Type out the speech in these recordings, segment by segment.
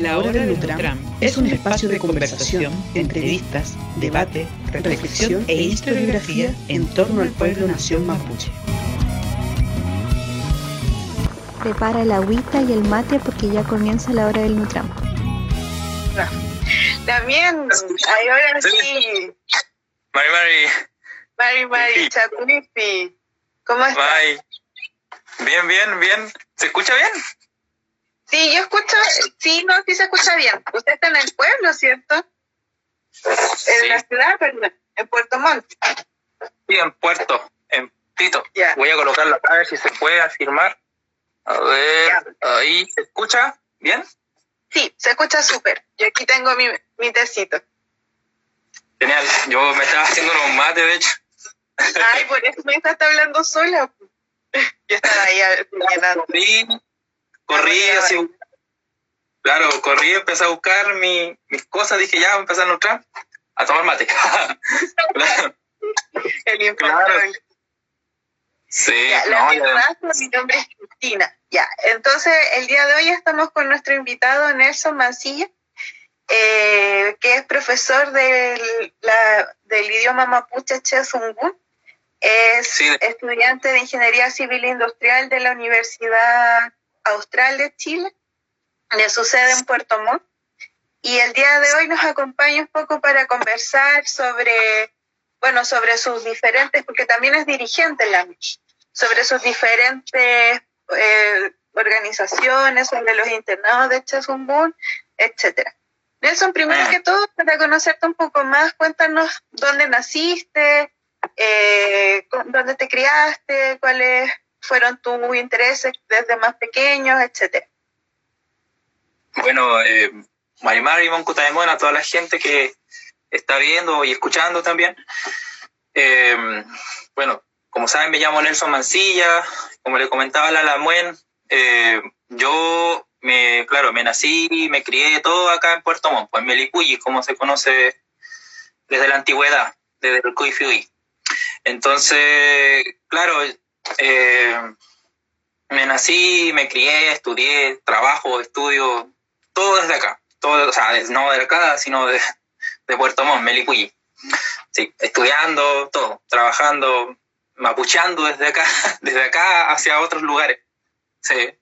La Hora del Nutram es un espacio de conversación, entrevistas, debate, reflexión e historiografía en torno al pueblo nación mapuche. Prepara el agüita y el mate porque ya comienza la hora del Nutram. También, ay, ahora sí. Mari Mari. Mari Mari, Chaculipi. ¿Cómo estás? Bye. Bien, bien, bien. ¿Se escucha bien? Sí, yo escucho, sí, no, sí se escucha bien. Usted está en el pueblo, ¿cierto? En la ciudad, perdón, en Puerto Montt. Sí, en Puerto, en Tito. Voy a colocarlo a ver si se puede afirmar. A ver, ahí, ¿se escucha bien? Sí, se escucha súper. Yo aquí tengo mi, mi tecito. Genial. Yo me estaba haciendo unos mates, de hecho. Ay, por eso me está hablando sola. Yo estaba ahí llenando. Corrí, corrí así. Claro, corrí, empecé a buscar mi, mis cosas, dije ya, voy a empezar a entrar a tomar mate. Claro. El infaltable. Sí, Ya, la no, ya- mi nombre es Cristina. Ya, entonces el día de hoy estamos con nuestro invitado Nelson Mancilla, eh, que es profesor del, la- del idioma mapuche Chezungun. Es Sí. estudiante de Ingeniería Civil Industrial de la Universidad Austral de Chile, de su sede en Puerto Montt. Y el día de hoy nos acompaña un poco para conversar sobre, bueno, sobre sus diferentes, porque también es dirigente en la MICH, sobre sus diferentes eh, organizaciones, sobre los internados de Chazumbún, etcétera. Nelson, primero Ah. que todo, para conocerte un poco más, cuéntanos dónde naciste, eh, dónde te criaste, cuáles fueron tus intereses desde más pequeños, etcétera. Bueno, eh, Marimar y Moncutaemón, a toda la gente que está viendo y escuchando también. Eh, bueno, como saben, me llamo Nelson Mancilla, como le comentaba la Lamuen, eh, yo, me, claro, me nací, me crié todo acá en Puerto Montt, en Melicuyi, como se conoce desde la antigüedad, desde el Cuifiui. Entonces, claro, eh, me nací, me crié, estudié, trabajo, estudio, todo desde acá. Todo, o sea, no de acá, sino de, Puerto Montt, Melicuyi. Sí, estudiando, todo, trabajando, mapucheando desde acá, desde acá hacia otros lugares. Sí.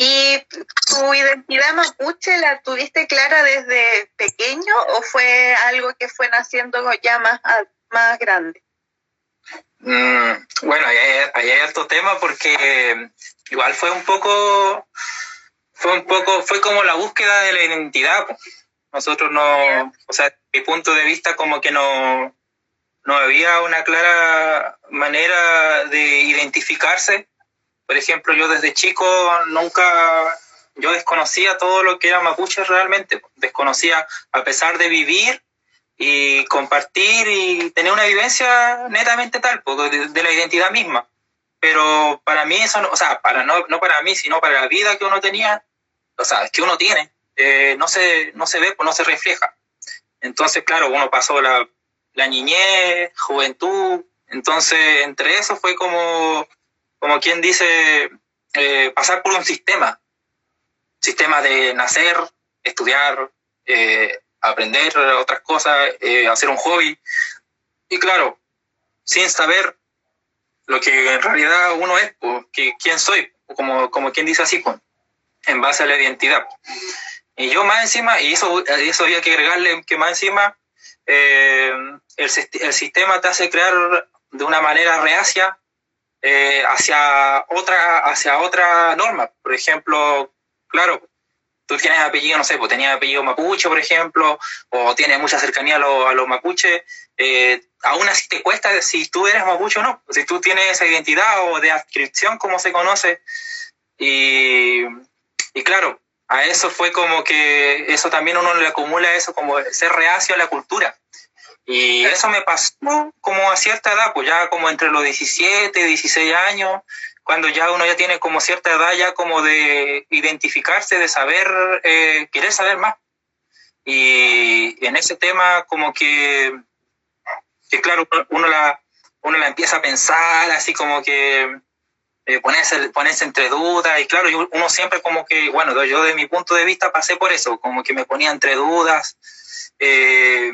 ¿Y tu identidad mapuche la tuviste clara desde pequeño o fue algo que fue naciendo ya más, más grande? Mm, bueno, ahí hay, ahí hay tema porque igual fue un poco, fue un poco, fue como la búsqueda de la identidad. Nosotros no, o sea, mi punto de vista como que no, no había una clara manera de identificarse. Por ejemplo, yo desde chico nunca, yo desconocía todo lo que era mapuche realmente. Desconocía, a pesar de vivir y compartir y tener una vivencia netamente tal, de, de la identidad misma. Pero para mí eso, no, o sea, para no, no para mí, sino para la vida que uno tenía, o sea, que uno tiene, eh, no, se, no se ve, pues no se refleja. Entonces, claro, uno pasó la, la niñez, juventud, entonces entre eso fue como, como quien dice, eh, pasar por un sistema, sistema de nacer, estudiar, eh, aprender otras cosas, eh, hacer un hobby. Y claro, sin saber lo que en realidad uno es, pues, que, quién soy, como, como quien dice así, pues, en base a la identidad. Y yo más encima, y eso, eso había que agregarle que más encima, el, el sistema te hace crear de una manera reacia eh, hacia, otra, hacia otra norma. Por ejemplo, claro, tú tienes apellido, no sé, pues tenías apellido mapuche, por ejemplo, o tienes mucha cercanía a, lo- los mapuches, eh, aún así te cuesta si tú eres mapuche o no, si tú tienes esa identidad o de adscripción, como se conoce. Y, y claro, a eso fue como que eso también uno le acumula eso como ser reacio a la cultura. Y eso me pasó como a cierta edad, pues ya como entre los 17, 16 años, cuando ya uno ya tiene como cierta edad ya como de identificarse, de saber, eh, querer saber más. Y en ese tema como que, que claro, uno la, uno la empieza a pensar así como que eh, ponerse, ponerse entre dudas, y claro, uno siempre como que, bueno, yo de mi punto de vista pasé por eso, como que me ponía entre dudas, eh,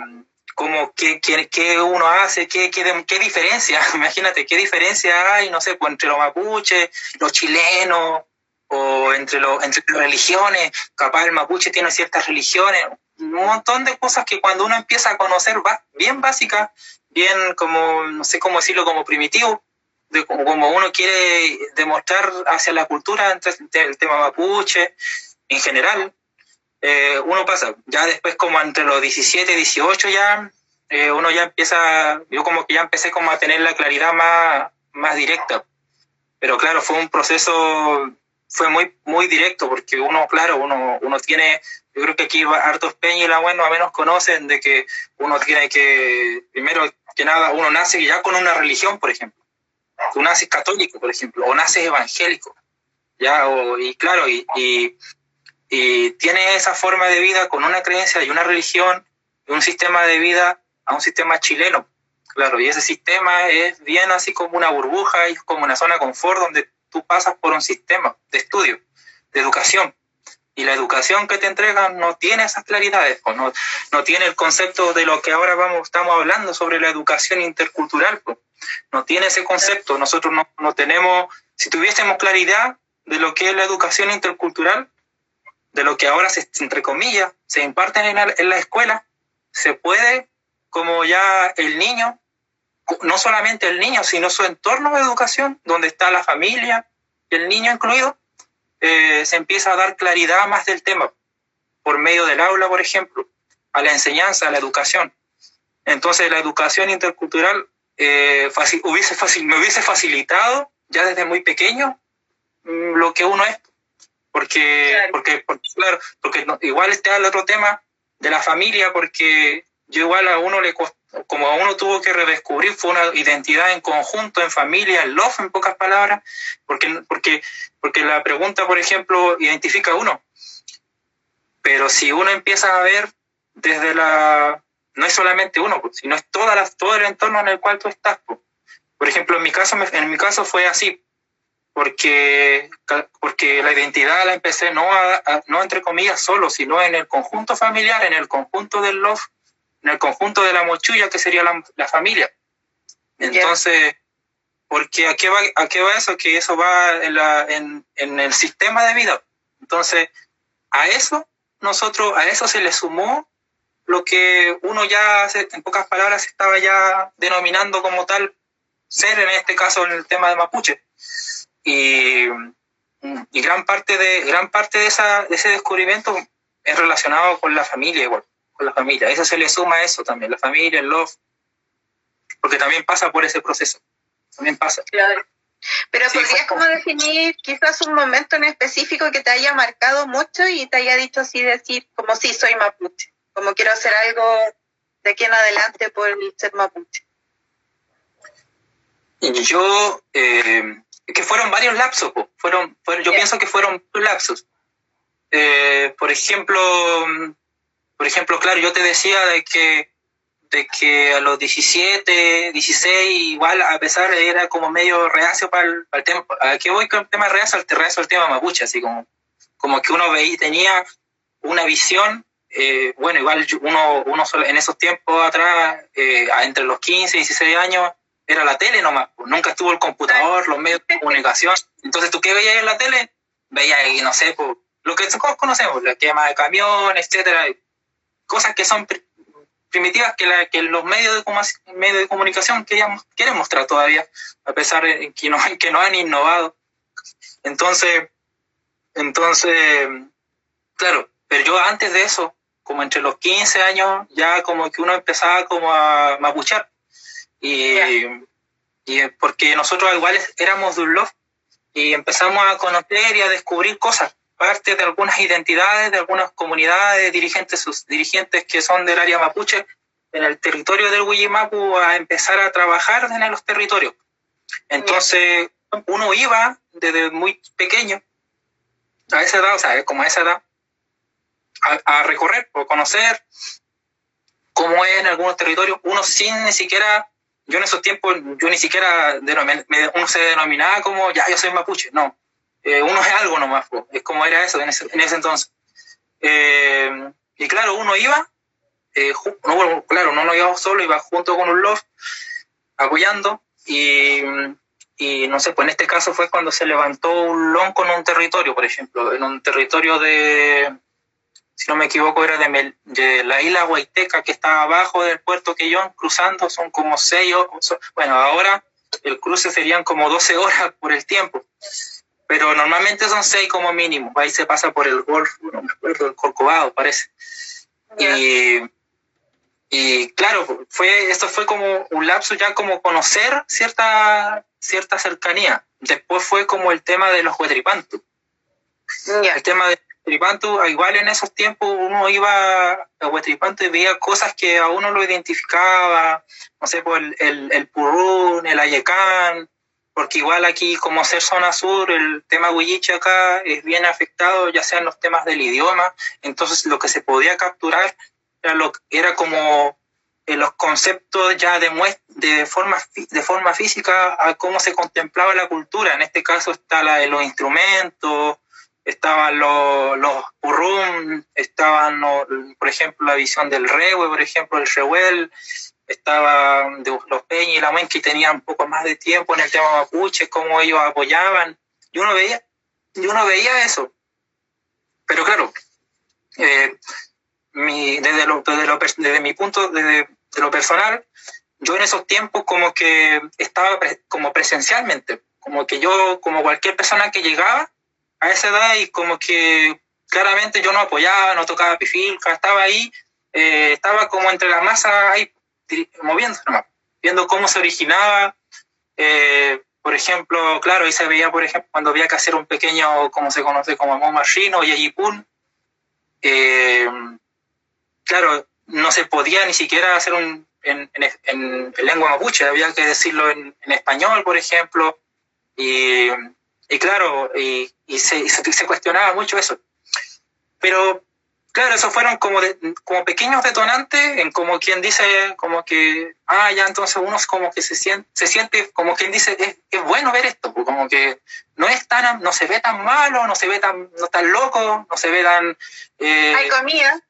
como qué, qué, uno hace, qué, qué, qué, diferencia, imagínate, qué diferencia hay, no sé, pues entre los mapuches, los chilenos, o entre, los, entre las religiones, capaz el mapuche tiene ciertas religiones, un montón de cosas que cuando uno empieza a conocer bien básicas, bien como, no sé cómo decirlo, como primitivo, de como, uno quiere demostrar hacia la cultura, entre el tema mapuche en general, eh, uno pasa, ya después como entre los 17, 18 ya, eh, uno ya empieza, yo como que ya empecé como a tener la claridad más, más directa. Pero claro, fue un proceso, fue muy, muy directo, porque uno, claro, uno, uno tiene, yo creo que aquí hartos peña y la bueno a menos conocen de que uno tiene que, primero que nada, uno nace ya con una religión, por ejemplo. Tú naces católico, por ejemplo, o naces evangélico. Ya, o, y claro, y, y y tiene esa forma de vida con una creencia y una religión y un sistema de vida a un sistema chileno. Claro, y ese sistema es bien así como una burbuja y como una zona de confort donde tú pasas por un sistema de estudio, de educación. Y la educación que te entregan no tiene esas claridades, pues no, no tiene el concepto de lo que ahora vamos, estamos hablando sobre la educación intercultural. Pues. No tiene ese concepto. Nosotros no, no tenemos, si tuviésemos claridad de lo que es la educación intercultural, de lo que ahora, se, entre comillas, se imparten en la, escuela, se puede, como ya el niño, no solamente el niño, sino su entorno de educación, donde está la familia, el niño incluido, eh, se empieza a dar claridad más del tema, por medio del aula, por ejemplo, a la enseñanza, a la educación. Entonces, la educación intercultural eh, hubiese me hubiese facilitado ya desde muy pequeño mm, lo que uno es porque, porque, claro, porque igual está el otro tema de la familia, porque yo igual a uno le como a uno tuvo que redescubrir, fue una identidad en conjunto, en familia, en love, en pocas palabras, porque, porque, porque la pregunta, por ejemplo, identifica a uno. Pero si uno empieza a ver desde la, no es solamente uno, pues, sino es toda la, todo el entorno en el cual tú estás. Pues. Por ejemplo, en mi caso, en mi caso fue así porque, porque la identidad la empecé no, no entre comillas solo, sino en el conjunto familiar, en el conjunto del love, en el conjunto de la mochulla, que sería la, familia. Entonces, porque ¿a qué, va, ¿a qué va eso? Que eso va en, la, en, en el sistema de vida. Entonces, a eso nosotros, a eso se le sumó lo que uno ya, en pocas palabras, estaba ya denominando como tal ser, en este caso en el tema de mapuche. Y, y gran parte de, gran parte de, esa, de ese descubrimiento es relacionado con la familia igual, con la familia. Eso se le suma a eso también, la familia, el love, porque también pasa por ese proceso, también pasa. Claro. Pero podrías como definir quizás un momento en específico que te haya marcado mucho y te haya dicho así decir, como sí, soy mapuche, como quiero hacer algo de aquí en adelante por ser mapuche. Yo, eh, que fueron varios lapsos, fueron, yo pienso que fueron lapsos. Eh, por ejemplo, por ejemplo, claro, yo te decía de que, de que a los 17, 16, igual a pesar de era como medio reacio para el, tema, ¿a qué voy con el tema reacio? Al reacio el tema mapuche, así como, como que uno veía, tenía una visión eh, bueno, igual uno, uno en esos tiempos atrás, eh, entre los 15 y 16 años, era la tele nomás, pues, nunca estuvo el computador, los medios de comunicación. Entonces, ¿tú qué veías en la tele? Veías, no sé, pues, lo que todos conocemos, la quema de camiones, etcétera, cosas que son primitivas que, la, que los medios de, medios de comunicación querían, quieren mostrar todavía, a pesar de que no, que no han innovado. Entonces, entonces, claro, pero yo antes de eso, como entre los 15 años, ya como que uno empezaba como a mapuchar y, y porque nosotros igual éramos de un love y empezamos a conocer y a descubrir cosas, parte de algunas identidades, de algunas comunidades, dirigentes, sus dirigentes que son del área mapuche, en el territorio del Huillimapu a empezar a trabajar en los territorios. Entonces, uno iba desde muy pequeño, a esa edad, o sea, como a esa edad, a, a recorrer o conocer cómo es en algunos territorios, uno sin ni siquiera yo en esos tiempos, yo ni siquiera, uno se denominaba como, ya, yo soy mapuche, no. Eh, uno es algo nomás, es como era eso en ese, en entonces. Eh, y claro, uno iba, eh, no, no iba solo, iba junto con un loft, apoyando, y, y, no sé, pues en este caso fue cuando se levantó un lonco en un territorio, por ejemplo, en un territorio de, si no me equivoco, era de, de la isla Huayteca, que está abajo del puerto Quillón, cruzando, son como seis, bueno, ahora el cruce serían como 12 horas por el tiempo, pero normalmente son seis como mínimo, ahí se pasa por el Golfo, no me acuerdo, el Corcovado parece. Y, y claro, fue, esto fue como un lapso ya como conocer cierta, cierta cercanía. Después fue como el tema de los huetripantu. El tema de Huetripantu, igual en esos tiempos uno iba a Huetripantu y veía cosas que a uno lo identificaba, no sé, por el, el, el el Ayecán, porque igual aquí como ser zona sur, el tema huilliche acá es bien afectado, ya sean los temas del idioma, entonces lo que se podía capturar era, lo, era como eh, los conceptos ya de, de, forma, de forma física a cómo se contemplaba la cultura, en este caso está la de los instrumentos, estaban los, los estaban, por ejemplo, la visión del rewe, por ejemplo, el rehuel, estaban los Peña y la Muen que tenían un poco más de tiempo en el tema mapuche, cómo ellos apoyaban, y uno veía, y uno veía eso. Pero claro, eh, desde, desde, desde, mi punto, desde de lo personal, yo en esos tiempos como que estaba como presencialmente, como que yo, como cualquier persona que llegaba, a esa edad y como que claramente yo no apoyaba, no tocaba pifilca, estaba ahí, eh, estaba como entre la masa ahí moviéndose nomás, viendo cómo se originaba. Eh, por ejemplo, claro, ahí se veía, por ejemplo, cuando había que hacer un pequeño, como se conoce como Momashino o Yeyipun, eh, claro, no se podía ni siquiera hacer un en, en, lengua mapuche, había que decirlo en, en español, por ejemplo, y y claro, y, y, se, se, cuestionaba mucho eso. Pero claro, esos fueron como, como pequeños detonantes en como quien dice, como que, ah, ya entonces uno como que se siente, se siente como quien dice, es, es bueno ver esto, pues, como que no es tan, no se ve tan malo, no se ve tan, no tan loco, no se ve tan... Eh, Hay comida.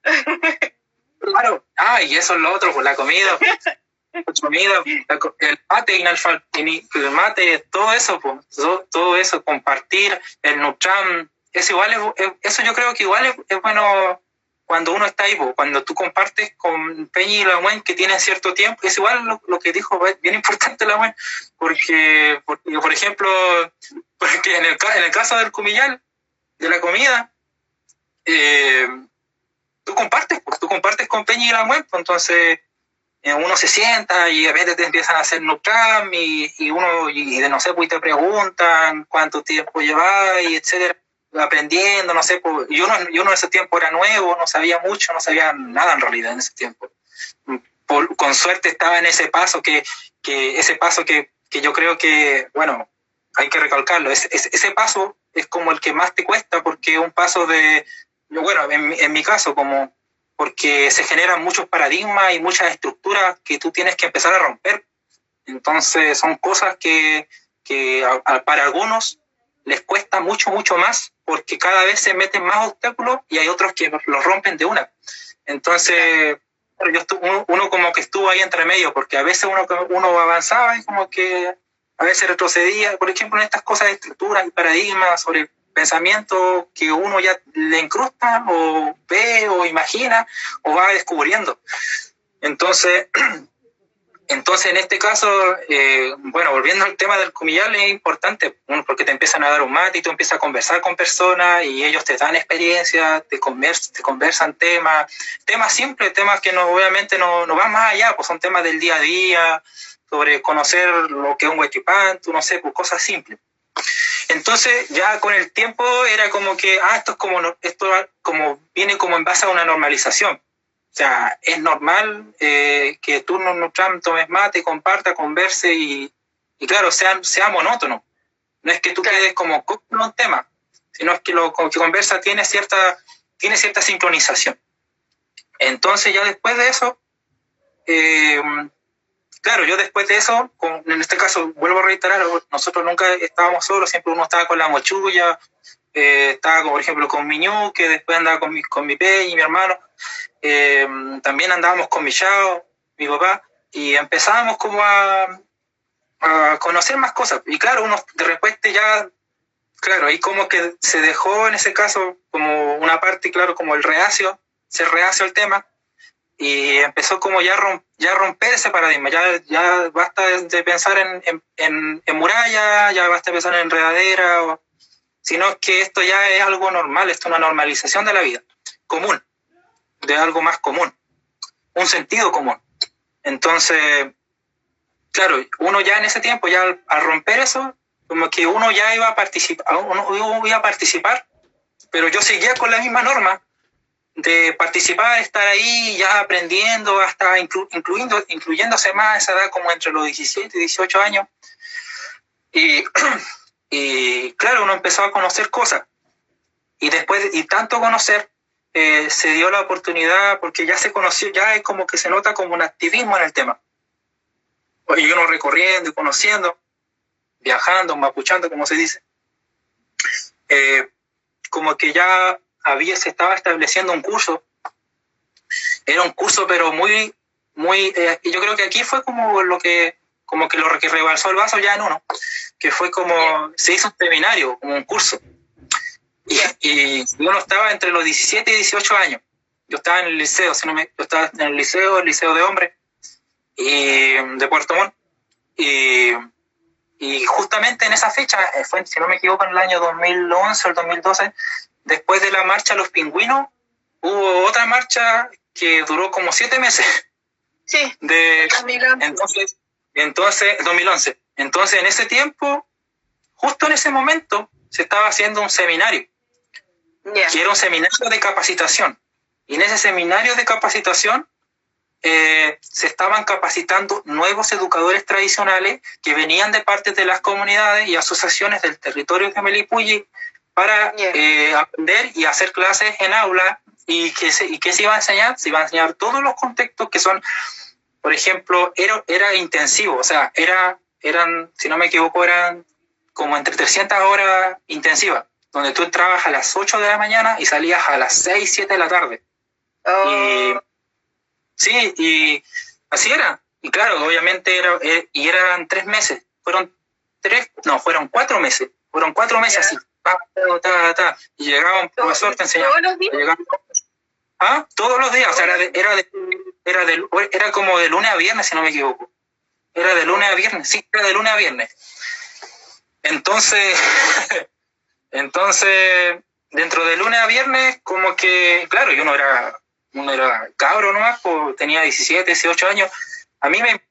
claro, ah, y eso es lo otro, pues la comida. comida, el mate, el mate, todo eso, todo, eso, compartir, el Nutram, eso igual eso yo creo que igual es, bueno cuando uno está ahí, cuando tú compartes con Peña y la UEN que tienen cierto tiempo, es igual lo, que dijo, bien importante la UEN, porque, por ejemplo, porque en el, en el caso del cumillal, de la comida, eh, tú compartes, tú compartes con Peña y la UEN, entonces uno se sienta y a veces te empiezan a hacer Nutram y, y uno, y de no sé, pues te preguntan cuánto tiempo llevas y etcétera, aprendiendo, no sé, pues, y uno, y uno en ese tiempo era nuevo, no sabía mucho, no sabía nada en realidad en ese tiempo. con suerte estaba en ese paso que, que ese paso que, que yo creo que, bueno, hay que recalcarlo, ese, ese paso es como el que más te cuesta porque es un paso de, bueno, en, en mi caso, como porque se generan muchos paradigmas y muchas estructuras que tú tienes que empezar a romper. Entonces son cosas que, que para algunos les cuesta mucho, mucho más porque cada vez se meten más obstáculos y hay otros que los rompen de una. Entonces, yo uno, como que estuvo ahí entre medio porque a veces uno, uno avanzaba y como que a veces retrocedía, por ejemplo, en estas cosas de estructuras y paradigmas sobre pensamiento que uno ya le incrusta o ve o imagina o va descubriendo. Entonces, entonces en este caso, eh, bueno, volviendo al tema del comillal es importante, porque te empiezan a dar un mate y tú empiezas a conversar con personas y ellos te dan experiencia, te, conversan, te conversan temas, temas simples, temas que no, obviamente no, no van más allá, pues son temas del día a día, sobre conocer lo que es un huechipanto, no sé, pues cosas simples. Entonces, ya con el tiempo era como que, ah, esto es como, esto como viene como en base a una normalización. O sea, es normal eh, que tú no, no tomes mate, comparta, converse y, y claro, sea, sea monótono. No es que tú quedes como con un tema, sino es que lo que conversa tiene cierta, tiene cierta sincronización. Entonces, ya después de eso, eh, claro, yo después de eso, en este caso, vuelvo a reiterar, nosotros nunca estábamos solos, siempre uno estaba con la mochulla, eh, estaba, como, por ejemplo, con mi ñu, que después andaba con mi, con mi pe y mi hermano, eh, también andábamos con mi chao, mi papá, y empezábamos como a, a conocer más cosas. Y claro, uno de repente ya, claro, ahí como que se dejó en ese caso como una parte, claro, como el reacio, se reacio el tema, y empezó como ya, ya romper ese paradigma, ya, ya basta de, pensar en, en, en, muralla, ya basta de pensar en enredadera, sino que esto ya es algo normal, esto es una normalización de la vida, común, de algo más común, un sentido común. Entonces, claro, uno ya en ese tiempo, ya al, romper eso, como que uno ya iba a participar, uno iba a participar, pero yo seguía con la misma norma de participar, estar ahí ya aprendiendo, hasta incluyendo, incluyéndose más a esa edad como entre los 17 y 18 años. Y, y claro, uno empezó a conocer cosas. Y después, y tanto conocer, eh, se dio la oportunidad, porque ya se conoció, ya es como que se nota como un activismo en el tema. Y uno recorriendo y conociendo, viajando, mapuchando, como se dice. Eh, como que ya había, se estaba estableciendo un curso. Era un curso, pero muy, muy, eh, y yo creo que aquí fue como lo que, como que lo que rebalsó el vaso ya en uno, que fue como, se hizo un seminario, como un curso. Y, y uno estaba entre los 17 y 18 años. Yo estaba en el liceo, si no me, yo estaba en el liceo, el liceo de hombres, y de Puerto Montt. Y, y justamente en esa fecha, eh, fue, si no me equivoco, en el año 2011 o el 2012, después de la marcha Los Pingüinos, hubo otra marcha que duró como siete meses. Sí, de, entonces, entonces, 2011. Entonces, en ese tiempo, justo en ese momento, se estaba haciendo un seminario, que era un seminario de capacitación. Y en ese seminario de capacitación eh, se estaban capacitando nuevos educadores tradicionales que venían de partes de las comunidades y asociaciones del territorio de Melipulli para eh, aprender y hacer clases en aula. ¿Y qué, se, ¿Y qué se iba a enseñar? Se iba a enseñar todos los contextos que son, por ejemplo, era, era intensivo, o sea, era, eran, si no me equivoco, eran como entre 300 horas intensivas, donde tú entrabas a las 8 de la mañana y salías a las 6, 7 de la tarde. Oh. Y, sí, y así era. Y claro, obviamente era, eh, y eran tres meses. Fueron tres, no, fueron cuatro meses. Fueron cuatro meses así. Y llegaba un profesor, te enseñaba. ¿Todos los días? ¿Ah? Todos los días, o sea, era, de, era, de, era, de, era como de lunes a viernes, si no me equivoco. Era de lunes a viernes, sí, era de lunes a viernes. Entonces, entonces, dentro de lunes a viernes, como que, claro, yo no era, uno era cabro nomás, pues, tenía 17, 18 años. A mí me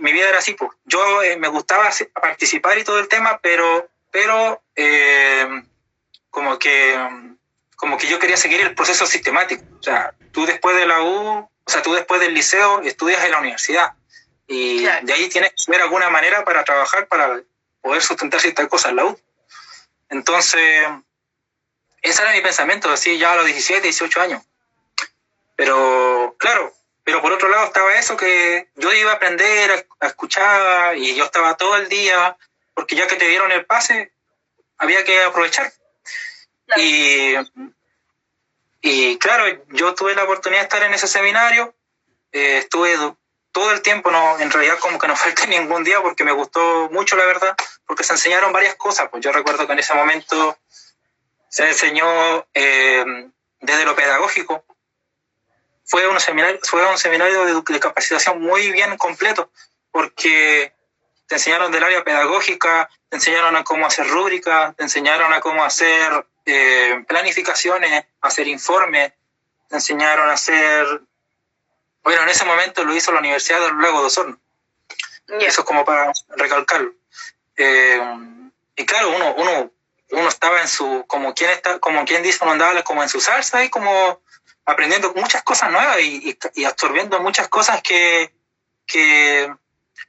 mi, vida era así, pues. Yo eh, me gustaba participar y todo el tema, pero, pero eh, como que como que yo quería seguir el proceso sistemático. O sea, tú después de la U, o sea, tú después del liceo estudias en la universidad. Y de ahí tienes que ver alguna manera para trabajar, para poder sustentar ciertas cosas en la U. Entonces, ese era mi pensamiento, así ya a los 17, 18 años. Pero, claro, pero por otro lado estaba eso que yo iba a aprender a, escuchar y yo estaba todo el día, porque ya que te dieron el pase, había que aprovechar. Y, y claro, yo tuve la oportunidad de estar en ese seminario, eh, estuve todo el tiempo, no, en realidad como que no falté ningún día porque me gustó mucho, la verdad, porque se enseñaron varias cosas. Pues yo recuerdo que en ese momento se enseñó eh, desde lo pedagógico, fue un seminario, fue un seminario de, capacitación muy bien completo, porque te enseñaron del área pedagógica, te enseñaron a cómo hacer rúbricas, te enseñaron a cómo hacer eh, planificaciones, hacer informes, te enseñaron a hacer... Bueno, en ese momento lo hizo la Universidad del Lago de Osorno. Eso es como para recalcarlo. Eh, y claro, uno, uno, uno estaba en su, como quien está, como quien dice, uno andaba como en su salsa y como aprendiendo muchas cosas nuevas y, y, absorbiendo muchas cosas que, que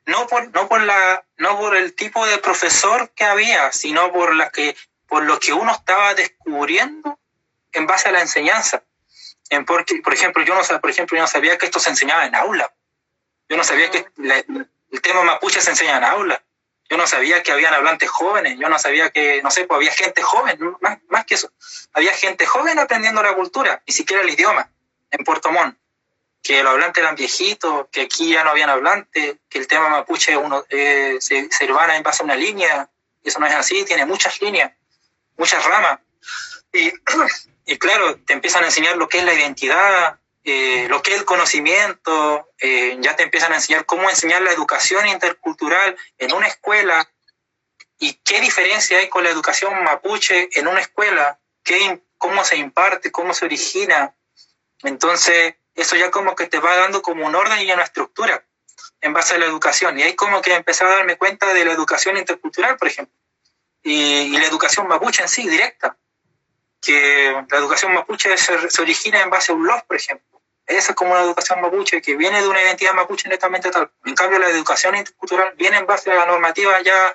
no por, no por la, no por el tipo de profesor que había, sino por la que, por lo que uno estaba descubriendo en base a la enseñanza. En porque, por ejemplo, yo no, por ejemplo, yo no sabía que esto se enseñaba en aula. Yo no sabía que el tema mapuche se enseña en aula. Yo no sabía que habían hablantes jóvenes, yo no sabía que, no sé, pues había gente joven, más, que eso. Había gente joven aprendiendo la cultura, ni siquiera el idioma, en Puerto Montt. Que los hablantes eran viejitos, que aquí ya no habían hablantes, que el tema mapuche uno, eh, se, se urbana en base a una línea, eso no es así, tiene muchas líneas, muchas ramas. Y, y claro, te empiezan a enseñar lo que es la identidad, eh, lo que es el conocimiento, eh, ya te empiezan a enseñar cómo enseñar la educación intercultural en una escuela y qué diferencia hay con la educación mapuche en una escuela, qué, cómo se imparte, cómo se origina. Entonces, eso ya como que te va dando como un orden y una estructura en base a la educación. Y ahí como que empecé a darme cuenta de la educación intercultural, por ejemplo, y, y la educación mapuche en sí, directa, que la educación mapuche se, origina en base a un LOF, por ejemplo esa es como una educación mapuche que viene de una identidad mapuche netamente tal. En cambio, la educación intercultural viene en base a la normativa ya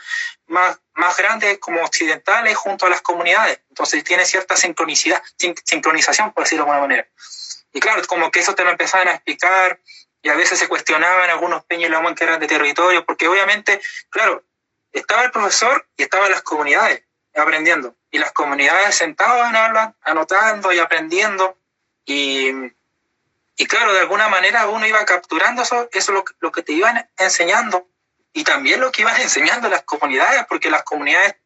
más, más grandes como occidentales junto a las comunidades. Entonces tiene cierta sincronicidad, sincronización, por decirlo de alguna manera. Y claro, como que eso te lo empezaban a explicar y a veces se cuestionaban algunos peños y que eran de territorio, porque obviamente, claro, estaba el profesor y estaban las comunidades aprendiendo. Y las comunidades sentaban, hablan, anotando y aprendiendo. Y y claro, de alguna manera uno iba capturando eso, eso lo, lo que te iban enseñando. Y también lo que iban enseñando las comunidades, porque las comunidades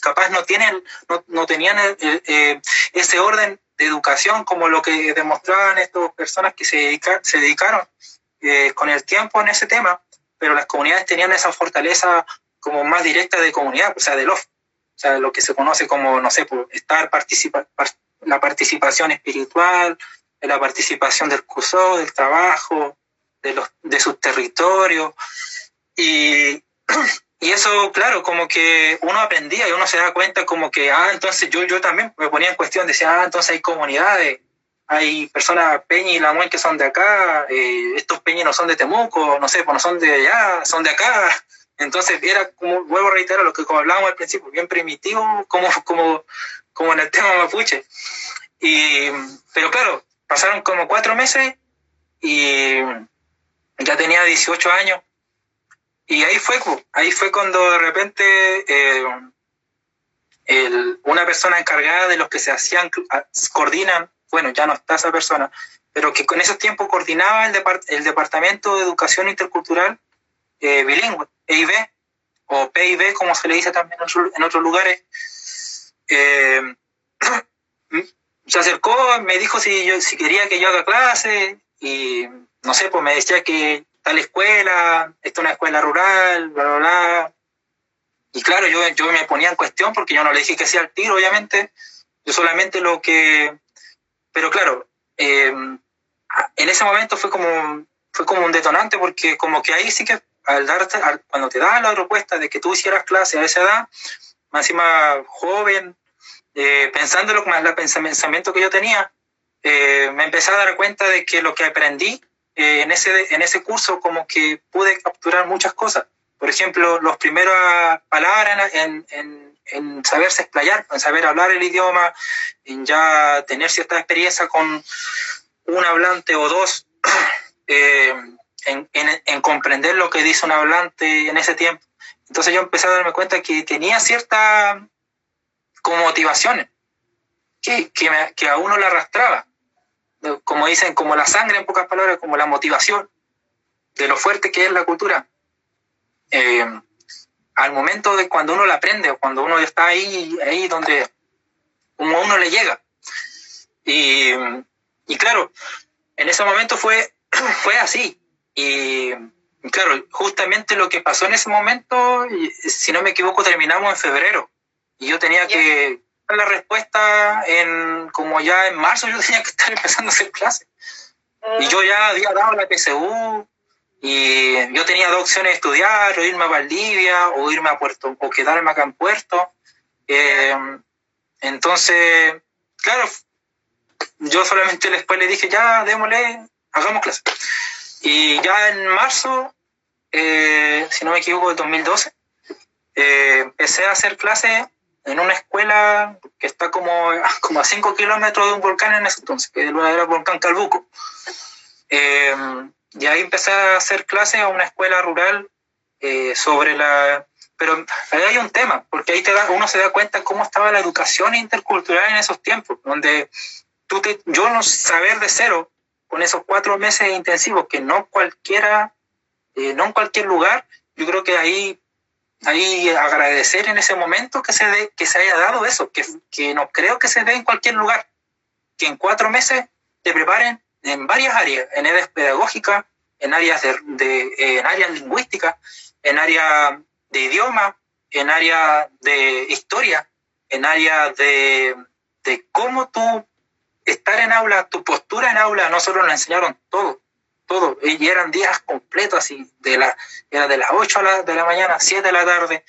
capaz no tienen, no, no tenían eh, ese orden de educación como lo que demostraban estas personas que se, se dedicaron eh, con el tiempo en ese tema, pero las comunidades tenían esa fortaleza como más directa de comunidad, o sea, de los, o sea, lo que se conoce como, no sé, por estar participa, la participación espiritual, de la participación del CUSO, del trabajo, de, los, de sus territorios. Y, y eso, claro, como que uno aprendía y uno se da cuenta como que, ah, entonces yo, yo también me ponía en cuestión, decía, ah, entonces hay comunidades, hay personas Peña y Lamuel que son de acá, eh, estos Peñas no son de Temuco, no sé, pues no son de allá, son de acá. Entonces era como, vuelvo a reiterar lo que como hablábamos al principio, bien primitivo como, como, como en el tema mapuche. Y, pero claro, Pasaron como cuatro meses y ya tenía 18 años. Y ahí fue, ahí fue cuando de repente eh, una persona encargada de los que se hacían, coordinan, bueno, ya no está esa persona, pero que con esos tiempos coordinaba el, el Departamento de Educación Intercultural eh, Bilingüe, EIB, o PIB, como se le dice también en otros lugares. Eh, se acercó, me dijo si, yo, si quería que yo haga clase y no sé, pues me decía que tal escuela, esta es una escuela rural, bla, bla, bla. Y claro, yo, yo me ponía en cuestión porque yo no le dije que sea el tiro, obviamente. Yo solamente lo que... Pero claro, em, en ese momento fue como, fue como un detonante porque como que ahí sí que al darte, cuando te daban la propuesta de que tú hicieras clase a esa edad, más joven, eh, pensando lo más el pensamiento que yo tenía, eh, me empecé a dar cuenta de que lo que aprendí eh, en, ese, en ese curso como que pude capturar muchas cosas. Por ejemplo, las primeras palabras en, en, en, saberse explayar, en saber hablar el idioma, en ya tener cierta experiencia con un hablante o dos, en, en, comprender lo que dice un hablante en ese tiempo. Entonces yo empecé a darme cuenta que tenía cierta como motivaciones que, que, a uno le arrastraba. Como dicen, como la sangre en pocas palabras, como la motivación de lo fuerte que es la cultura. Eh, al momento de cuando uno la aprende o cuando uno está ahí, ahí donde como a uno le llega. Y, y claro, en ese momento fue, fue así. Y claro, justamente lo que pasó en ese momento, si no me equivoco, terminamos en febrero. Y yo tenía que dar la respuesta en, como ya en marzo, yo tenía que estar empezando a hacer clases. Y yo ya había dado la PSU, y yo tenía dos opciones estudiar, o irme a Valdivia, o irme a Puerto, o quedarme acá en Puerto. Eh, entonces, claro, yo solamente después le dije, ya, démosle, hagamos clase. Y ya en marzo, eh, si no me equivoco, de 2012, eh, empecé a hacer clases en una escuela que está como, como a 5 kilómetros de un volcán en ese entonces, que era el volcán Calbuco. Eh, y ahí empecé a hacer clases a una escuela rural sobre la... Pero ahí hay un tema, porque ahí te da, uno se da cuenta cómo estaba la educación intercultural en esos tiempos, donde yo no saber de cero con esos cuatro meses intensivos que no cualquiera, eh, no en cualquier lugar, yo creo que ahí, ahí agradecer en ese momento que se, de, que se haya dado eso, que, que no creo que se dé en cualquier lugar, que en cuatro meses te preparen en varias áreas, en áreas pedagógicas, en áreas, de, de en áreas lingüísticas, en áreas de idioma, en áreas de historia, en áreas de, de cómo tú estar en aula, tu postura en aula, nosotros nos enseñaron todo, todo, y eran días completos así, de la, era de las 8 de la mañana, 7 de la tarde,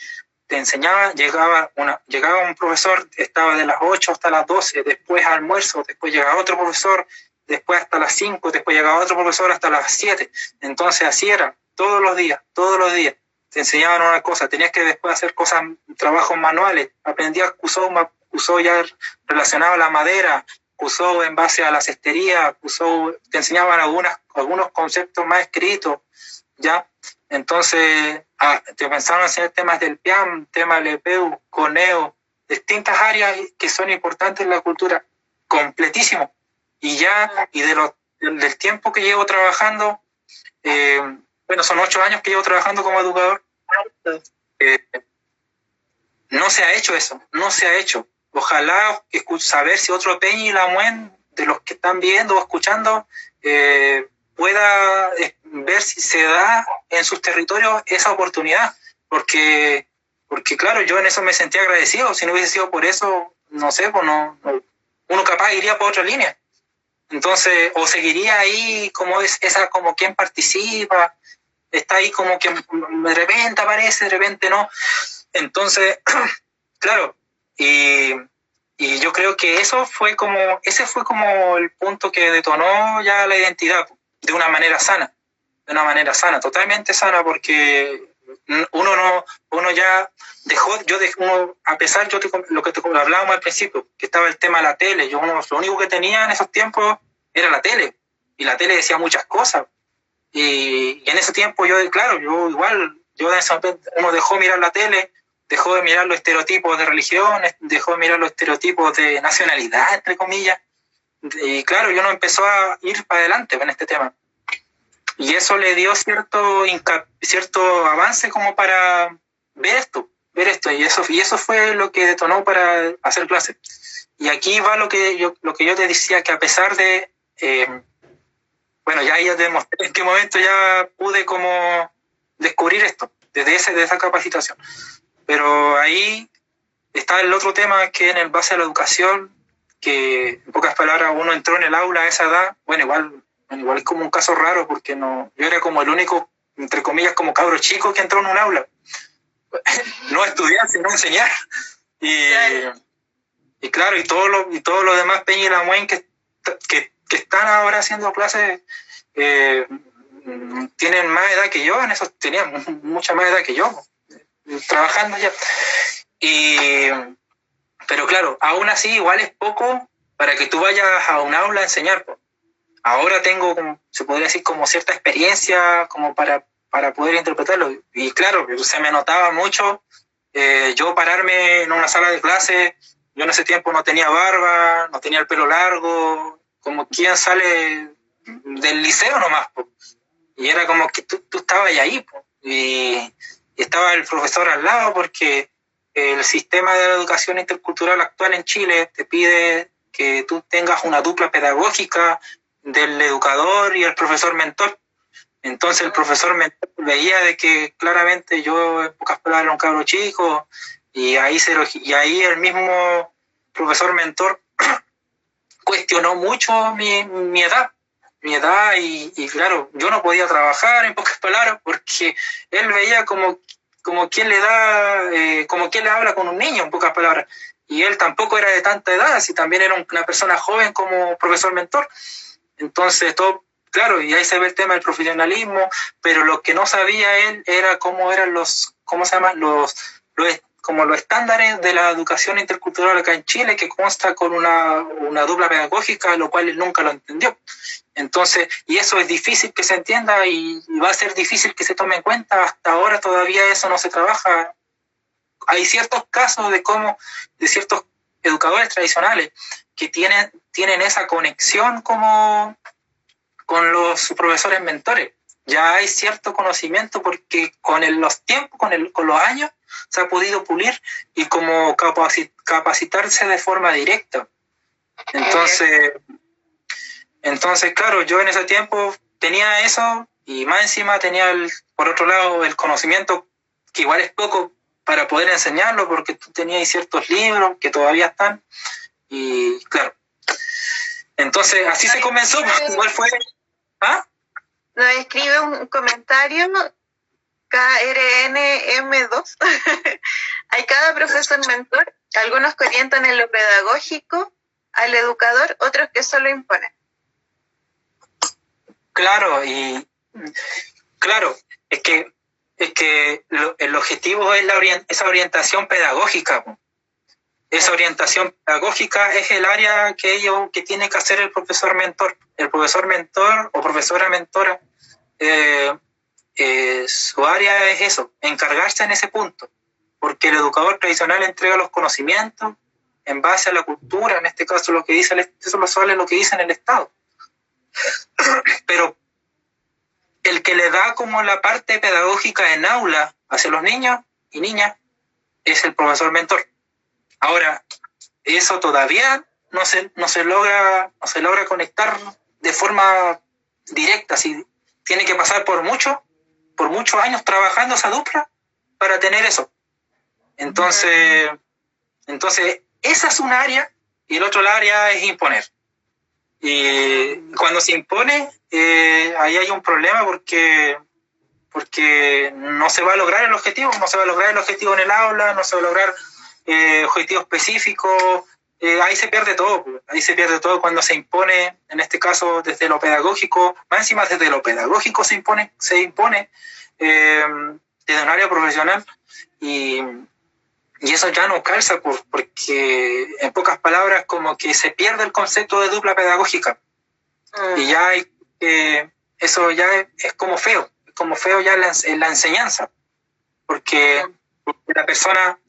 te enseñaba, llegaba, una, llegaba un profesor, estaba de las 8 hasta las 12, después almuerzo, después llegaba otro profesor, después hasta las 5, después llegaba otro profesor hasta las 7, entonces así era, todos los días, todos los días. Te enseñaban una cosa, tenías que después hacer cosas, trabajos manuales, aprendías usó, usó ya relacionado a la madera, usó en base a la cestería, usó, te enseñaban algunas, algunos conceptos más escritos, ¿ya? Entonces, ah, te pensaron enseñar temas del PIAM, temas del EPEU, CONEO, distintas áreas que son importantes en la cultura, completísimo. Y ya, y de los, del tiempo que llevo trabajando, eh, bueno, son ocho años que llevo trabajando como educador, eh, no se ha hecho eso, no se ha hecho ojalá saber si otro Peña y la Muen, de los que están viendo o escuchando, eh, pueda eh, ver si se da en sus territorios esa oportunidad, porque, porque claro, yo en eso me sentía agradecido, si no hubiese sido por eso, no sé, pues no, uno capaz iría por otra línea. Entonces, o seguiría ahí como es esa, como quien participa, está ahí como que de repente aparece, de repente no. Entonces, claro, y, y yo creo que eso fue como, ese fue como el punto que detonó ya la identidad de una manera sana, de una manera sana, totalmente sana, porque uno no, uno ya dejó, yo dejé, uno, a pesar, yo lo que te, hablábamos al principio, que estaba el tema de la tele, yo uno, lo único que tenía en esos tiempos era la tele, y la tele decía muchas cosas, y, en ese tiempo yo, claro, yo igual, yo ese momento, uno dejó mirar la tele, dejó de mirar los estereotipos de religión, dejó de mirar los estereotipos de nacionalidad, entre comillas. Y claro, yo no empezó a ir para adelante con este tema. Y eso le dio cierto, cierto avance como para ver esto, ver esto. Y eso, y eso fue lo que detonó para hacer clase. Y aquí va lo que yo, lo que yo te decía, que a pesar de, eh, bueno, ya, ya demostré en qué momento ya pude como descubrir esto, desde, ese, desde esa capacitación. Pero ahí está el otro tema que en el base a la educación, que en pocas palabras uno entró en el aula a esa edad, bueno, igual, igual es como un caso raro porque no, yo era como el único, entre comillas, como cabro chico que entró en un aula. no estudiar, sino enseñar. Y, y claro, y todo lo, y todo lo demás, Peña y la Muen, que, que, que están ahora haciendo clases, eh, tienen más edad que yo, en eso tenían mucha más edad que yo trabajando ya. Y, pero claro, aún así igual es poco para que tú vayas a un aula a enseñar. Ahora tengo, se podría decir, como cierta experiencia como para, para poder interpretarlo. Y claro, se me notaba mucho eh, yo pararme en una sala de clase, yo en ese tiempo no tenía barba, no tenía el pelo largo, como quien sale del liceo nomás. Y era como que tú, tú estabas ahí. Y, estaba el profesor al lado porque el sistema de la educación intercultural actual en Chile te pide que tú tengas una dupla pedagógica del educador y el profesor mentor. Entonces el profesor mentor veía de que claramente yo en pocas palabras era un cabro chico y ahí, se y ahí el mismo profesor mentor cuestionó mucho mi, mi edad mi edad y, y, claro, yo no podía trabajar en pocas palabras porque él veía como, como quien le da, eh, como quien le habla con un niño en pocas palabras. Y él tampoco era de tanta edad, si también era una persona joven como profesor mentor. Entonces, todo, claro, y ahí se ve el tema del profesionalismo, pero lo que no sabía él era cómo eran los, ¿cómo se llama? Los, los como los estándares de la educación intercultural acá en Chile, que consta con una, una dupla pedagógica, lo cual él nunca lo entendió. Entonces, y eso es difícil que se entienda y va a ser difícil que se tome en cuenta. Hasta ahora todavía eso no se trabaja. Hay ciertos casos de cómo, de ciertos educadores tradicionales que tienen, tienen esa conexión como con los profesores mentores. Ya hay cierto conocimiento porque con los tiempos, con, el, con los años, se ha podido pulir y como capacitarse de forma directa. Entonces, entonces, claro, yo en ese tiempo tenía eso y más encima tenía, el, por otro lado, el conocimiento, que igual es poco para poder enseñarlo, porque tú tenías ciertos libros que todavía están. Y claro. Entonces, así se comenzó. Igual fue. ¿Ah? Nos escribe un comentario KRNM2. Hay cada profesor mentor, algunos que orientan en lo pedagógico al educador, otros que solo imponen. Claro, y claro, es que, es que el objetivo es la esa orientación pedagógica. Esa orientación pedagógica es el área que ellos, que tiene que hacer el profesor mentor. El profesor mentor o profesora mentora, eh, eh, su área es eso, encargarse en ese punto, porque el educador tradicional entrega los conocimientos en base a la cultura, en este caso lo que dice el, eso lo lo que dice en el Estado. Pero el que le da como la parte pedagógica en aula hacia los niños y niñas es el profesor mentor. Ahora, eso todavía no se, no se, logra, no se logra conectar de forma directa, si tiene que pasar por mucho, por muchos años trabajando esa dupla para tener eso. Entonces, entonces esa es un área y el otro área es imponer. Y cuando se impone, eh, ahí hay un problema porque, porque no se va a lograr el objetivo, no se va a lograr el objetivo en el aula, no se va a lograr eh, objetivo específico, eh, ahí se pierde todo, pues. ahí se pierde todo cuando se impone, en este caso desde lo pedagógico, más encima desde lo pedagógico se impone, se impone desde un área profesional y y eso ya no calza porque, en pocas palabras, como que se pierde el concepto de dupla pedagógica. Mm. Y ya hay que, eso ya es, como feo, es como feo ya en la, enseñanza. Porque, la persona,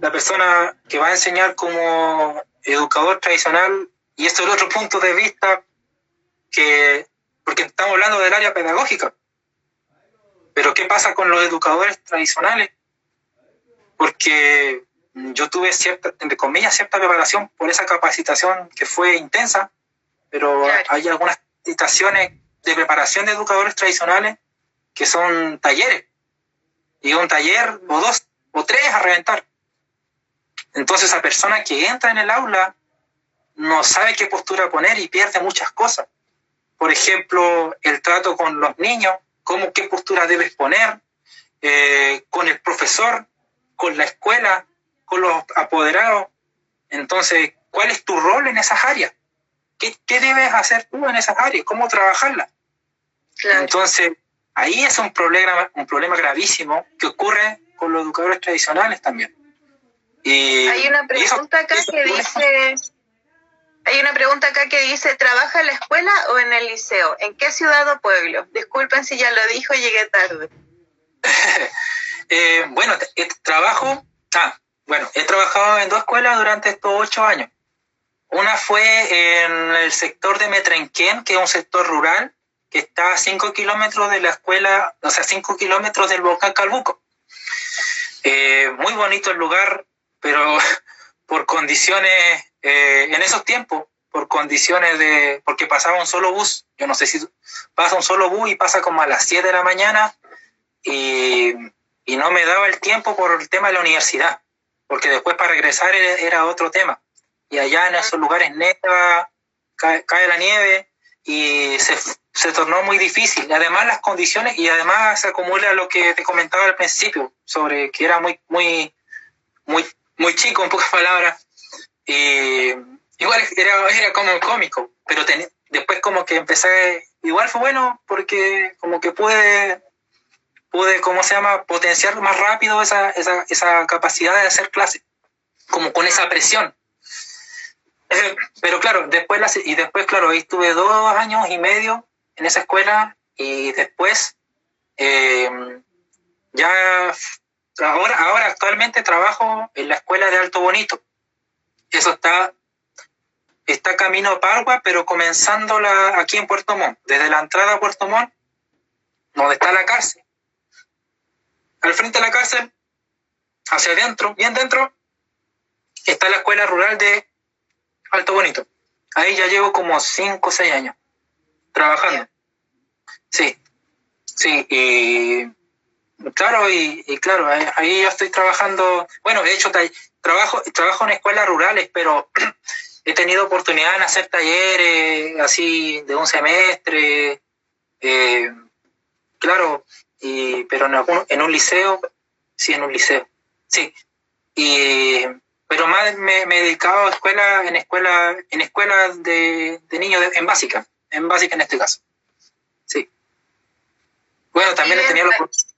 la persona que va a enseñar como educador tradicional, y esto es otro punto de vista que, porque estamos hablando del área pedagógica. Pero ¿qué pasa con los educadores tradicionales? porque yo tuve cierta, entre comillas, cierta preparación por esa capacitación que fue intensa, pero hay algunas capacitaciones de preparación de educadores tradicionales que son talleres, y un taller o dos o tres a reventar. Entonces esa persona que entra en el aula no sabe qué postura poner y pierde muchas cosas. Por ejemplo, el trato con los niños, cómo, qué postura debes poner, eh, con el profesor, con la escuela, con los apoderados. Entonces, ¿cuál es tu rol en esas áreas? ¿Qué, debes hacer tú en esas áreas? ¿Cómo trabajarlas? Entonces, ahí es un problema, un problema gravísimo que ocurre con los educadores tradicionales también. Y hay una pregunta acá que dice, hay una pregunta acá que dice, ¿trabaja en la escuela o en el liceo? ¿En qué ciudad o pueblo? Disculpen si ya lo dijo, llegué tarde. Eh, bueno, trabajo, ah, bueno, he trabajado en dos escuelas durante estos ocho años. Una fue en el sector de Metrenquén, que es un sector rural, que está a cinco kilómetros de la escuela, o sea, cinco kilómetros del volcán Calbuco. Eh, muy bonito el lugar, pero por condiciones, eh, en esos tiempos, por condiciones de, porque pasaba un solo bus, yo no sé si pasa un solo bus y pasa como a las 7 de la mañana y, y no me daba el tiempo por el tema de la universidad, porque después para regresar era, otro tema. Y allá en esos lugares neta cae, la nieve y se, se tornó muy difícil. Además las condiciones y además se acumula lo que te comentaba al principio sobre que era muy, muy, muy chico, en pocas palabras. Y igual era, era como cómico, pero después como que empecé, igual fue bueno porque como que pude, pude, ¿cómo se llama?, potenciar más rápido esa, esa, esa capacidad de hacer clase, como con esa presión. Pero claro, después, y después, claro, ahí estuve dos años y medio en esa escuela y después eh, ya ahora, ahora actualmente trabajo en la escuela de Alto Bonito. Eso está, está camino a Pargua, pero comenzando aquí en Puerto Montt, desde la entrada a Puerto Montt, donde está la cárcel. Al frente de la cárcel, hacia adentro, bien dentro, está la escuela rural de Alto Bonito. Ahí ya llevo como 5 o 6 años trabajando. Sí, sí, y claro, y, claro, ahí yo estoy trabajando, bueno, de hecho trabajo, trabajo en escuelas rurales, pero he tenido oportunidad en hacer talleres así de un semestre, eh, claro, y, pero en, en un liceo, sí, en un liceo, sí, y pero más me, he dedicado a escuela, en escuela, en escuelas de, niños en básica, en básica en este caso. Sí. Bueno, también he tenido la ¿Sí?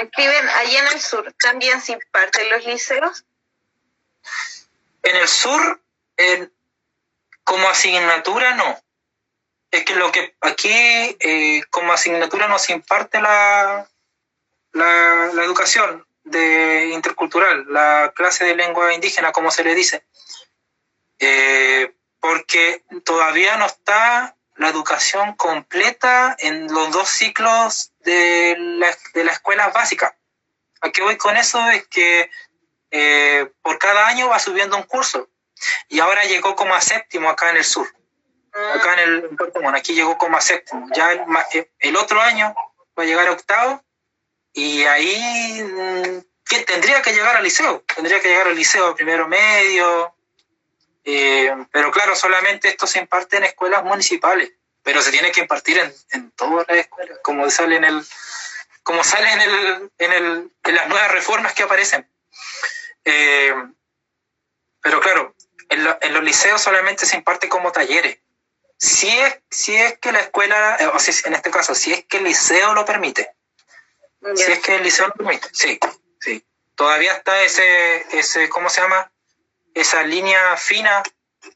Escriben, ahí en el sur, ¿también se imparten los liceos? En el sur, como asignatura, no. Es que lo que aquí, eh, como asignatura, no se imparte la, la, la educación de intercultural, la clase de lengua indígena, como se le dice, eh, porque todavía no está la educación completa en los dos ciclos de la, de la escuela básica. ¿A qué voy con eso? Es que eh, por cada año va subiendo un curso y ahora llegó como a séptimo acá en el sur, acá en el aquí llegó como a séptimo. Ya el, el otro año va a llegar a octavo y ahí mm, tendría que llegar al liceo, tendría que llegar al liceo primero medio, eh, pero claro, solamente esto se imparte en escuelas municipales, pero se tiene que impartir en, en todas las escuelas, como sale en el como sale en, el, en, el, en las nuevas reformas que aparecen. Eh, pero claro, en, en, los liceos solamente se imparte como talleres. Si es, si es que la escuela, eh, o en este caso, si es que el liceo lo permite, si es que el liceo permite, sí, sí. Todavía está ese, ese, ¿cómo se llama? Esa línea fina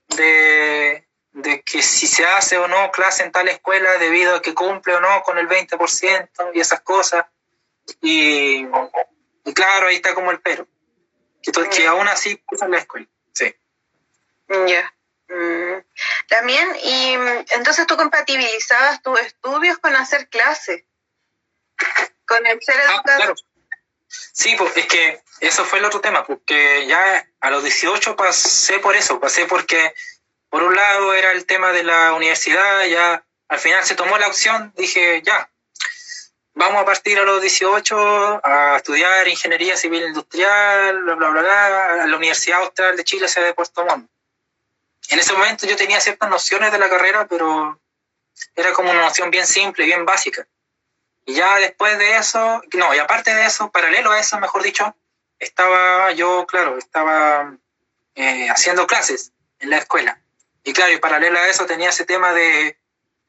de, de que si se hace o no clase en tal escuela debido a que cumple o no con el 20% y esas cosas. Y, claro, ahí está como el pero. Que, que aún así usan la escuela. Sí. Ya. Mm. También, y entonces tú compatibilizabas tus estudios con hacer clases. Con el ser ah, educador. Sí, pues es que eso fue el otro tema, porque ya a los 18 pasé por eso, pasé porque por un lado era el tema de la universidad, ya al final se tomó la opción, dije ya, vamos a partir a los 18 a estudiar ingeniería civil industrial, bla, bla, bla, a la Universidad Austral de Chile, sede de Puerto Montt. En ese momento yo tenía ciertas nociones de la carrera, pero era como una noción bien simple, bien básica. Y ya después de eso, no, y aparte de eso, paralelo a eso, mejor dicho, estaba yo, claro, estaba eh, haciendo clases en la escuela. Y claro, y paralelo a eso tenía ese tema de,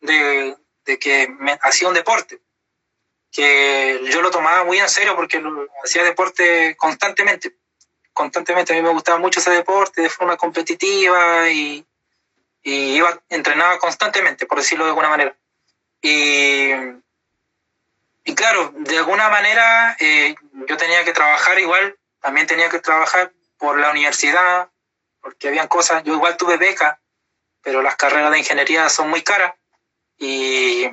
de, que hacía un deporte, que yo lo tomaba muy en serio porque hacía deporte constantemente. Constantemente, a mí me gustaba mucho ese deporte de forma competitiva y, y iba, entrenaba constantemente, por decirlo de alguna manera. Y y claro, de alguna manera eh, yo tenía que trabajar igual, también tenía que trabajar por la universidad, porque habían cosas, yo igual tuve beca, pero las carreras de ingeniería son muy caras y,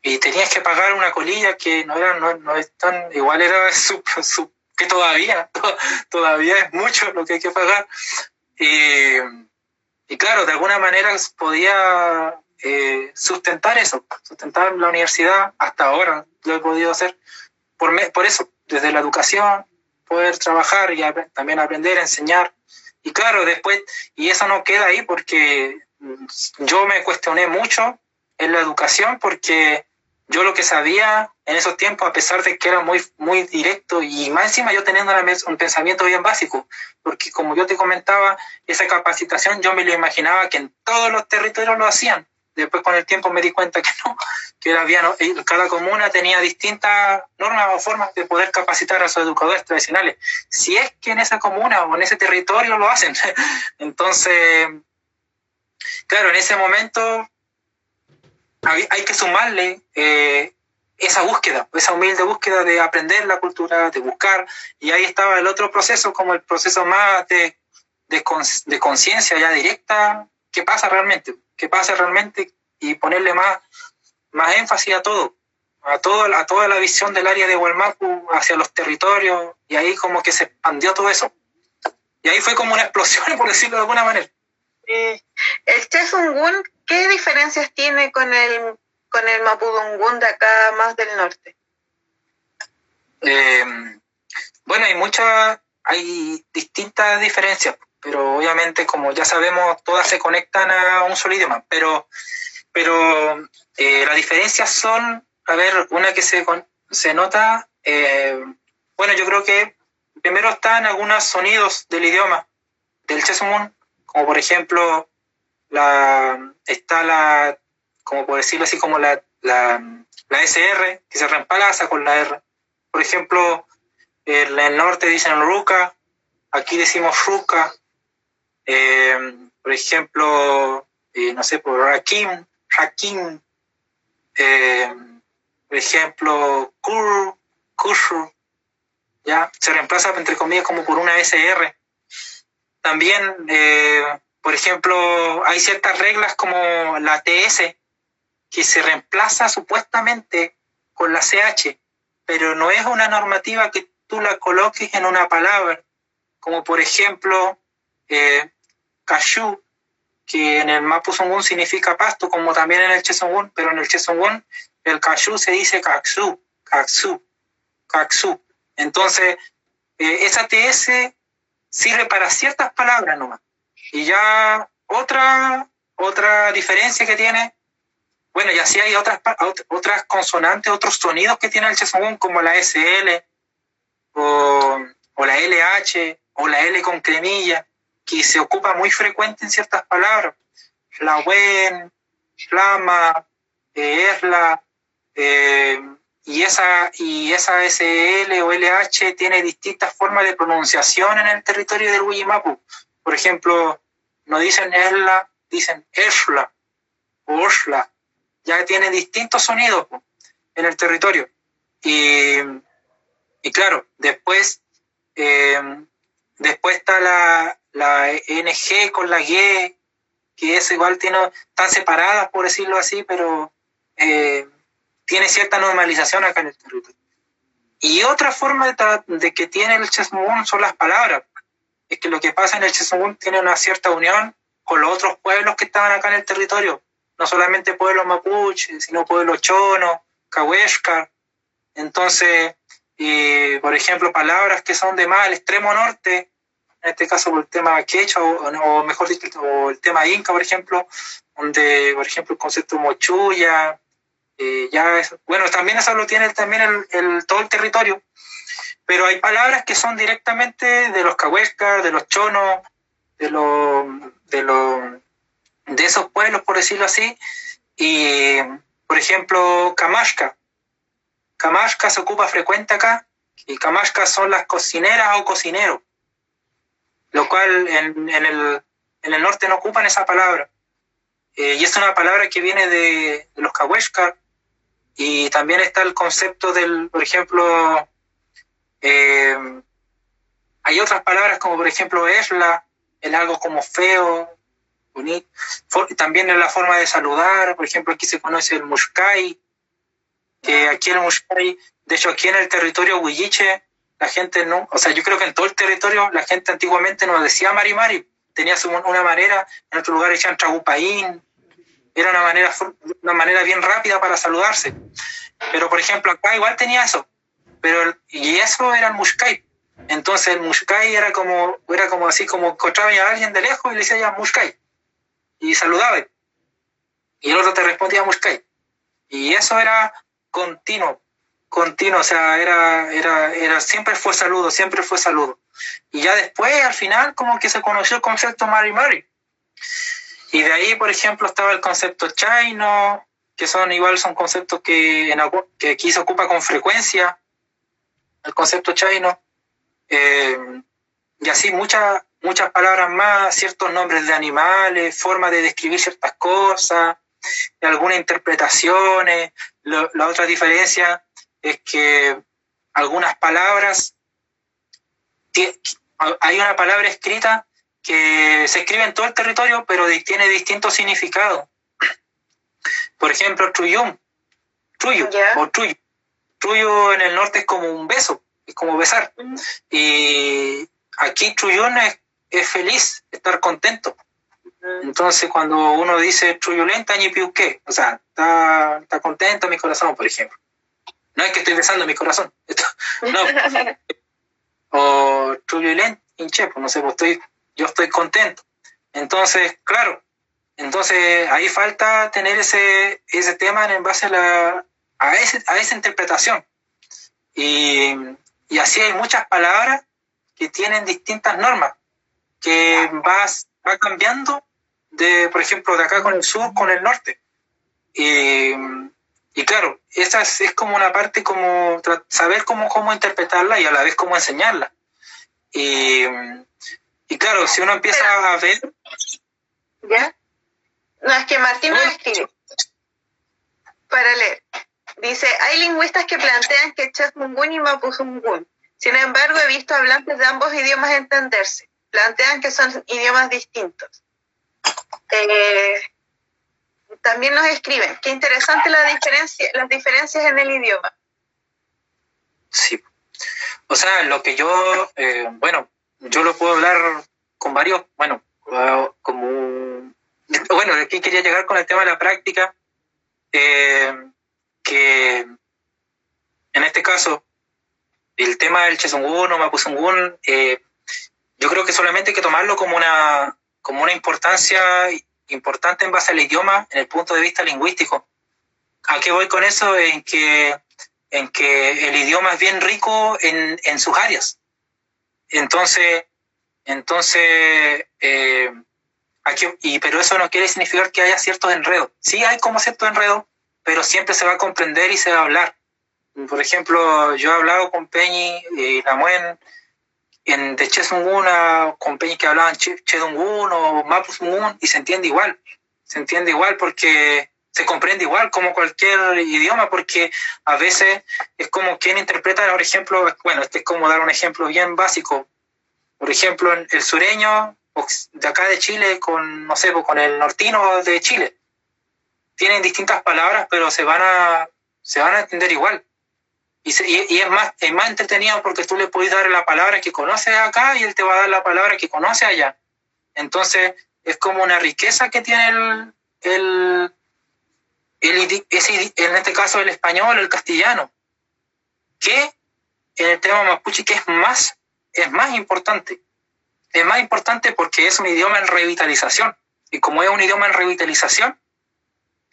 y tenías que pagar una colilla que no era, no, no es tan, igual era su, que todavía, todavía es mucho lo que hay que pagar. Y, y claro, de alguna manera podía eh, sustentar eso, sustentar la universidad, hasta ahora lo he podido hacer, por, por eso, desde la educación, poder trabajar y también aprender, enseñar. Y claro, después, y eso no queda ahí porque yo me cuestioné mucho en la educación porque yo lo que sabía en esos tiempos, a pesar de que era muy, muy directo y más encima yo teniendo un pensamiento bien básico, porque como yo te comentaba, esa capacitación yo me lo imaginaba que en todos los territorios lo hacían. Después con el tiempo me di cuenta que no, que era bien, cada comuna tenía distintas normas o formas de poder capacitar a sus educadores tradicionales, si es que en esa comuna o en ese territorio lo hacen. Entonces, claro, en ese momento hay, que sumarle eh, esa búsqueda, esa humilde búsqueda de aprender la cultura, de buscar, y ahí estaba el otro proceso, como el proceso más de, de, conciencia ya directa, qué pasa realmente, qué pasa realmente, y ponerle más, más énfasis a todo, a, todo, a toda la visión del área de Hualmapu hacia los territorios, y ahí como que se expandió todo eso. Y ahí fue como una explosión, por decirlo de alguna manera. el Chesungun ¿Qué diferencias tiene con el, con el Mapudungun de acá más del norte? Eh, bueno, hay muchas, hay distintas diferencias, pero obviamente como ya sabemos, todas se conectan a un solo idioma, pero, pero eh, las diferencias son, a ver, una que se, se nota, eh, bueno, yo creo que primero están algunos sonidos del idioma del Chesumun, como por ejemplo la, está la, como por decirlo así, como la, la, SR, que se reemplaza con la R. Por ejemplo, en el norte dicen Ruca, aquí decimos Ruca. Eh, por ejemplo, eh, no sé, por Rakim, Rakim. Eh, por ejemplo, Kur, Kushu. ¿ya? Se reemplaza, entre comillas, como por una SR. También por ejemplo, hay ciertas reglas como la TS, que se reemplaza supuestamente con la CH, pero no es una normativa que tú la coloques en una palabra, como por ejemplo eh, que en el Mapuzungun significa pasto, como también en el Chesongun, pero en el Chesongun el cashew se dice kaxu, kaxu, kaxu. Entonces, eh, esa TS sirve para ciertas palabras nomás. Y ya otra, otra diferencia que tiene, bueno, ya sí hay otras, otras consonantes, otros sonidos que tiene el Chesungún, como la SL, o, la LH, o la L con cremilla, que se ocupa muy frecuente en ciertas palabras. La wen, flama, eh, esla, eh, y esa, y esa SL o LH tiene distintas formas de pronunciación en el territorio del Huimapu. Por ejemplo, no dicen esla, dicen esla o osla. Ya tiene distintos sonidos en el territorio. Y, claro, después, em, después está la, la NG con la G, que es igual, tiene, están separadas, por decirlo así, pero eh, tiene cierta normalización acá en el territorio. Y otra forma de, que tiene el chesmugún son las palabras es que lo que pasa en el Chesumún tiene una cierta unión con los otros pueblos que estaban acá en el territorio, no solamente pueblos mapuche, sino pueblos chono, cahuesca. Entonces, por ejemplo, palabras que son de más al extremo norte, en este caso el tema quechua, o, mejor dicho, o el tema inca, por ejemplo, donde, por ejemplo, el concepto mochuya, eh, ya es, bueno, también eso lo tiene también el, todo el territorio, pero hay palabras que son directamente de los cahuescas, de los chonos, de los, de los, de esos pueblos, por decirlo así, y por ejemplo, Kamashka. Kamashka se ocupa frecuente acá, y Kamashka son las cocineras o cocineros, lo cual en, el, en el norte no ocupan esa palabra. Eh, y es una palabra que viene de, los cahuescas, y también está el concepto del, por ejemplo, eh, hay otras palabras como por ejemplo esla, el algo como feo, bonito. También en la forma de saludar, por ejemplo aquí se conoce el mushkai, que aquí el mushkai, de hecho aquí en el territorio huilliche, la gente no, o sea, yo creo que en todo el territorio la gente antiguamente no decía mari mari, tenía una manera, en otro lugar decían tragupaín, era una manera, una manera bien rápida para saludarse. Pero, por ejemplo, acá igual tenía eso, pero, y eso era el mushkai. Entonces el mushkai era como, era como así, como encontraba a alguien de lejos y le decía ya mushkai. Y saludaba. Y el otro te respondía mushkai. Y eso era continuo, continuo, o sea, era, era, era, siempre fue saludo, siempre fue saludo. Y ya después, al final, como que se conoció el concepto Mari Mari. Y de ahí, por ejemplo, estaba el concepto Chino, que son igual, son conceptos que, que aquí se ocupa con frecuencia, el concepto Chino. Eh, y así muchas, muchas palabras más, ciertos nombres de animales, formas de describir ciertas cosas, algunas interpretaciones. la otra diferencia es que algunas palabras, hay una palabra escrita que se escribe en todo el territorio, pero tiene distintos significados. Por ejemplo, truyum, truyo o truyo. Truyo en el norte es como un beso, es como besar. Y aquí truyun es, es, feliz, estar contento. Entonces, cuando uno dice truyulenta ni piuque, o sea, está, está contento mi corazón, por ejemplo. No es que estoy besando mi corazón. no. o truyulent, hinche, pues no sé, pues estoy yo estoy contento. Entonces, claro, entonces ahí falta tener ese, ese tema en base a, la, a, ese, a esa interpretación. Y, y, así hay muchas palabras que tienen distintas normas, que va, va cambiando, de, por ejemplo, de acá con el sur, con el norte. Y, y claro, esa es, es, como una parte como saber cómo, cómo interpretarla y a la vez cómo enseñarla. Y, y claro, si uno empieza a ver... ¿Ya? No, es que Martín lo escribe. Para leer. Dice, hay lingüistas que plantean que Chasmungun y Mapuzungun. Sin embargo, he visto hablantes de ambos idiomas entenderse. Plantean que son idiomas distintos. Eh, también nos escriben, qué interesante la diferencia, las diferencias en el idioma. Sí. O sea, lo que yo, eh, bueno, yo lo puedo hablar con varios, bueno, como, bueno, aquí quería llegar con el tema de la práctica, eh, que en este caso, el tema del Chesungun o Mapuzungun, eh, yo creo que solamente hay que tomarlo como una, como una importancia importante en base al idioma en el punto de vista lingüístico. ¿A qué voy con eso? En que, en que el idioma es bien rico en, en sus áreas. Entonces, entonces eh, aquí, y, pero eso no quiere significar que haya ciertos enredos. Sí hay como ciertos enredos, pero siempre se va a comprender y se va a hablar. Por ejemplo, yo he hablado con Peñi y Namuen en de Chesungun con Peñi que hablaban Chedungun o Mapuzungun y se entiende igual. Se entiende igual porque se comprende igual como cualquier idioma, porque a veces es como quien interpreta, por ejemplo, bueno, este es como dar un ejemplo bien básico. Por ejemplo, el sureño de acá de Chile con, no sé, con el nortino de Chile. Tienen distintas palabras, pero se van a, se van a entender igual. Y, y, es, más, es más entretenido porque tú le puedes dar la palabra que conoces acá y él te va a dar la palabra que conoce allá. Entonces, es como una riqueza que tiene el, el, el ese, en este caso el español, el castellano, que en el tema mapuche que es más es más importante. Es más importante porque es un idioma en revitalización. Y como es un idioma en revitalización,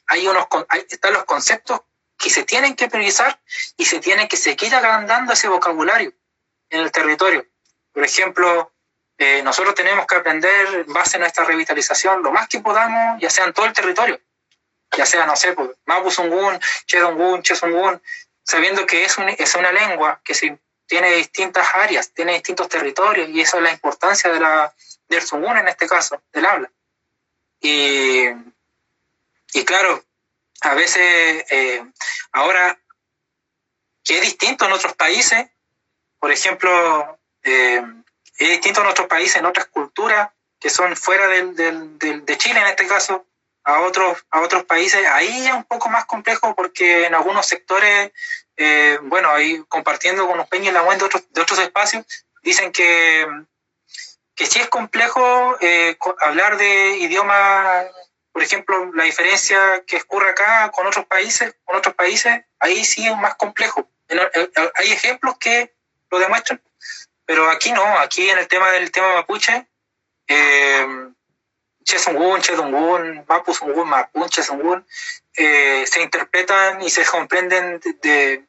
hay unos, están los conceptos que se tienen que priorizar y se tiene que seguir agrandando ese vocabulario en el territorio. Por ejemplo, eh, nosotros tenemos que aprender, en base a nuestra revitalización, lo más que podamos, ya sea en todo el territorio, ya sea, no sé, pues, Mapuzungun, Chedungun, Chesungun, sabiendo que es, es una lengua que se tiene distintas áreas, tiene distintos territorios y esa es la importancia de la, del Sungun en este caso, del habla. Y, y claro, a veces eh, ahora que es distinto en otros países, por ejemplo, eh, es distinto en otros países, en otras culturas que son fuera del, del, de Chile en este caso, a otros, a otros países, ahí es un poco más complejo porque en algunos sectores eh, bueno, ahí compartiendo con los peñas la de otros, de otros espacios, dicen que, que sí es complejo eh, hablar de idiomas, por ejemplo, la diferencia que ocurre acá con otros países, con otros países, ahí sí es más complejo. Hay ejemplos que lo demuestran, pero aquí no, aquí en el tema del tema mapuche, eh, Chesungun, Chedungun, Mapusungun, Mapun, Chesungun, eh, se interpretan y se comprenden de,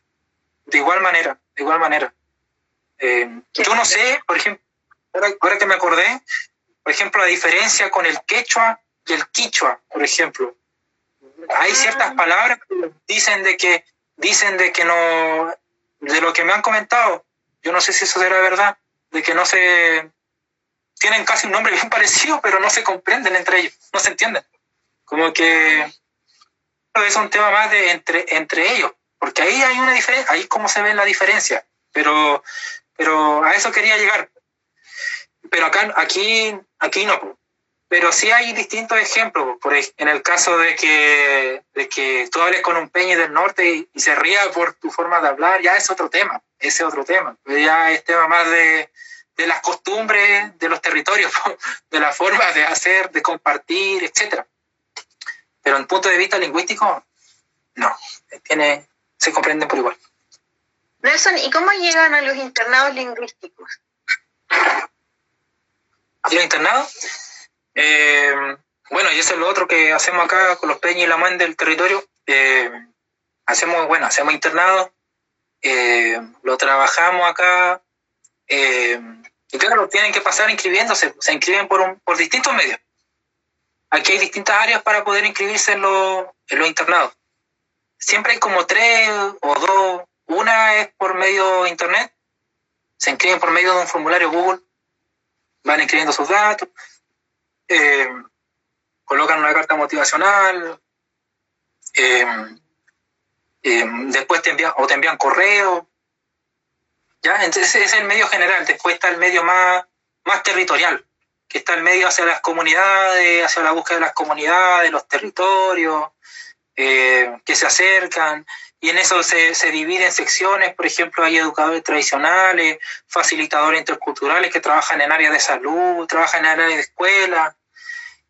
de, igual manera, de igual manera. Eh, yo no sé, por ejemplo, ahora, que me acordé, por ejemplo, la diferencia con el quechua y el quichua, por ejemplo. Hay ciertas ah. palabras que dicen de que dicen de que no de lo que me han comentado, yo no sé si eso será verdad, de que no se tienen casi un nombre bien parecido, pero no se comprenden entre ellos, no se entienden. Como que es un tema más de entre, entre ellos, porque ahí hay una diferencia, ahí cómo se ve la diferencia, pero, pero a eso quería llegar. Pero acá, aquí, aquí no. Pero sí hay distintos ejemplos. Por, en el caso de que, de que tú hables con un peñi del norte y, se ría por tu forma de hablar, ya es otro tema. Ese es otro tema. Ya es tema más de, de las costumbres de los territorios, de la forma de hacer, de compartir, etc. Pero en punto de vista lingüístico, no. Tiene, se comprende por igual. Nelson, ¿y cómo llegan a los internados lingüísticos? ¿A los internados? Eh, bueno, y eso es lo otro que hacemos acá con los peñas y la man del territorio. Eh, hacemos, bueno, hacemos internados, eh, lo trabajamos acá, y claro, tienen que pasar inscribiéndose, se inscriben por, un, por distintos medios. Aquí hay distintas áreas para poder inscribirse en, los, en los internados. Siempre hay como tres o dos. Una es por medio de internet, se inscriben por medio de un formulario Google, van inscribiendo sus datos, eh, colocan una carta motivacional, eh, eh, después te envían, o te envían correo, ¿ya? Entonces es el medio general, después está el medio más, más territorial, que está el medio hacia las comunidades, hacia la búsqueda de las comunidades, los territorios, que se acercan, y en eso se, se divide en secciones, por ejemplo, hay educadores tradicionales, facilitadores interculturales que trabajan en áreas de salud, trabajan en áreas de escuela,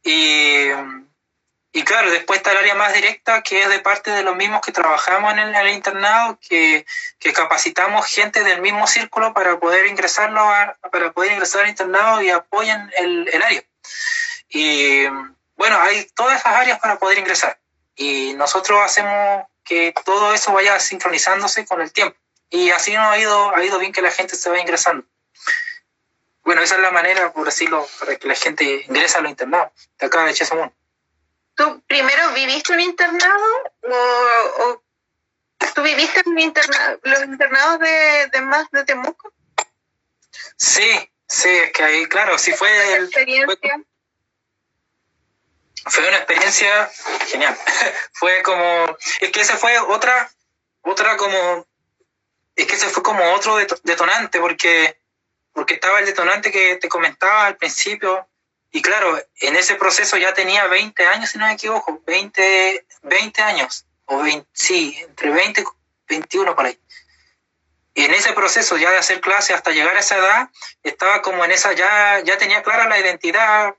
y, y claro, después está el área más directa, que es de parte de los mismos que trabajamos en el, internado, que, que, capacitamos gente del mismo círculo para poder ingresarlo para poder ingresar al internado y apoyen el, el área. Y bueno, hay todas esas áreas para poder ingresar. Y nosotros hacemos que todo eso vaya sincronizándose con el tiempo. Y así no ha ido, ha ido bien que la gente se vaya ingresando. Bueno, esa es la manera, por decirlo, para que la gente ingrese a los internados de acá de Chesamón. ¿Tú primero viviste un internado o, tú viviste en los internados de, de más de Temuco? Sí, sí, es que ahí, claro, sí fue el... Experiencia? Fue, una experiencia genial. fue como... Es que esa fue otra, otra como... Es que ese fue como otro detonante porque porque estaba el detonante que te comentaba al principio, y claro, en ese proceso ya tenía 20 años, si no me equivoco, 20, 20 años, o 20, sí, entre 20 y 21 por ahí. En ese proceso ya de hacer clase hasta llegar a esa edad, estaba como en esa, ya, ya tenía clara la identidad,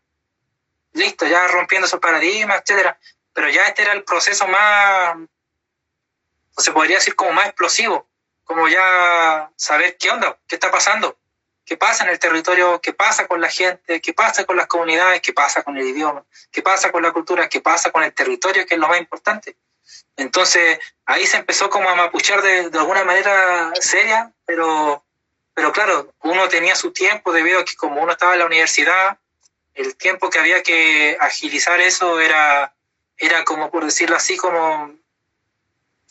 listo, ya rompiendo esos paradigmas, etcétera. Pero ya este era el proceso más, se podría decir como más explosivo, como ya saber qué onda, qué está pasando qué pasa en el territorio, qué pasa con la gente, qué pasa con las comunidades, qué pasa con el idioma, qué pasa con la cultura, qué pasa con el territorio, que es lo más importante. Entonces ahí se empezó como a mapuchar de, de alguna manera seria, pero, pero claro, uno tenía su tiempo debido a que como uno estaba en la universidad, el tiempo que había que agilizar eso era, era como por decirlo así, como,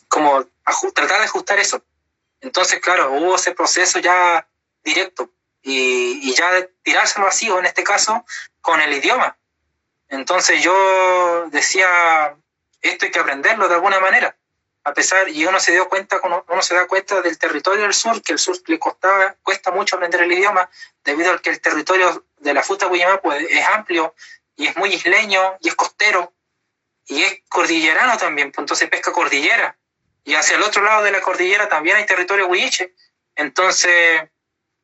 como tratar de ajustar eso. Entonces, claro, hubo ese proceso ya directo y, ya tirárselo así, o en este caso, con el idioma. Entonces yo decía, esto hay que aprenderlo de alguna manera. A pesar, y uno se dio cuenta, uno se da cuenta del territorio del sur, que el sur le costaba, cuesta mucho aprender el idioma, debido al que el territorio de la Futa Guayama pues, es amplio, y es muy isleño, y es costero, y es cordillerano también, pues entonces pesca cordillera. Y hacia el otro lado de la cordillera también hay territorio huilliche. Entonces,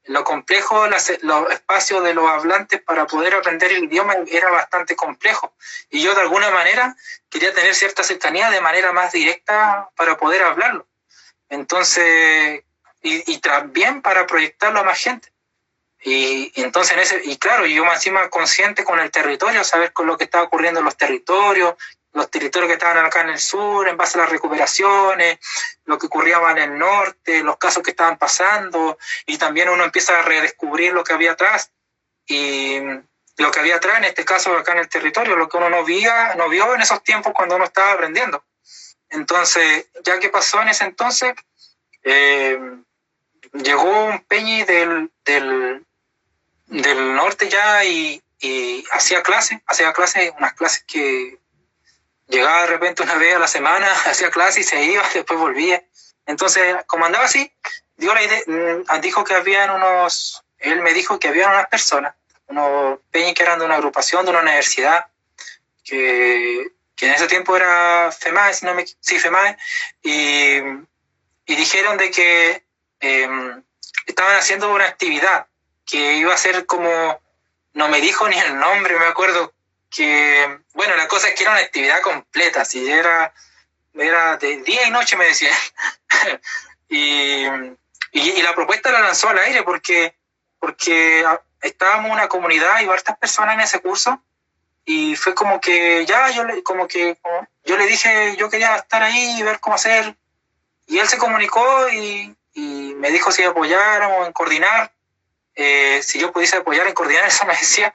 lo complejo, los espacios de los hablantes para poder aprender el idioma era bastante complejo. Y yo de alguna manera quería tener cierta cercanía de manera más directa para poder hablarlo. Entonces, y, y también para proyectarlo a más gente. Y, entonces, en ese, y claro, yo más encima consciente con el territorio, saber con lo que estaba ocurriendo en los territorios, los territorios que estaban acá en el sur, en base a las recuperaciones, lo que ocurría en el norte, los casos que estaban pasando, y también uno empieza a redescubrir lo que había atrás. Y lo que había atrás, en este caso acá en el territorio, lo que uno no, vía, no vio en esos tiempos cuando uno estaba aprendiendo. Entonces, ya que pasó en ese entonces, eh, llegó un peñi del, del, del norte ya y, y hacía clases, hacía clases, unas clases que llegaba de repente una vez a la semana, hacía clase y se iba, después volvía. Entonces, como andaba así, dio la idea, mm, dijo que habían unos, él me dijo que habían unas personas, unos peñas que eran de una agrupación, de una universidad, que, que en ese tiempo era FEMAE, si no me, sí, FEMAE, y, y dijeron de que em, estaban haciendo una actividad que iba a ser como, no me dijo ni el nombre, me acuerdo, que, bueno, la cosa es que era una actividad completa, si era, era de día y noche, me decían. y, y, la propuesta la lanzó al aire porque, porque estábamos una comunidad y varias personas en ese curso y fue como que ya yo le, como que yo le dije yo quería estar ahí y ver cómo hacer. Y él se comunicó y, y me dijo si apoyáramos en coordinar. Eh, si yo pudiese apoyar en coordinar eso me decía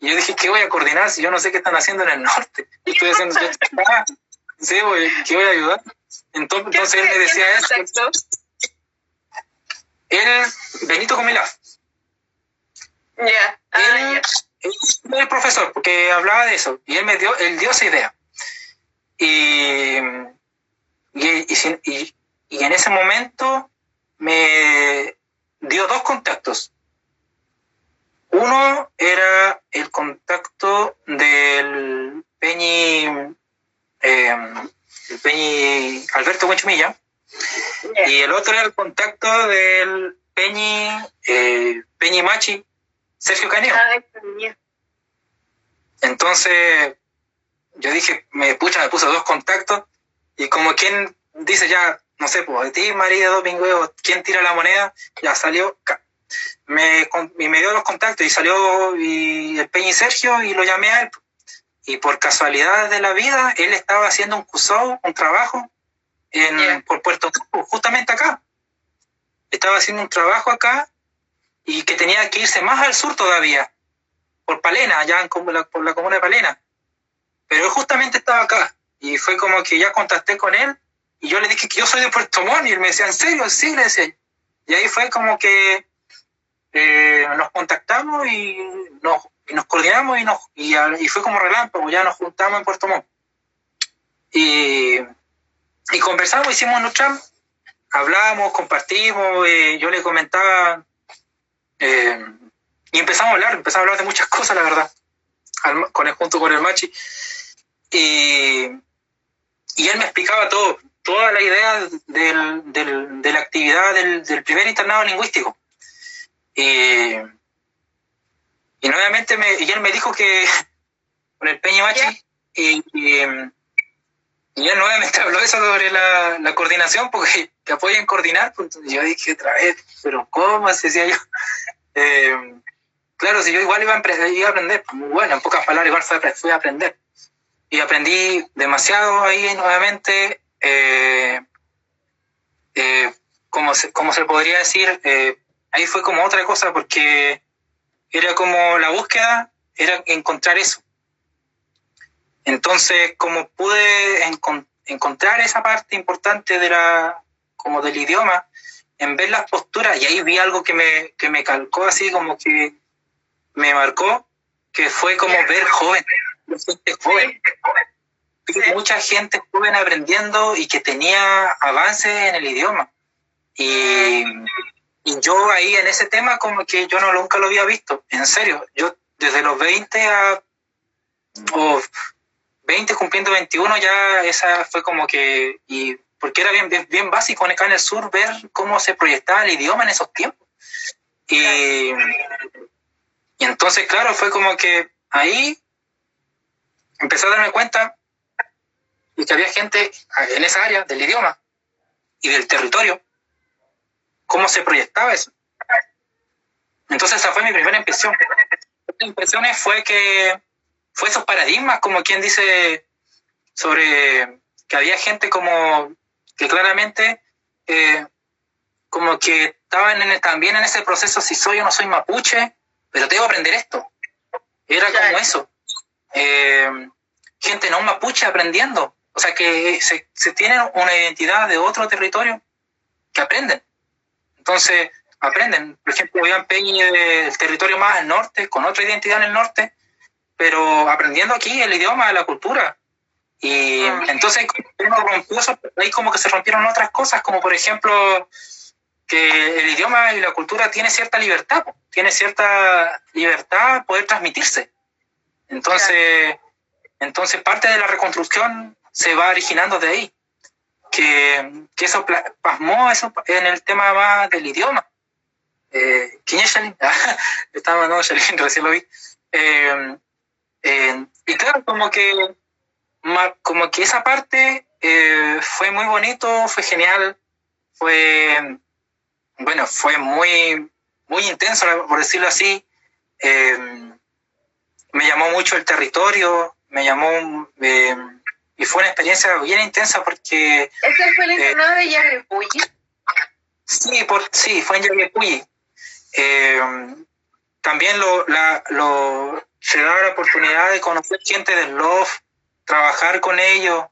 y yo dije, ¿qué voy a coordinar si yo no sé qué están haciendo en el norte? Estoy haciendo sí, ¿qué voy a ayudar? Entonces, él me decía eso. Él, Benito Comilaf. Ya. Ah, él, es el profesor, porque hablaba de eso, y él me dio, él dio esa idea. Y, y, y, y en ese momento me dio dos contactos. Uno era el contacto del Peñi, em, el Peñi Alberto Buenchumilla, y el otro era el contacto del Peñi, eh, Peñi Machi, Sergio Caneo. Ah, Entonces, yo dije, me pucha, me puso dos contactos, y como quien dice ya, no sé, pues de ti, María Domingo, ¿quién tira la moneda? Ya salió me, y me dio los contactos y salió y el Peña y Sergio y lo llamé a él. Y por casualidad de la vida, él estaba haciendo un curso, un trabajo en, por Puerto Rico, justamente acá. Estaba haciendo un trabajo acá y que tenía que irse más al sur todavía, por Palena, allá en, por la, por la comuna de Palena. Pero él justamente estaba acá y fue como que ya contacté con él y yo le dije que yo soy de Puerto Montt y él me decía, ¿en serio? Sí, le decía. Y ahí fue como que eh, nos contactamos y nos, y nos coordinamos y, nos, y, fue como relámpago, ya nos juntamos en Puerto Montt. Y, y conversamos, hicimos nuestra, hablamos, compartimos, eh, yo le comentaba eh, y empezamos a hablar, empezamos a hablar de muchas cosas, la verdad, con el, junto con el Machi. Y, y él me explicaba todo, toda la idea del, del, de la actividad del primer internado lingüístico y, y nuevamente me, y él me dijo que con el Peña Machi, y, y, él nuevamente habló eso sobre la, la coordinación, porque te apoyan coordinar. Pues, yo dije otra vez, pero ¿cómo? Así decía yo. Eh, claro, si yo igual iba a, iba a aprender, pues bueno, en pocas palabras, igual fui, fui a aprender. Y aprendí demasiado ahí nuevamente. Eh, eh, como, se, como se podría decir, eh, ahí fue como otra cosa porque era como la búsqueda, era encontrar eso. Entonces, como pude encontrar esa parte importante de la, como del idioma, en ver las posturas, y ahí vi algo que me, que me calcó así, como que me marcó, que fue como ver joven, gente joven. Mucha gente joven aprendiendo y que tenía avances en el idioma. Y, y yo ahí en ese tema como que yo no nunca lo había visto, en serio. Yo desde los 20 a... o 20 cumpliendo 21 ya esa fue como que... Y porque era bien, bien, básico acá en el sur ver cómo se proyectaba el idioma en esos tiempos. Y, y entonces, claro, fue como que ahí empecé a darme cuenta de que había gente en esa área del idioma y del territorio, cómo se proyectaba eso. Entonces esa fue mi primera impresión. La impresión fue que fue esos paradigmas, como quien dice, sobre que había gente como que claramente eh, como que estaban en, también en ese proceso, si soy o no soy mapuche, pero tengo que aprender esto. Era como eso. Eh, gente no mapuche aprendiendo. O sea, que se, se tienen una identidad de otro territorio que aprenden. Entonces, aprenden. Por ejemplo, Iván Peñi del territorio más al norte, con otra identidad en el norte, pero aprendiendo aquí el idioma, la cultura. Y ah. entonces uno rompió ahí como que se rompieron otras cosas, como por ejemplo que el idioma y la cultura tiene cierta libertad, tiene cierta libertad poder transmitirse. Entonces, entonces parte de la reconstrucción se va originando de ahí. Que, que eso pasmó eso en el tema más del idioma. Eh, ¿Quién es Shalin? Estaba, no, Shalin, recién lo vi. Eh, eh, y claro, como que, como que esa parte eh, fue muy bonito, fue genial, fue, bueno, fue muy, muy intenso, por decirlo así. me llamó mucho el territorio, me llamó, y fue una experiencia bien intensa porque... ¿Ese fue el internado de Yaguepuyi? Sí, por, sí, fue en Yaguepuyi. Eh, también lo, la, lo, se da la oportunidad de conocer gente del Love, trabajar con ellos,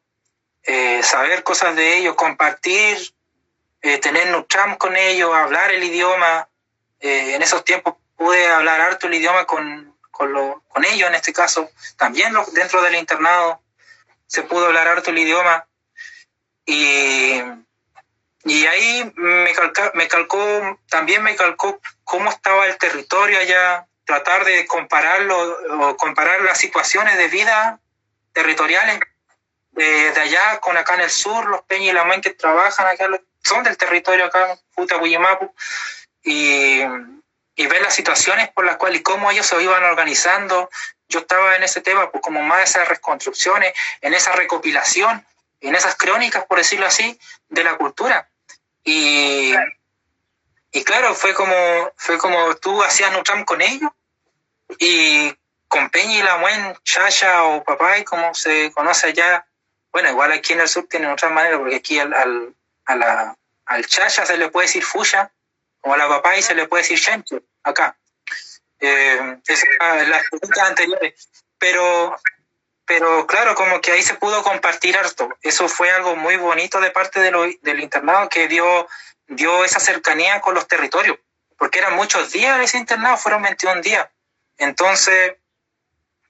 eh, saber cosas de ellos, compartir, eh, tener Nutram con ellos, hablar el idioma. en esos tiempos pude hablar harto el idioma con, con, lo, con ellos, en este caso. También lo, dentro del internado se pudo hablar harto el idioma. Y y ahí me, me calcó, también me calcó cómo estaba el territorio allá, tratar de compararlo o comparar las situaciones de vida territoriales de, de allá con acá en el sur, los Peña y la que trabajan acá, son del territorio acá, Puta y, y ver las situaciones por las cuales y cómo ellos se iban organizando. Yo estaba en ese tema, pues como más esas reconstrucciones, en esa recopilación, en esas crónicas, por decirlo así, de la cultura. Y, y claro, fue como, fue como tú hacías Nutram con ellos y con Peña y la Muen, Chaya o Papay, como se conoce allá. Bueno, igual aquí en el sur tienen otra manera, porque aquí al, al, a la, al Chaya se le puede decir Fuya, o a la Papay se le puede decir Shencho, acá. Eh, las preguntas anteriores. Pero pero claro, como que ahí se pudo compartir harto. Eso fue algo muy bonito de parte de lo, del internado que dio, dio esa cercanía con los territorios, porque eran muchos días ese internado, fueron 21 días. Entonces,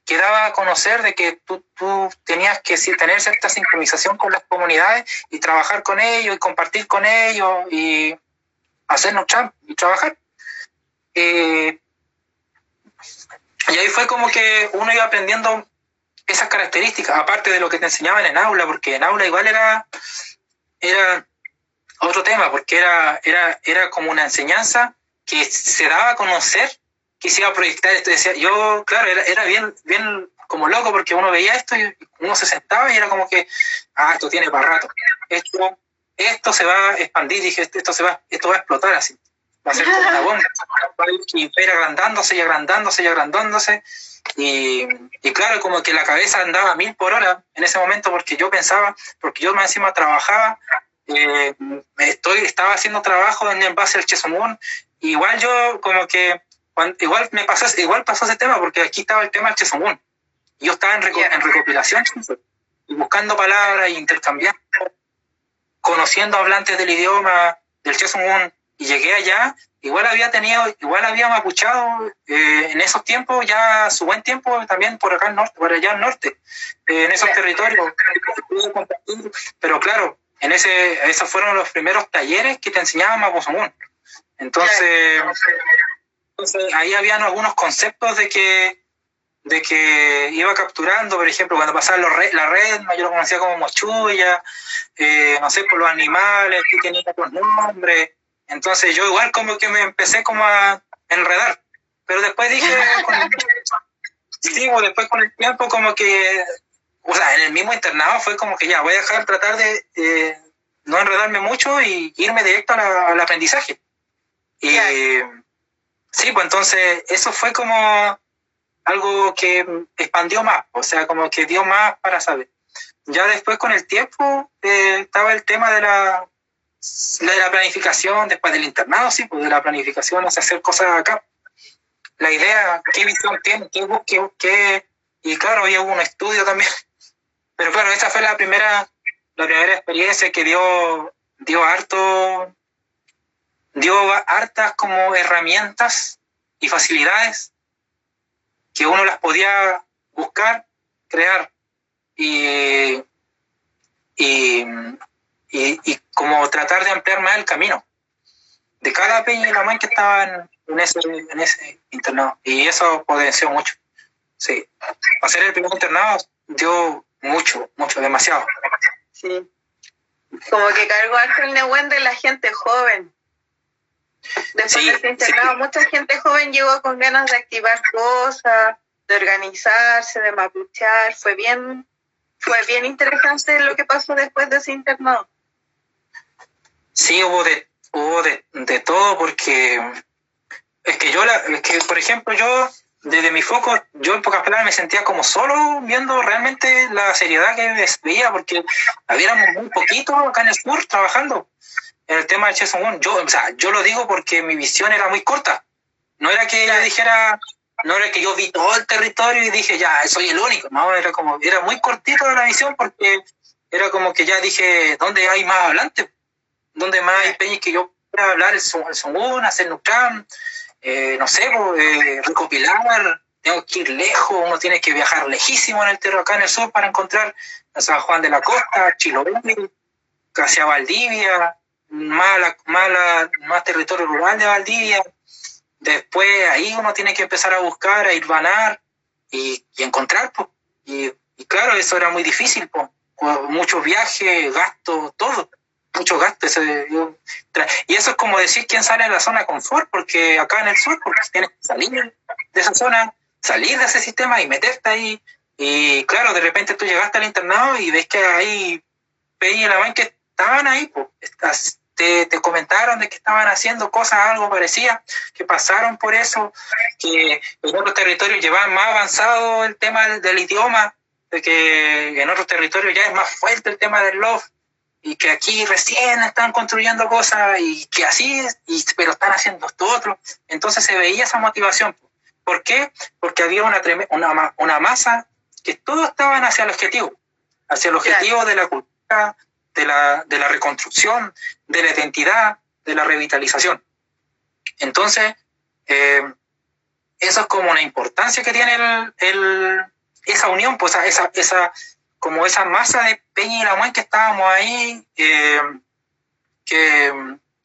quedaba a conocer de que tú, tú tenías que tener cierta sincronización con las comunidades y trabajar con ellos y compartir con ellos y hacernos y trabajar. Eh, y ahí fue como que uno iba aprendiendo esas características, aparte de lo que te enseñaban en aula, porque en aula igual era, era otro tema, porque era, era, era como una enseñanza que se daba a conocer, que se iba a proyectar esto. Yo, claro, era, era bien, bien como loco, porque uno veía esto y uno se sentaba y era como que, ah, esto tiene para rato. Esto, esto se va a expandir, dije, esto, se va, esto va a explotar así. Va a ser como una bomba. Va a ir agrandándose y agrandándose y agrandándose. Y, y, claro, como que la cabeza andaba a mil por hora en ese momento porque yo pensaba, porque yo encima trabajaba, eh, estoy, estaba haciendo trabajo en el base del Chesumún, igual yo como que, igual me pasó, igual pasó ese tema porque aquí estaba el tema del Chesumún. Yo estaba en, en recopilación, buscando palabras intercambiando, conociendo hablantes del idioma del Chesumún, y llegué allá igual había tenido, igual había mapuchado eh, en esos tiempos, ya su buen tiempo también por acá al norte, por allá al norte, eh, en esos territorios. Pero claro, en ese, esos fueron los primeros talleres que te enseñaban Mapuzungún. Entonces, entonces, ahí habían algunos conceptos de que de que iba capturando, por ejemplo, cuando pasaba la red, yo lo conocía como mochuya, eh, no sé, por los animales, que tenía por nombres, entonces yo igual como que me empecé como a, enredar. Pero después dije, sí, o después con el tiempo como que, o sea, en el mismo internado fue como que ya, voy a dejar tratar de no enredarme mucho y irme directo al aprendizaje. Y sí, pues entonces eso fue como algo que expandió más, o sea, como que dio más para saber. Ya después con el tiempo eh, estaba el tema de la, de la planificación, después del internado, sí, pues de la planificación, hacer cosas acá. La idea, qué visión tiene, qué busque, qué... Y claro, había un estudio también. Pero claro, esa fue la primera, la primera experiencia que dio, dio harto, dio hartas como herramientas y facilidades que uno las podía buscar, crear y, y, y, como tratar de ampliar más el camino de cada peña y la mano que estaban en ese, en ese internado. Y eso potenció mucho. Sí. Hacer el primer internado dio mucho, mucho, demasiado. Sí. Como que cargó harto el Nehuen de la gente joven. Después de ese internado, mucha gente joven llegó con ganas de activar cosas, de organizarse, de mapuchar. Fue bien, fue bien interesante lo que pasó después de ese internado. Sí, hubo de, hubo de, de todo porque es que yo, la, es que por ejemplo, yo desde mi foco, yo en pocas palabras me sentía como solo viendo realmente la seriedad que veía, porque habíamos muy poquito acá en el sur trabajando en el tema de Chesong Yo, o sea, yo lo digo porque mi visión era muy corta. No era que yo dijera, no era que yo vi todo el territorio y dije, ya, soy el único. No, era como, era muy cortito la visión porque era como que ya dije, ¿dónde hay más adelante? ¿Dónde más hay peñas que yo pueda hablar el, el hacer Nucam? Eh, no sé, eh, recopilar, tengo que ir lejos, uno tiene que viajar lejísimo en el terreno acá en el sur para encontrar a San Juan de la Costa, Chiloé, hacia Valdivia, más, más, territorio rural de Valdivia. Después ahí uno tiene que empezar a buscar, a ir vanar y, encontrar. Pues. Y, y, claro, eso era muy difícil, pues. muchos viajes, gastos, todo mucho gasto. y eso es como decir quién sale de la zona confort, porque acá en el sur, porque tienes que salir de esa zona, salir de ese sistema y meterte ahí. Y claro, de repente tú llegaste al internado y ves que hay y la que estaban ahí, pues, te, te, comentaron de que estaban haciendo cosas algo parecidas, que pasaron por eso, que en otros territorios llevaban más avanzado el tema del, del idioma, de que en otros territorios ya es más fuerte el tema del love y que aquí recién están construyendo cosas y que así, y, pero están haciendo esto otro. Entonces se veía esa motivación. ¿Por qué? Porque había una, una, una masa que todos estaban hacia el objetivo, hacia el objetivo de la cultura, de la, de la reconstrucción, de la identidad, de la revitalización. Entonces, eh, eso es como una importancia que tiene el, el, esa unión, pues esa, esa, como esa masa de Peña y la que estábamos ahí, que,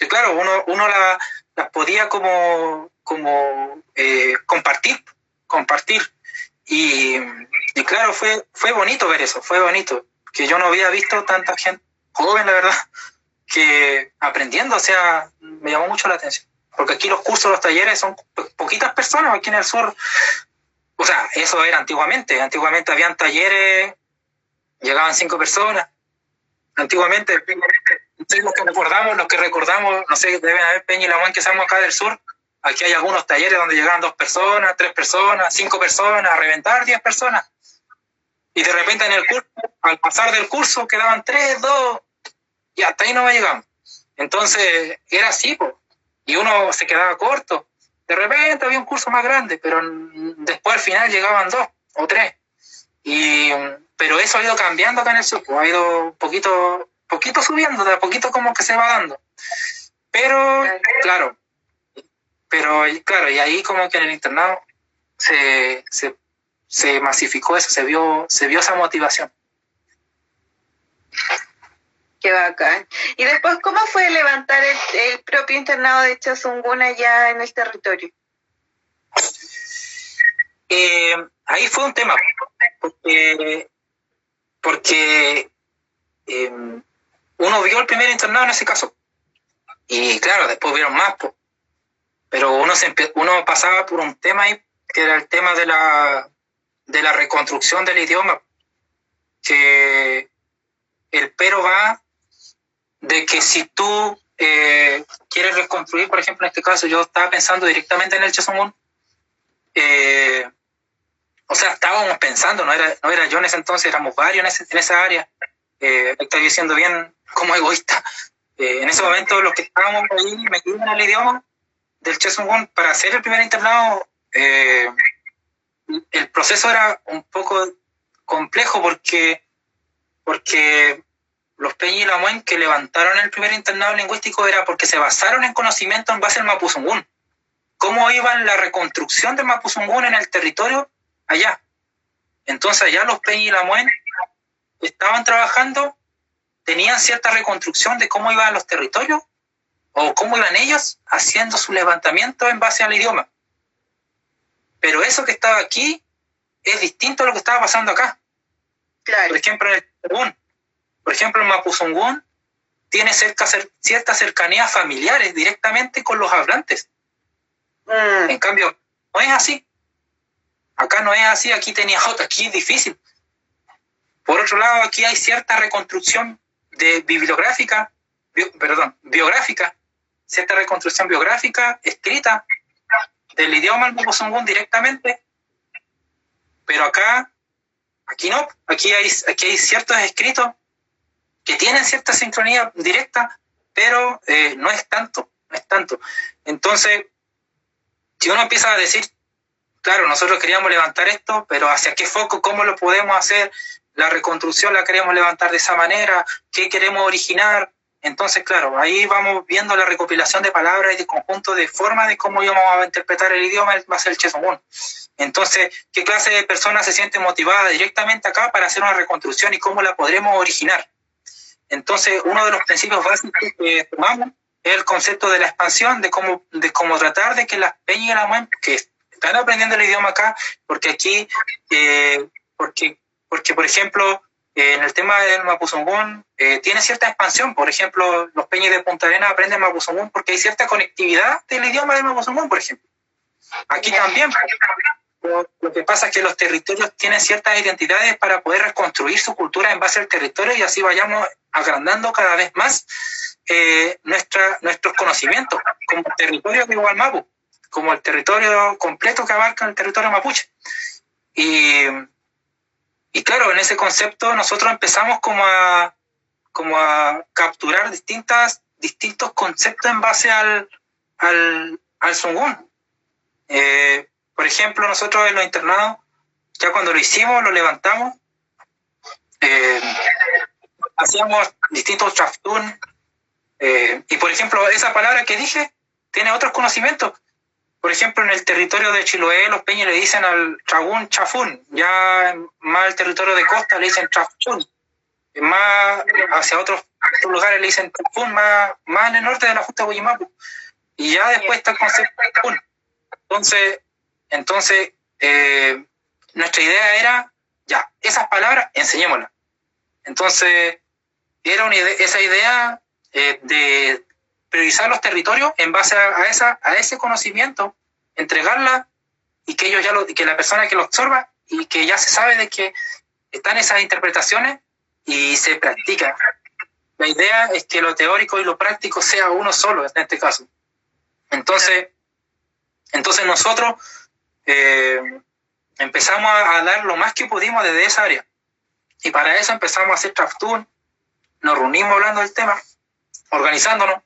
claro, uno, uno las la podía como, como eh, compartir, compartir. Y, y, claro, fue, fue bonito ver eso, fue bonito, que yo no había visto tanta gente joven, la verdad, que aprendiendo, o sea, me llamó mucho la atención. Porque aquí los cursos, los talleres son poquitas personas aquí en el sur. O sea, eso era antiguamente. Antiguamente habían talleres llegaban cinco personas. Antiguamente, los que recordamos, los que recordamos, no sé, deben haber Peña y la que estamos acá del sur. Aquí hay algunos talleres donde llegaban dos personas, tres personas, cinco personas, a reventar diez personas. Y de repente en el curso, al pasar del curso, quedaban tres, dos, y hasta ahí no me llegamos. Entonces, era así, y uno se quedaba corto. De repente había un curso más grande, pero después al final llegaban dos o tres. Y pero eso ha ido cambiando acá en el sur, pues, ha ido poquito, poquito subiendo, de a poquito como que se va dando. Pero, claro, pero claro, y ahí como que en el internado se, se, masificó eso, se vio, se vio esa motivación. Qué bacán. Y después, ¿cómo fue levantar el, propio internado de Chazunguna ya en el territorio? Eh, ahí fue un tema, porque porque em, uno vio el primer internado en ese caso. Y claro, después vieron más. pero uno, se uno pasaba por un tema ahí, que era el tema de la, de la reconstrucción del idioma, que el pero va de que si tú eh, quieres reconstruir, por ejemplo, en este caso, yo estaba pensando directamente en el Chesumún, eh, o sea, estábamos pensando, no era, no era yo en ese entonces, éramos varios en, esa área, eh, estoy diciendo bien como egoísta, eh, en ese momento los que estábamos ahí metidos en el idioma del Chesumún, para hacer el primer internado, el proceso era un poco complejo porque, porque los Peña y Lamuen que levantaron el primer internado lingüístico era porque se basaron en conocimiento en base al Mapuzungún. ¿Cómo iba la reconstrucción del Mapuzungún en el territorio allá? Entonces allá los Peña y Lamuen estaban trabajando, tenían cierta reconstrucción de cómo iban los territorios o cómo iban ellos haciendo su levantamiento en base al idioma. Pero eso que estaba aquí es distinto a lo que estaba pasando acá. Por ejemplo, en el por ejemplo, el Mapuzungún tiene cerca, ciertas cercanías familiares directamente con los hablantes. Mm. En cambio, no es así. Acá no es así, aquí tenía otra, aquí es difícil. Por otro lado, aquí hay cierta reconstrucción de bibliográfica, perdón, biográfica, cierta reconstrucción biográfica escrita del idioma al directamente, pero acá, aquí no, aquí hay, aquí hay ciertos escritos que tienen cierta sincronía directa, pero eh, no es tanto, no es tanto. Entonces, si uno empieza a decir, claro, nosotros queríamos levantar esto, pero ¿hacia qué foco? ¿Cómo lo podemos hacer? La reconstrucción la queremos levantar de esa manera, ¿qué queremos originar? Entonces, claro, ahí vamos viendo la recopilación de palabras y de conjunto de formas de cómo íbamos a interpretar el idioma, va a ser el Chesomún. Entonces, ¿qué clase de personas se siente motivada directamente acá para hacer una reconstrucción y cómo la podremos originar? Entonces, uno de los principios básicos que tomamos es el concepto de la expansión, de cómo, de cómo tratar de que las peñas y las mujeres que están aprendiendo el idioma acá, porque aquí, eh, porque, porque, por ejemplo, eh, en el tema del Mapuzungún, eh, tiene cierta expansión. Por ejemplo, los peñas de Punta Arena aprenden Mapuzungún porque hay cierta conectividad del idioma del Mapuzungún, por ejemplo. Aquí también, lo que pasa es que los territorios tienen ciertas identidades para poder reconstruir su cultura en base al territorio y así vayamos agrandando cada vez más nuestra, nuestros conocimientos como territorio de Mapu, como el territorio completo que abarca el territorio mapuche. Y, y claro, en ese concepto nosotros empezamos como a, como a capturar distintas, distintos conceptos en base al, al, al Zungún. Eh, por ejemplo, nosotros en los internados, ya cuando lo hicimos, lo levantamos, eh, hacíamos distintos chaftún, eh, y por ejemplo, esa palabra que dije tiene otros conocimientos. Por ejemplo, en el territorio de Chiloé, los peñas le dicen al tragún chafún, ya más el territorio de costa le dicen chafún, más hacia otros, lugares le dicen chafún, más, más en el norte de la Justa de Y ya después está el concepto de chafún. Entonces, entonces, eh, nuestra idea era, ya, esas palabras, enseñémoslas. Entonces, era una esa idea eh, de priorizar los territorios en base a, esa, a ese conocimiento, entregarla y que ellos ya lo, que la persona que lo absorba y que ya se sabe de que están esas interpretaciones y se practica. La idea es que lo teórico y lo práctico sea uno solo en este caso. Entonces, entonces nosotros eh, empezamos a, dar lo más que pudimos desde esa área. Y para eso empezamos a hacer draft nos reunimos hablando del tema, organizándonos,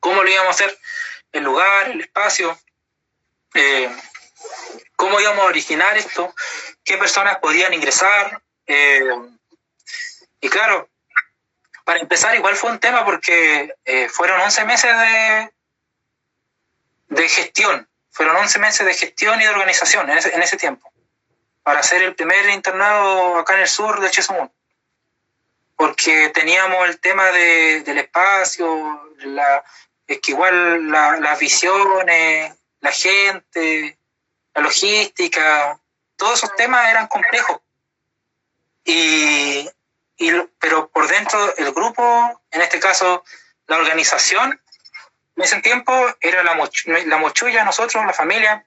cómo lo íbamos a hacer, el lugar, el espacio, eh, cómo íbamos a originar esto, qué personas podían ingresar. Eh, y claro, para empezar igual fue un tema porque fueron 11 meses de, de gestión, fueron 11 meses de gestión y de organización en ese, tiempo, para hacer el primer internado acá en el sur de Chesumún. Porque teníamos el tema del espacio, la, es que igual las visiones, la gente, la logística, todos esos temas eran complejos. Y, y, pero por dentro el grupo, en este caso la organización, en ese tiempo era la, la mochulla, nosotros, la familia,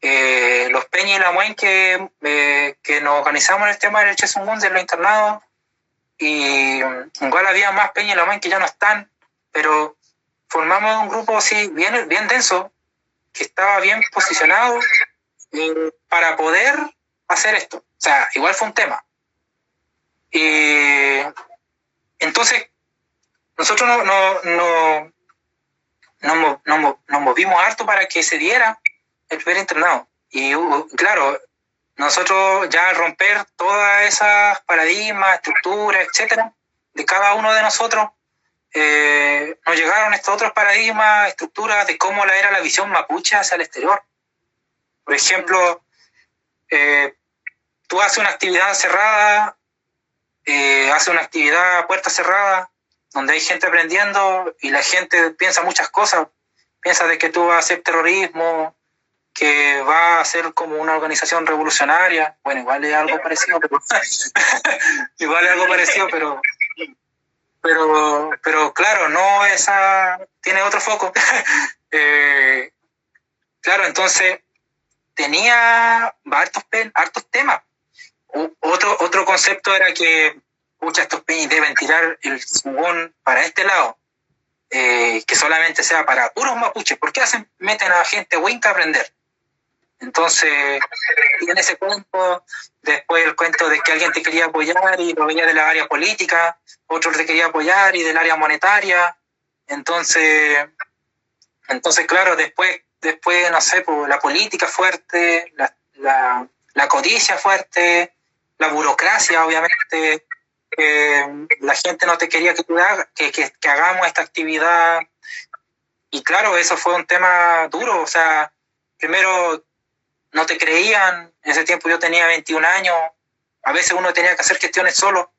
eh, los Peña y la Muen que, eh, que nos organizamos en el tema del Chesungun de los internados, y igual había más Peña y la Muen que ya no están, pero formamos un grupo así bien, bien denso, que estaba bien posicionado eh, para poder hacer esto. O sea, igual fue un tema. Y entonces, nosotros no, no, no, no, nos movimos harto para que se diera el primer internado. Y claro, nosotros ya al romper todas esas paradigmas, estructuras, etcétera, de cada uno de nosotros, eh, nos llegaron estos otros paradigmas, estructuras de cómo era la visión mapuche hacia el exterior. Por ejemplo, eh, tú haces una actividad cerrada, eh, haces una actividad puerta cerrada, donde hay gente aprendiendo y la gente piensa muchas cosas. Piensa de que tú vas a hacer terrorismo, que va a ser como una organización revolucionaria. Bueno, igual es algo parecido, pero igual es algo parecido, pero pero pero claro, no esa tiene otro foco. Eh, claro, entonces tenía hartos, hartos temas. otro, otro concepto era que muchas estos peñas deben tirar el zugón para este lado, eh, que solamente sea para puros mapuches. ¿Por qué hacen, meten a gente winca a aprender? Entonces, en ese cuento, después el cuento de que alguien te quería apoyar y lo veía de la área política, otro te quería apoyar y del área monetaria. Entonces, entonces claro, después, después no sé, pues, la política fuerte, la, la, la codicia fuerte, la burocracia, obviamente, la gente no te quería que, que, que, que, hagamos esta actividad. Y claro, eso fue un tema duro. O sea, primero no te creían. En ese tiempo yo tenía 21 años. A veces uno tenía que hacer gestiones solo.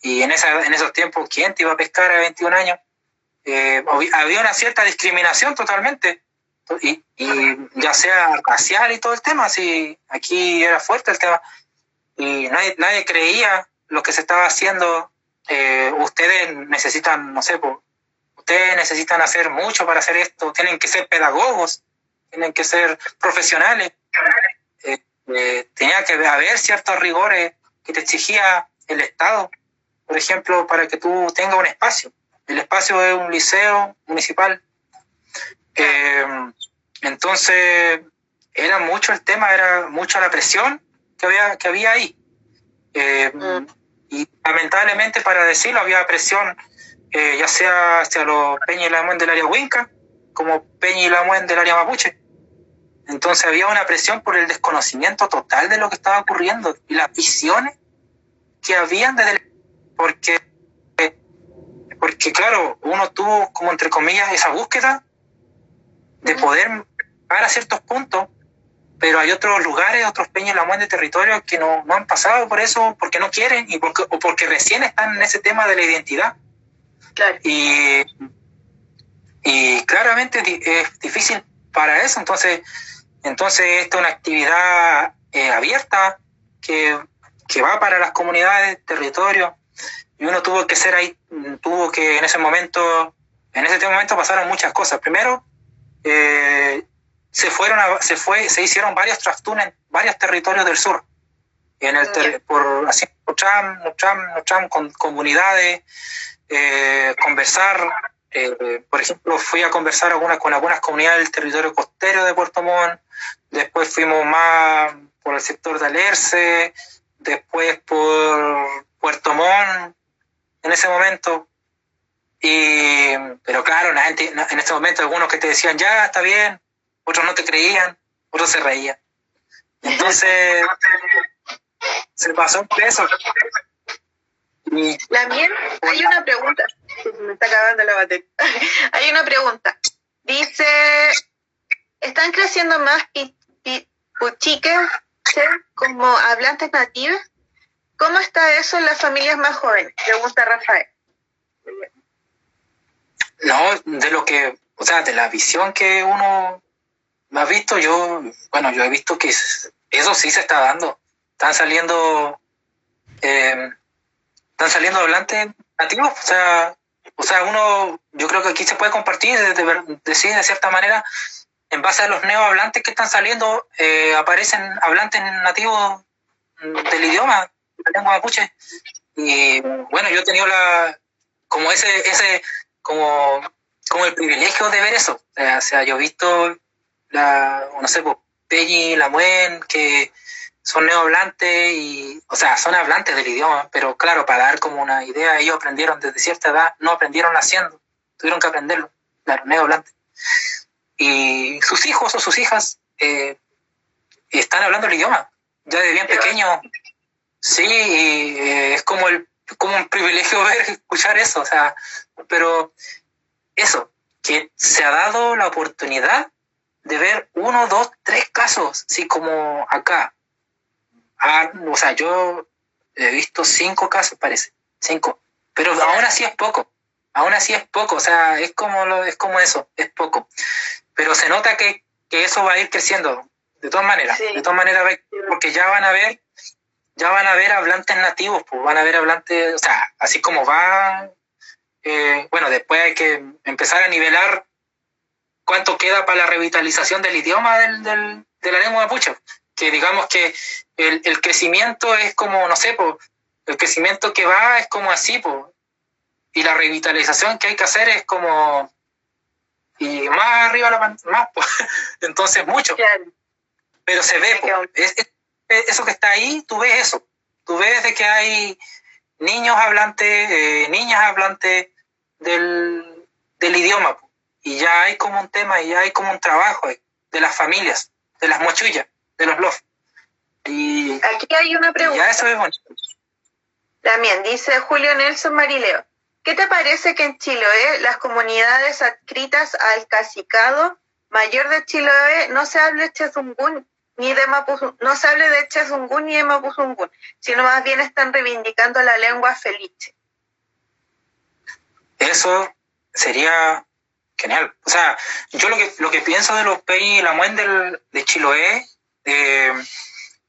Y en, esa, en esos tiempos, ¿quién te iba a pescar a 21 años? Eh, había una cierta discriminación totalmente. Y, y, ya sea racial y todo el tema, aquí era fuerte el tema. Y nadie, nadie creía lo que se estaba haciendo, eh, ustedes necesitan, no sé, ustedes necesitan hacer mucho para hacer esto, tienen que ser pedagogos, tienen que ser profesionales. Eh, eh, tenía que haber ciertos rigores que te exigía el Estado, por ejemplo, para que tú tengas un espacio. El espacio es un liceo municipal. entonces, era mucho el tema, era mucha la presión que había, que había ahí. Y lamentablemente, para decirlo, había presión, eh, ya sea hacia los Peña y Lamuen del área Huinca, como Peña y Lamuen del área Mapuche. Entonces había una presión por el desconocimiento total de lo que estaba ocurriendo y las visiones que habían desde el... Porque, porque claro, uno tuvo como entre comillas esa búsqueda de poder llegar a ciertos puntos pero hay otros lugares, otros peñas la de territorio que no, no, han pasado por eso, porque no quieren y porque, o porque recién están en ese tema de la identidad. Claro. Y, y claramente es difícil para eso, entonces, entonces esta es una actividad eh, abierta que, que va para las comunidades, territorio, y uno tuvo que ser ahí, tuvo que en ese momento, en ese momento pasaron muchas cosas. Primero, eh, se fueron se fue se hicieron varios traftunes en varios territorios del sur en el por así con comunidades eh, conversar eh, por ejemplo fui a conversar algunas con algunas comunidades del territorio costero de Puerto Montt. Después fuimos más por el sector de Alerce. Después por Puerto Montt en ese momento. Y pero claro en este momento algunos que te decían ya está bien otros no te creían, otros se reían. Entonces, se pasó por eso. También hay una pregunta, me está acabando la batería. hay una pregunta. Dice, ¿están creciendo más puchiques como hablantes nativos? ¿Cómo está eso en las familias más jóvenes? Pregunta Rafael. No, de lo que, o sea, de la visión que uno ¿Me has visto? Yo, bueno, yo he visto que eso sí se está dando. Están saliendo, eh, están saliendo hablantes nativos, o sea, o sea, uno, yo creo que aquí se puede compartir, decir de cierta manera, en base a los neohablantes que están saliendo, eh, aparecen hablantes nativos del idioma, de la lengua mapuche. Y bueno, yo he tenido la, como ese, ese, como, como el privilegio de ver eso. O sea, yo he visto la, no sé, pues, Peñi, Lamuen, que son neohablantes y, o sea, son hablantes del idioma, pero claro, para dar como una idea, ellos aprendieron desde cierta edad, no aprendieron naciendo, tuvieron que aprenderlo, claro, neohablantes. Y sus hijos o sus hijas eh, están hablando el idioma, ya de bien pequeño. Sí, y, eh, es como, el, como un privilegio ver, escuchar eso, o sea, pero eso, que se ha dado la oportunidad de ver uno, dos, tres casos, sí, como acá, Ah, o sea, yo he visto cinco casos, parece, cinco, pero aún así es poco, aún así es poco, o sea, es como, lo, es como eso, es poco, pero se nota que, que eso va a ir creciendo, de todas maneras, de todas maneras, porque ya van a ver, ya van a ver hablantes nativos, pues van a ver hablantes, o sea, así como va, eh, bueno, después hay que empezar a nivelar cuánto queda para la revitalización del idioma del, del, de la lengua mapuche que digamos que el, el crecimiento es como, no sé, po, el crecimiento que va es como así, po, y la revitalización que hay que hacer es como, y más arriba la más, po, entonces mucho. Pero se ve, es, eso que está ahí, tú ves eso, tú ves de que hay niños hablantes, eh, niñas hablantes del, del idioma, y ya hay como un tema, y ya hay como un trabajo de las familias, de las mochullas de los LOF. Y, Aquí hay una pregunta. Ya eso es bonito. También dice Julio Nelson Marileo. ¿Qué te parece que en Chiloé las comunidades adscritas al cacicado mayor de Chiloé no se hable chezungún ni de no se hable de chezungún ni de mapuzungún, sino más bien están reivindicando la lengua felice? Eso sería genial. O sea, yo lo que, lo que pienso de los Pei y la Muen de Chiloé eh,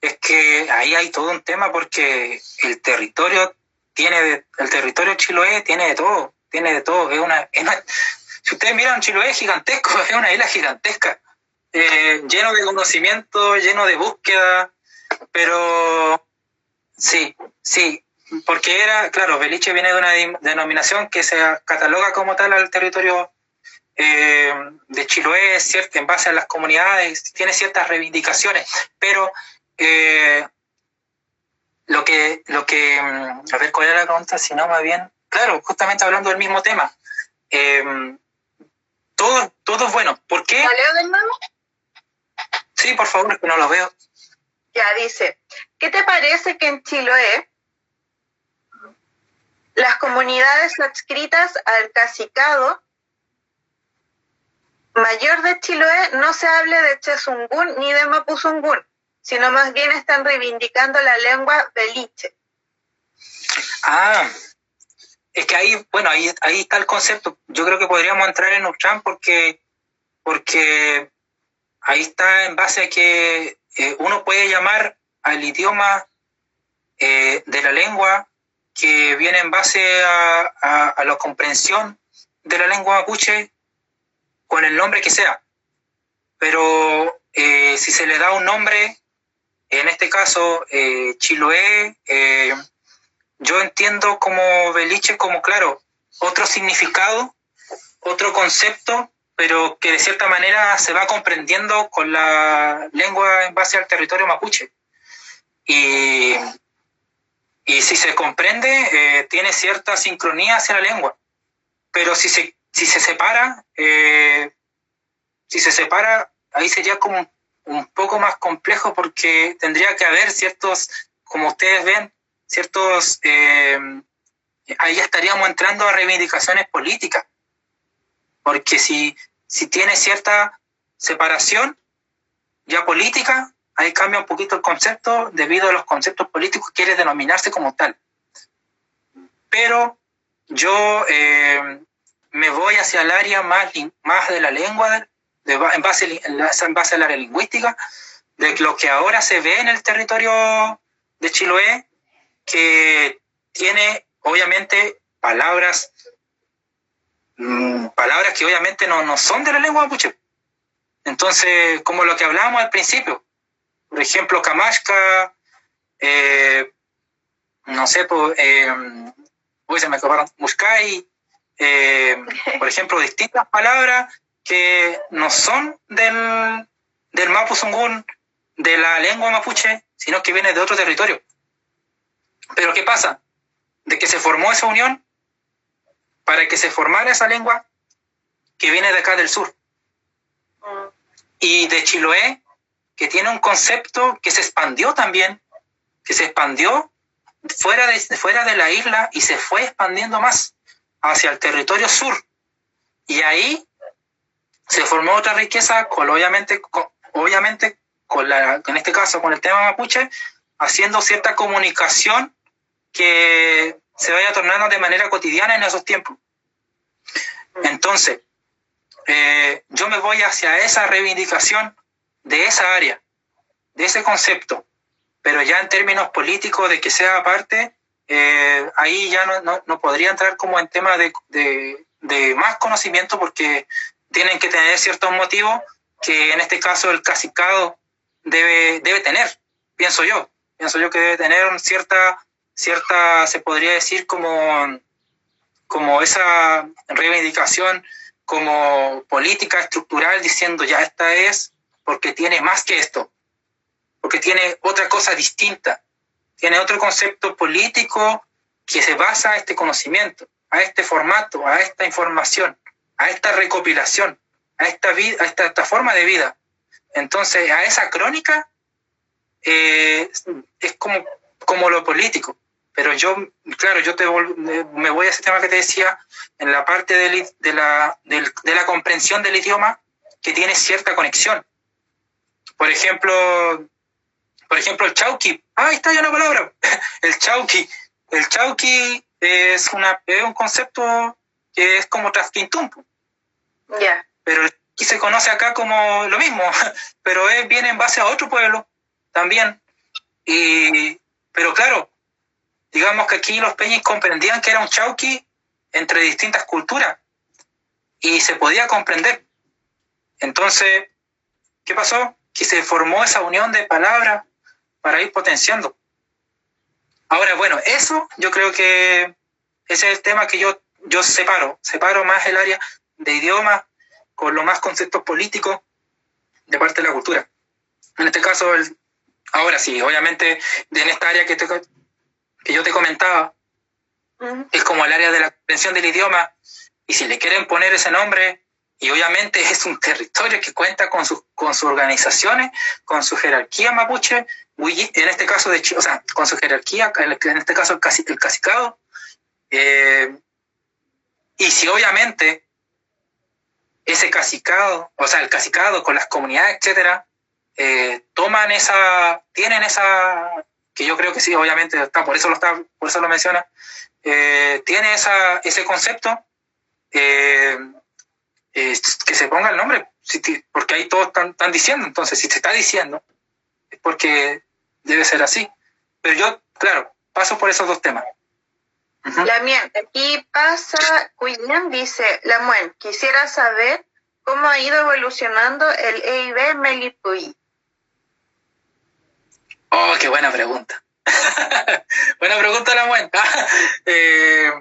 es que ahí hay todo un tema porque el territorio tiene, el territorio Chiloé tiene de todo, tiene de todo. Es una, si ustedes miran Chiloé es gigantesco, es una isla gigantesca, eh, lleno de conocimiento, lleno de búsqueda, pero sí, sí, porque era, claro, Beliche viene de una denominación que se cataloga como tal al territorio eh, de Chiloé, ¿cierto? en base a las comunidades, tiene ciertas reivindicaciones, pero eh, lo que, lo que, mm, a ver cuál era la pregunta, si no, más bien, claro, justamente hablando del mismo tema. Eh, todo, todo es bueno. ¿Por qué? ¿Lo leo de nuevo? Sí, por favor, que no lo veo. Ya dice, ¿qué te parece que en Chiloé las comunidades adscritas al cacicado mayor de Chiloé no se hable de Chesungún ni de Mapuzungún, sino más bien están reivindicando la lengua beliche. Ah, es que ahí, bueno, ahí, ahí está el concepto. Yo creo que podríamos entrar en Uchan porque, porque ahí está en base a que eh, uno puede llamar al idioma eh, de la lengua que viene en base a, la comprensión de la lengua mapuche con el nombre que sea. Pero eh, si se le da un nombre, en este caso eh, Chiloé, eh, yo entiendo como beliche como, claro, otro significado, otro concepto, pero que de cierta manera se va comprendiendo con la lengua en base al territorio mapuche. Y, y si se comprende, tiene cierta sincronía hacia la lengua. Pero si se si se separa, eh, si se separa, ahí sería como un poco más complejo porque tendría que haber ciertos, como ustedes ven, ciertos, eh, ahí estaríamos entrando a reivindicaciones políticas, porque si, si tiene cierta separación ya política, ahí cambia un poquito el concepto debido a los conceptos políticos quiere denominarse como tal. Pero yo eh, me voy hacia el área más, más de la lengua, de, en, base, en base al área lingüística, de lo que ahora se ve en el territorio de Chiloé, que tiene obviamente palabras mm, palabras que obviamente no, no son de la lengua mapuche. Entonces, como lo que hablábamos al principio, por ejemplo, Kamashka, eh, no sé, pues, eh, uy, se me acabaron, Muskai, eh, por ejemplo, distintas palabras que no son del, del Mapu de la lengua mapuche, sino que viene de otro territorio. Pero ¿qué pasa? De que se formó esa unión para que se formara esa lengua que viene de acá del sur. Y de Chiloé, que tiene un concepto que se expandió también, que se expandió fuera de, fuera de la isla y se fue expandiendo más hacia el territorio sur. Y ahí se formó otra riqueza, con, obviamente, obviamente con la, en este caso con el tema mapuche, haciendo cierta comunicación que se vaya tornando de manera cotidiana en esos tiempos. Entonces, eh, yo me voy hacia esa reivindicación de esa área, de ese concepto, pero ya en términos políticos de que sea parte, eh, ahí ya no, no, podría entrar como en tema de, de, de, más conocimiento porque tienen que tener ciertos motivos que en este caso el casicado debe, debe tener, pienso yo. Pienso yo que debe tener cierta, cierta se podría decir como, como esa reivindicación como política estructural diciendo ya esta es porque tiene más que esto, porque tiene otra cosa distinta, tiene otro concepto político que se basa a este conocimiento, a este formato, a esta información, a esta recopilación, a esta, vida, a esta, forma de vida. Entonces, a esa crónica eh, es como, como lo político. Pero yo, claro, yo te me voy a ese tema que te decía, en la parte de, la, de, la comprensión del idioma, que tiene cierta conexión. Por ejemplo, por ejemplo, el chauqui. Ah, ahí está ya una palabra. El chauqui. El chauqui es, una, es un concepto que es como trasquintumpo. Ya. Pero aquí se conoce acá como lo mismo, pero es, viene en base a otro pueblo también. Y, pero claro, digamos que aquí los peñis comprendían que era un chauqui entre distintas culturas y se podía comprender. Entonces, ¿qué pasó? Que se formó esa unión de palabras para ir potenciando. Ahora, bueno, eso yo creo que ese es el tema que yo, yo separo, separo más el área de idioma con lo más conceptos políticos de parte de la cultura. En este caso, el, ahora sí, obviamente, en esta área que, que yo te comentaba, es como el área de la comprensión del idioma, y si le quieren poner ese nombre, y obviamente es un territorio que cuenta con, sus con sus organizaciones, con su jerarquía mapuche, en este caso de o sea, con su jerarquía, en este caso el, el cacicado, eh, y si obviamente ese cacicado, o sea, el cacicado con las comunidades, etcétera, eh, toman esa, tienen esa, que yo creo que sí, obviamente está, por eso lo está, por eso lo menciona, eh, tiene esa, ese concepto, eh, que se ponga el nombre, porque ahí todos están, diciendo, entonces si se está diciendo, es porque debe ser así. Pero yo, claro, paso por esos dos temas. La mía, aquí pasa, William dice, la muen, quisiera saber cómo ha ido evolucionando el EIB Melipuy. Oh, qué buena pregunta. buena pregunta, la muen. eh,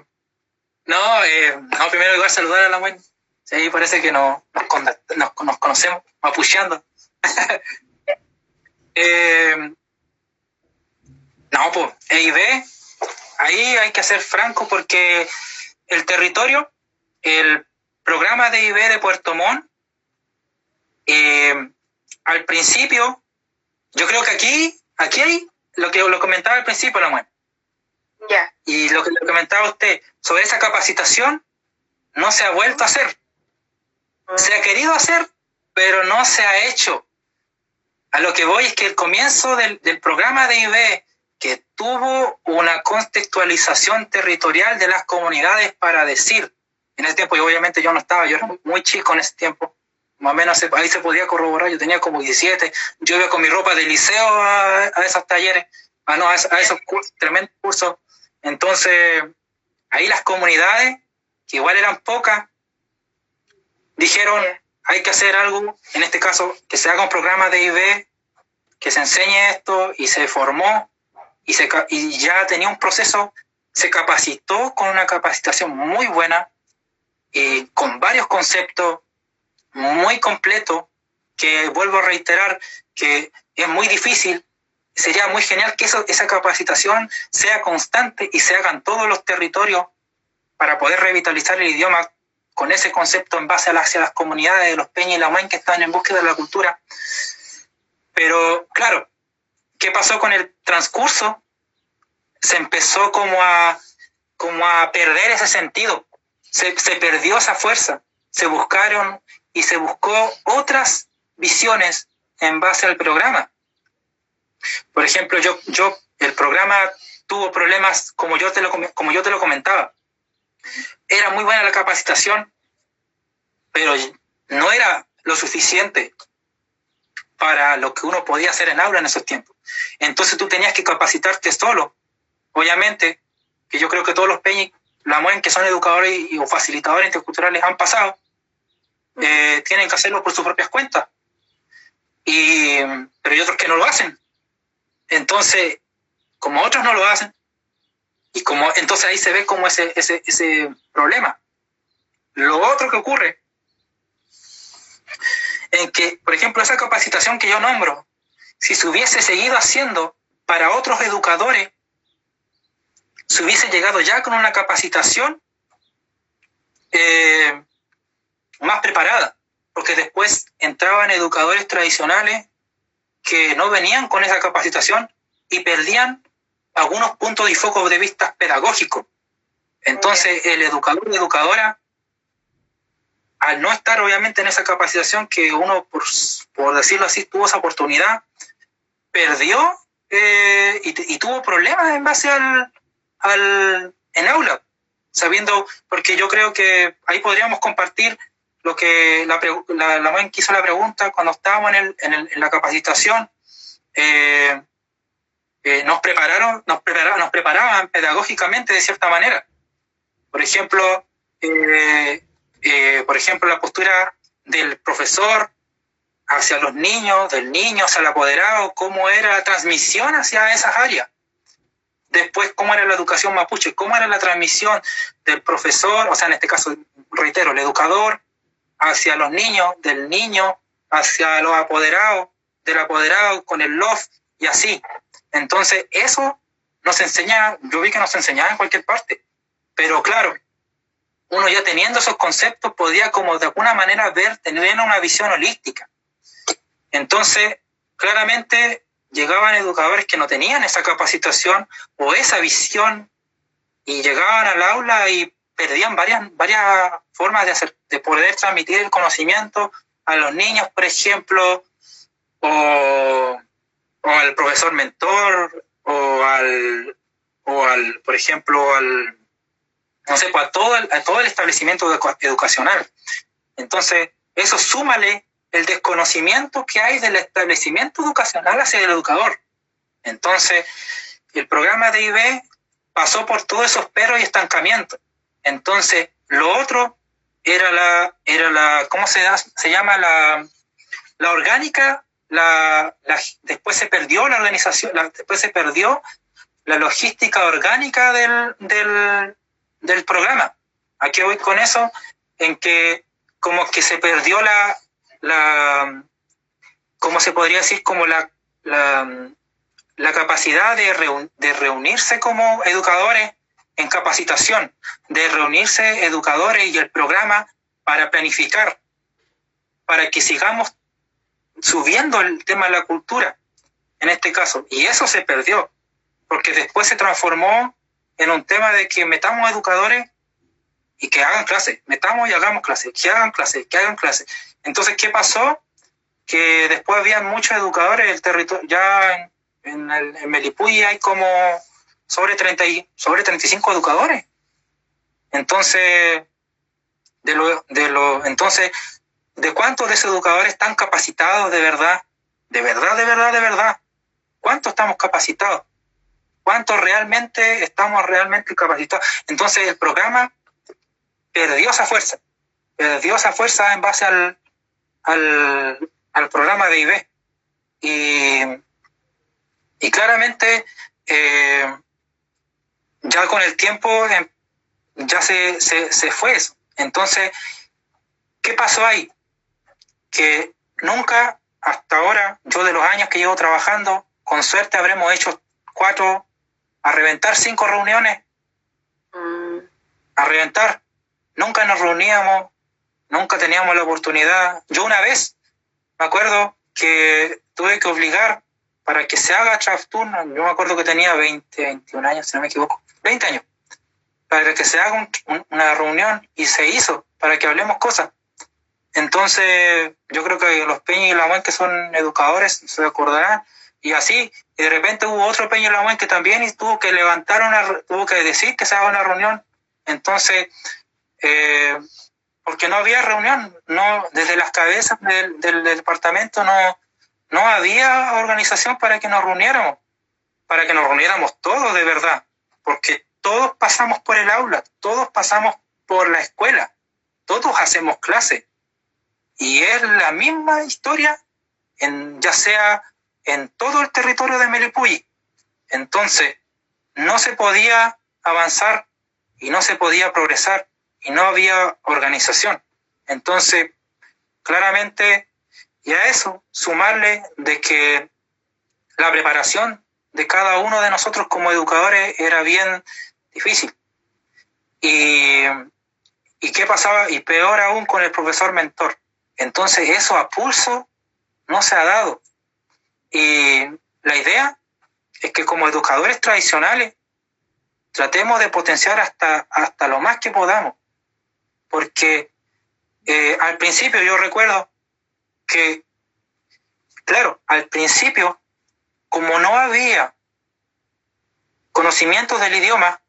no, eh, no, primero lugar saludar a la muen. Sí, parece que no, nos, nos, conocemos, mapucheando. eh, no, pues, EIB ahí hay que ser franco porque el territorio, el programa de IB de Puerto Montt, eh, al principio, yo creo que aquí, aquí hay lo que lo comentaba al principio, la muerte. Ya. Y lo que le comentaba usted sobre esa capacitación, no se ha vuelto a hacer. Se ha querido hacer, pero no se ha hecho. A lo que voy es que el comienzo del, del programa de IB que tuvo una contextualización territorial de las comunidades para decir, en ese tiempo, y obviamente yo no estaba, yo era muy chico en ese tiempo, más o menos ahí se podía corroborar, yo tenía como 17, yo iba con mi ropa de liceo a, esos talleres, a, no, a, esos tremendos cursos, entonces ahí las comunidades, que igual eran pocas, dijeron, hay que hacer algo, en este caso, que se haga un programa de IB, que se enseñe esto, y se formó, y, ya tenía un proceso, se capacitó con una capacitación muy buena, y con varios conceptos muy completos, que vuelvo a reiterar que es muy difícil, sería muy genial que eso, esa capacitación sea constante y se haga en todos los territorios para poder revitalizar el idioma con ese concepto en base a las, las comunidades de los Peña y la Muen que están en búsqueda de la cultura. Pero claro, ¿qué pasó con el transcurso? Se empezó como a, como a perder ese sentido, se, perdió esa fuerza, se buscaron y se buscó otras visiones en base al programa. Por ejemplo, yo, yo, el programa tuvo problemas, como yo, te lo, como yo te lo comentaba. Era muy buena la capacitación, pero no era lo suficiente para lo que uno podía hacer en aula en esos tiempos. Entonces tú tenías que capacitarte solo. Obviamente, que yo creo que todos los peñis, la MUEN, que son educadores y, o facilitadores interculturales, han pasado, eh, tienen que hacerlo por sus propias cuentas. Y, pero hay otros que no lo hacen. Entonces, como otros no lo hacen, y como entonces ahí se ve como ese, ese, ese problema. Lo otro que ocurre en que, por ejemplo, esa capacitación que yo nombro, si se hubiese seguido haciendo para otros educadores, se hubiese llegado ya con una capacitación eh, más preparada, porque después entraban educadores tradicionales que no venían con esa capacitación y perdían algunos puntos y focos de vista pedagógicos. Entonces, el educador o educadora, al no estar obviamente en esa capacitación que uno, por, por decirlo así, tuvo esa oportunidad, perdió eh, y, tuvo problemas en base al, al en aula, sabiendo, porque yo creo que ahí podríamos compartir lo que la, la, la quiso la pregunta cuando estábamos en, el, en, el, en la capacitación, eh, eh, nos prepararon, nos preparaban, nos preparaban pedagógicamente de cierta manera. Por ejemplo, por ejemplo, la postura del profesor hacia los niños, del niño hacia el apoderado, cómo era la transmisión hacia esas áreas. Después, cómo era la educación mapuche, cómo era la transmisión del profesor, o sea, en este caso, reitero, el educador hacia los niños, del niño hacia los apoderados, del apoderado con el love y así. Entonces, eso nos enseña, yo vi que nos enseñaba en cualquier parte, pero claro, uno ya teniendo esos conceptos podía como de alguna manera ver, tener una visión holística. Entonces, claramente llegaban educadores que no tenían esa capacitación o esa visión y llegaban al aula y perdían varias, varias formas de, poder transmitir el conocimiento a los niños, por ejemplo, o, o al profesor mentor, o al, o al, por ejemplo, al, no sé, a todo el, a todo el establecimiento educacional. Entonces, eso súmale el desconocimiento que hay del establecimiento educacional hacia el educador. Entonces, el programa de IB pasó por todos esos perros y estancamientos. Entonces, lo otro era la, era la ¿cómo se, da, se llama? La, la orgánica, la, después se perdió la organización, después se perdió la logística orgánica del, del, del programa. Aquí voy con eso, en que como que se perdió la, la ¿cómo se podría decir? Como la, la, capacidad de, de reunirse como educadores en capacitación, de reunirse educadores y el programa para planificar, para que sigamos subiendo el tema de la cultura, en este caso. Y eso se perdió, porque después se transformó en un tema de que metamos educadores y que hagan clases, metamos y hagamos clases, que hagan clases, que hagan clases. Entonces, ¿qué pasó? Que después había muchos educadores, el territorio, ya en, en, el, en Melipuy hay como sobre, 30 y, sobre 35 educadores. Entonces, de lo, de lo, entonces, ¿de cuántos de esos educadores están capacitados de verdad? De verdad, de verdad, de verdad. ¿Cuántos estamos capacitados? ¿Cuántos realmente estamos realmente capacitados? Entonces el programa perdió esa fuerza. perdió esa fuerza en base al, al, programa de IB. Y, y claramente, eh, ya con el tiempo, em, ya se, se, se fue eso. Entonces, ¿qué pasó ahí? Que nunca hasta ahora, yo de los años que llevo trabajando, con suerte habremos hecho cuatro, a reventar cinco reuniones, mm. a reventar. Nunca nos reuníamos, nunca teníamos la oportunidad. Yo una vez, me acuerdo que tuve que obligar para que se haga Chafturno, yo me acuerdo que tenía 20, 21 años, si no me equivoco, 20 años, para que se haga una reunión y se hizo, para que hablemos cosas. Entonces, yo creo que los Peña y la que son educadores, se acordarán, y así, de repente hubo otro Peña y la que también y tuvo que levantar una, tuvo que decir que se haga una reunión. Entonces, eh, porque no había reunión, no, desde las cabezas del, departamento no, no había organización para que nos reuniéramos, para que nos reuniéramos todos de verdad, porque todos pasamos por el aula, todos pasamos por la escuela, todos hacemos clase. Y es la misma historia, en, ya sea en todo el territorio de Melipuy. Entonces, no se podía avanzar y no se podía progresar y no había organización. Entonces, claramente, y a eso sumarle de que la preparación de cada uno de nosotros como educadores era bien difícil. Y, y qué pasaba, y peor aún con el profesor mentor. Entonces eso a pulso no se ha dado. Y la idea es que como educadores tradicionales tratemos de potenciar hasta, hasta lo más que podamos. Porque eh, al principio yo recuerdo que, claro, al principio, como no había conocimientos del idioma,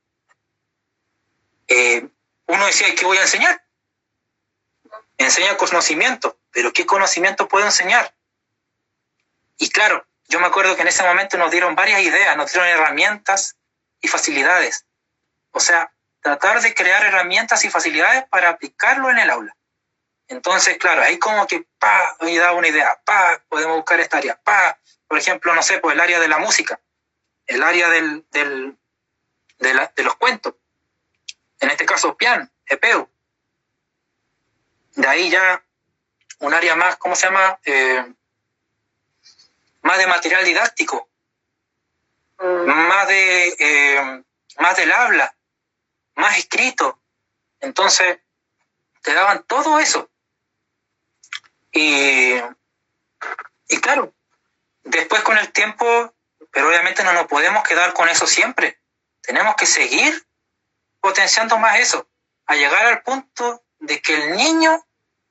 eh, uno decía, ¿qué voy a enseñar? enseña conocimiento, pero ¿qué conocimiento puedo enseñar? Y claro, yo me acuerdo que en ese momento nos dieron varias ideas, nos dieron herramientas y facilidades. O sea, tratar de crear herramientas y facilidades para aplicarlo en el aula. Entonces, claro, ahí como que, pa, me da una idea, pa, podemos buscar esta área, pa, por ejemplo, no sé, pues el área de la música, el área del, del de, de, los cuentos, en este caso piano, EPEU, de ahí ya un área más, ¿cómo se llama? Eh, más de material didáctico, mm. más, de, eh, más del habla, más escrito. Entonces, te daban todo eso. Y, y claro, después con el tiempo, pero obviamente no nos podemos quedar con eso siempre. Tenemos que seguir potenciando más eso, a llegar al punto de que el niño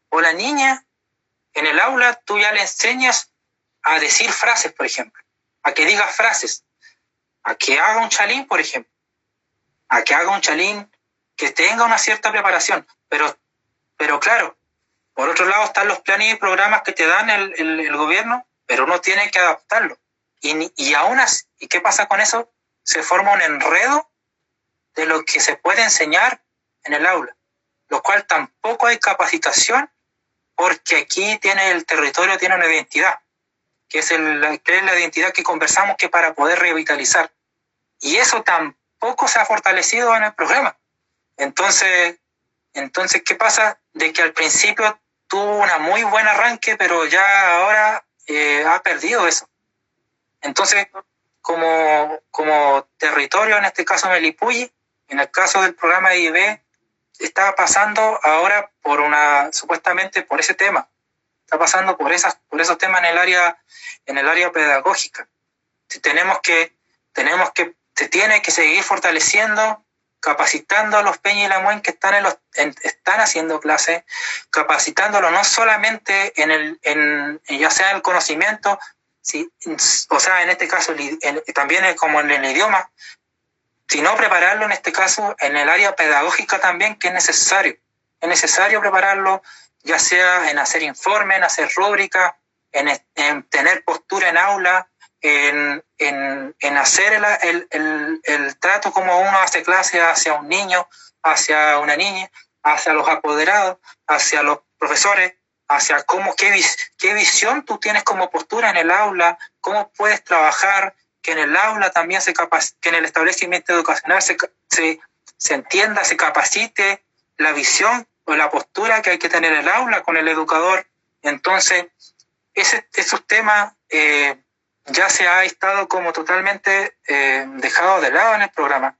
o la niña en el aula tú ya le enseñas a decir frases, por ejemplo, a que diga frases, a que haga un chalín, por ejemplo, a que haga un chalín que tenga una cierta preparación, pero, pero claro, por otro lado están los planes y programas que te dan el, gobierno, pero uno tiene que adaptarlo. Y, y aún así, ¿y qué pasa con eso? Se forma un enredo de lo que se puede enseñar en el aula lo cual tampoco hay capacitación porque aquí tiene el territorio tiene una identidad, que es, el, que es la identidad que conversamos que para poder revitalizar. Y eso tampoco se ha fortalecido en el programa. Entonces, entonces ¿qué pasa? De que al principio tuvo una muy buen arranque, pero ya ahora eh, ha perdido eso. Entonces, como, como territorio, en este caso Melipulli, en el caso del programa IB, está pasando ahora por una, supuestamente por ese tema, está pasando por esas, por esos temas en el área, en el área pedagógica. Tenemos que, tenemos que, se tiene que seguir fortaleciendo, capacitando a los Peña y que están en los, están haciendo clases, capacitándolos no solamente en el, en, ya sea el conocimiento, sí, o sea, en este caso también como en el idioma, sino prepararlo en este caso en el área pedagógica también, que es necesario. Es necesario prepararlo ya sea en hacer informes, en hacer rúbrica, en, tener postura en aula, en, en hacer el, el, el, trato como uno hace clase hacia un niño, hacia una niña, hacia los apoderados, hacia los profesores, hacia cómo, qué, qué visión tú tienes como postura en el aula, cómo puedes trabajar, que en el aula también se que en el establecimiento educacional se, se, se, entienda, se capacite la visión o la postura que hay que tener en el aula con el educador. Entonces, ese, esos temas eh, ya se ha estado como totalmente eh, dejado de lado en el programa.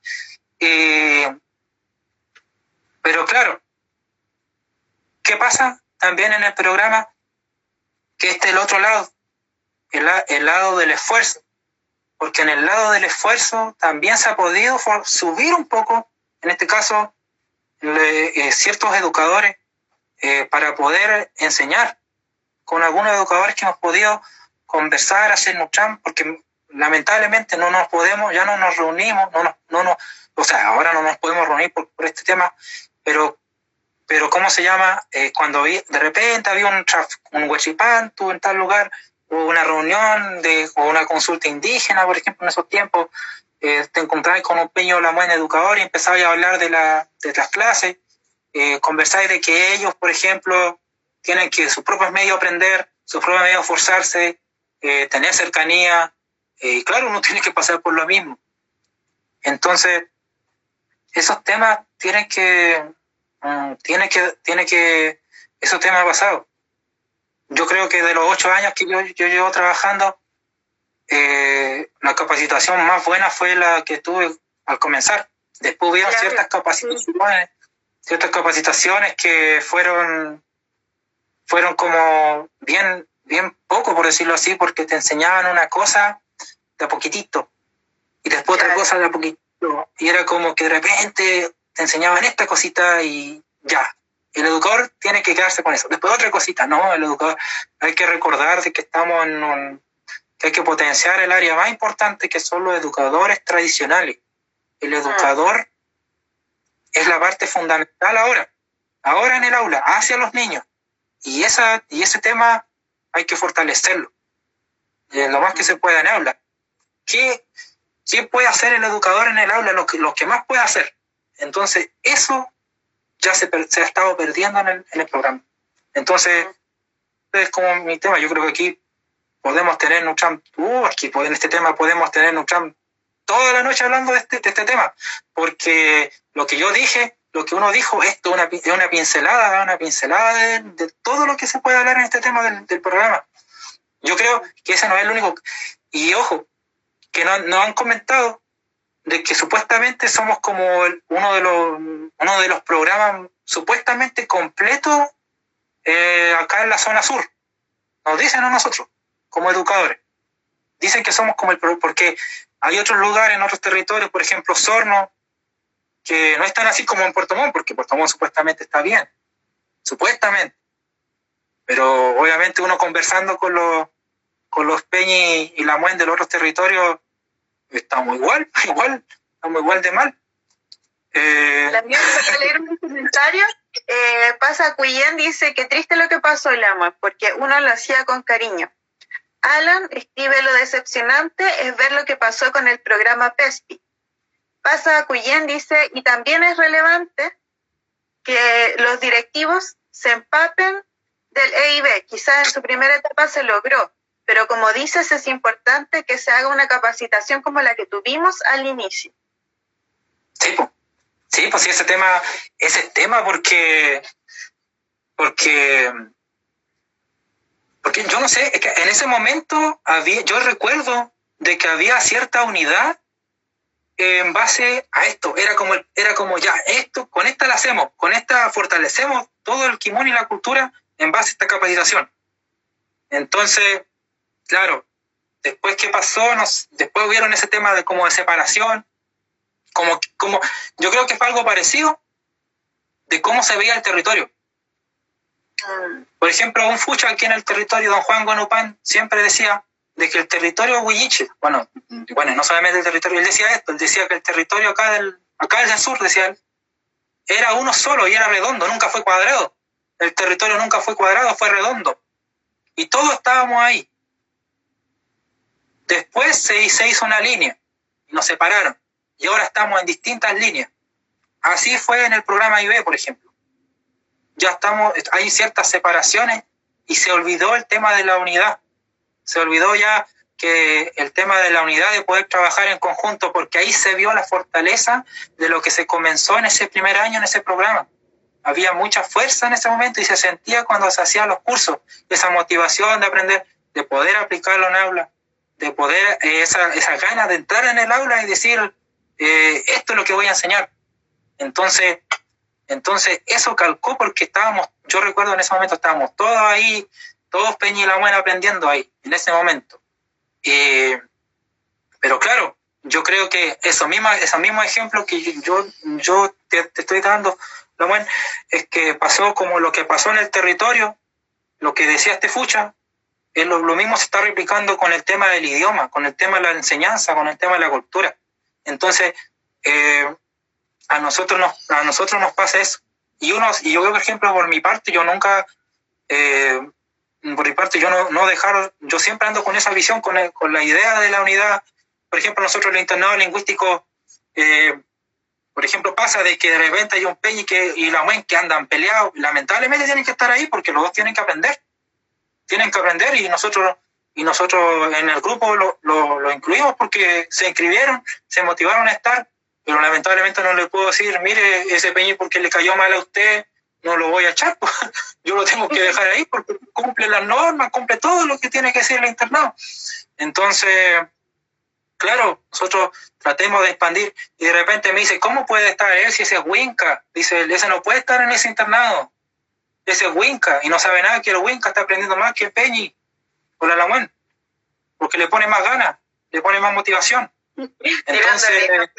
pero claro, ¿qué pasa también en el programa? Que este es el otro lado, el, el lado del esfuerzo porque en el lado del esfuerzo también se ha podido subir un poco, en este caso, eh, ciertos educadores eh, para poder enseñar con algunos educadores que hemos podido conversar, hacer muchas, porque lamentablemente no nos podemos, ya no nos reunimos, no nos, no nos, o sea, ahora no nos podemos reunir por, este tema, pero, pero ¿cómo se llama? Eh, cuando de repente había un, un huachipán, tú en tal lugar, una reunión de, o una consulta indígena, por ejemplo, en esos tiempos, eh, te encontrabas con un peño la buen educador y empezabas a hablar de, la, de las clases, eh, conversáis de que ellos, por ejemplo, tienen que sus propios medios aprender, sus propios medios forzarse, eh, tener cercanía, y claro, uno tiene que pasar por lo mismo. Entonces, esos temas tienen que, mm, tienen que, tienen que, esos temas pasados yo creo que de los ocho años que yo, yo llevo trabajando, eh, la capacitación más buena fue la que tuve al comenzar. Después hubieron ciertas capacitaciones, ciertas capacitaciones que fueron, fueron como bien, bien poco, por decirlo así, porque te enseñaban una cosa de a poquitito y después otra cosa de a poquitito. Y era como que de repente te enseñaban esta cosita y ya, el educador tiene que quedarse con eso. Después otra cosita, no, el educador hay que recordar de que estamos en un, que hay que potenciar el área más importante que son los educadores tradicionales. El educador es la parte fundamental ahora, ahora en el aula, hacia los niños. Y, esa, y ese tema hay que fortalecerlo, lo más que se pueda en aula. ¿Qué, ¿Qué puede hacer el educador en el aula? Lo que, lo que más puede hacer. Entonces, eso ya se, ha estado perdiendo en el, en programa. Entonces, es como mi tema. Yo creo que aquí podemos tener un uh, aquí en este tema podemos tener un toda la noche hablando este, de este tema, porque lo que yo dije, lo que uno dijo, esto es una, una pincelada, una pincelada de, todo lo que se puede hablar en este tema del, del, programa. Yo creo que ese no es el único. Y ojo, que no, no han comentado de que supuestamente somos como uno, de los, uno de los programas supuestamente completos eh, acá en la zona sur. Nos dicen a nosotros, como educadores. Dicen que somos como el porque hay otros lugares en otros territorios, por ejemplo, Sorno, que no están así como en Puerto Montt, porque Puerto Montt supuestamente está bien, supuestamente. Pero obviamente uno conversando con los, con los Peñi y la Muen de los otros territorios, estamos igual, igual, estamos igual de mal. Eh... También a leer un comentario. Eh, pasa Cuyen dice que triste lo que pasó, Lama, porque uno lo hacía con cariño. Alan escribe lo decepcionante es ver lo que pasó con el programa PESPI. Pasa Cuyen dice, y también es relevante que los directivos se empapen del EIB. Quizás en su primera etapa se logró, pero como dices, es importante que se haga una capacitación como la que tuvimos al inicio. Sí, sí, pues sí, ese tema, ese tema porque, porque, porque yo no sé, en ese momento había, yo recuerdo de que había cierta unidad en base a esto. Era como, era como ya, esto, con esta la hacemos, con esta fortalecemos todo el kimono y la cultura en base a esta capacitación. Entonces, claro, después qué pasó, nos, después hubieron ese tema de como de separación, como, como, yo creo que fue algo parecido de cómo se veía el territorio. Por ejemplo, un fucha aquí en el territorio, don Juan Guanupán, siempre decía de que el territorio Huilliche, bueno, bueno, no solamente el territorio, él decía esto, él decía que el territorio acá del, acá del sur, decía él, era uno solo y era redondo, nunca fue cuadrado. El territorio nunca fue cuadrado, fue redondo. Y todos estábamos ahí. Después se, hizo una línea y nos separaron. Y ahora estamos en distintas líneas. Así fue en el programa IB, por ejemplo. ya estamos, hay ciertas separaciones y se olvidó el tema de la unidad. Se olvidó ya que el tema de la unidad, de poder trabajar en conjunto, porque ahí se vio la fortaleza de lo que se comenzó en ese primer año en ese programa. Había mucha fuerza en ese momento y se sentía cuando se hacían los cursos, esa motivación de aprender, de poder aplicarlo en aula, de poder, eh, esa, esa ganas de entrar en el aula y decir, eh, esto es lo que voy a enseñar. Entonces, entonces eso calcó porque estábamos, yo recuerdo en ese momento estábamos todos ahí, todos Peña y la Buena aprendiendo ahí, en ese momento. Pero claro, yo creo que eso mismo, esos mismos ejemplos que yo, yo te, estoy dando, la es que pasó como lo que pasó en el territorio, lo que decía este Fucha, es lo, mismo se está replicando con el tema del idioma, con el tema de la enseñanza, con el tema de la cultura. Entonces, eh, a, nosotros nos, a nosotros nos pasa eso. Y, unos, y yo, por ejemplo, por mi parte, yo nunca, eh, por mi parte, yo no, no dejaron, yo siempre ando con esa visión, con, con la idea de la unidad. Por ejemplo, nosotros el internado lingüístico, eh, por ejemplo, pasa de que de repente hay un peñi que, y la UEN que andan peleados. Lamentablemente tienen que estar ahí porque los dos tienen que aprender tienen que aprender y nosotros y nosotros en el grupo lo, lo, incluimos porque se inscribieron, se motivaron a estar, pero lamentablemente no le puedo decir, mire, ese peñi porque le cayó mal a usted, no lo voy a echar, pues, yo lo tengo que dejar ahí porque cumple las normas, cumple todo lo que tiene que decir el internado. Entonces, claro, nosotros tratemos de expandir y de repente me dice, ¿cómo puede estar él si ese es Winca? Dice, ese no puede estar en ese internado ese Winca y no sabe nada que el Winca está aprendiendo más que el Peñi o la Lamuén, porque le pone más ganas, le pone más motivación. Entonces,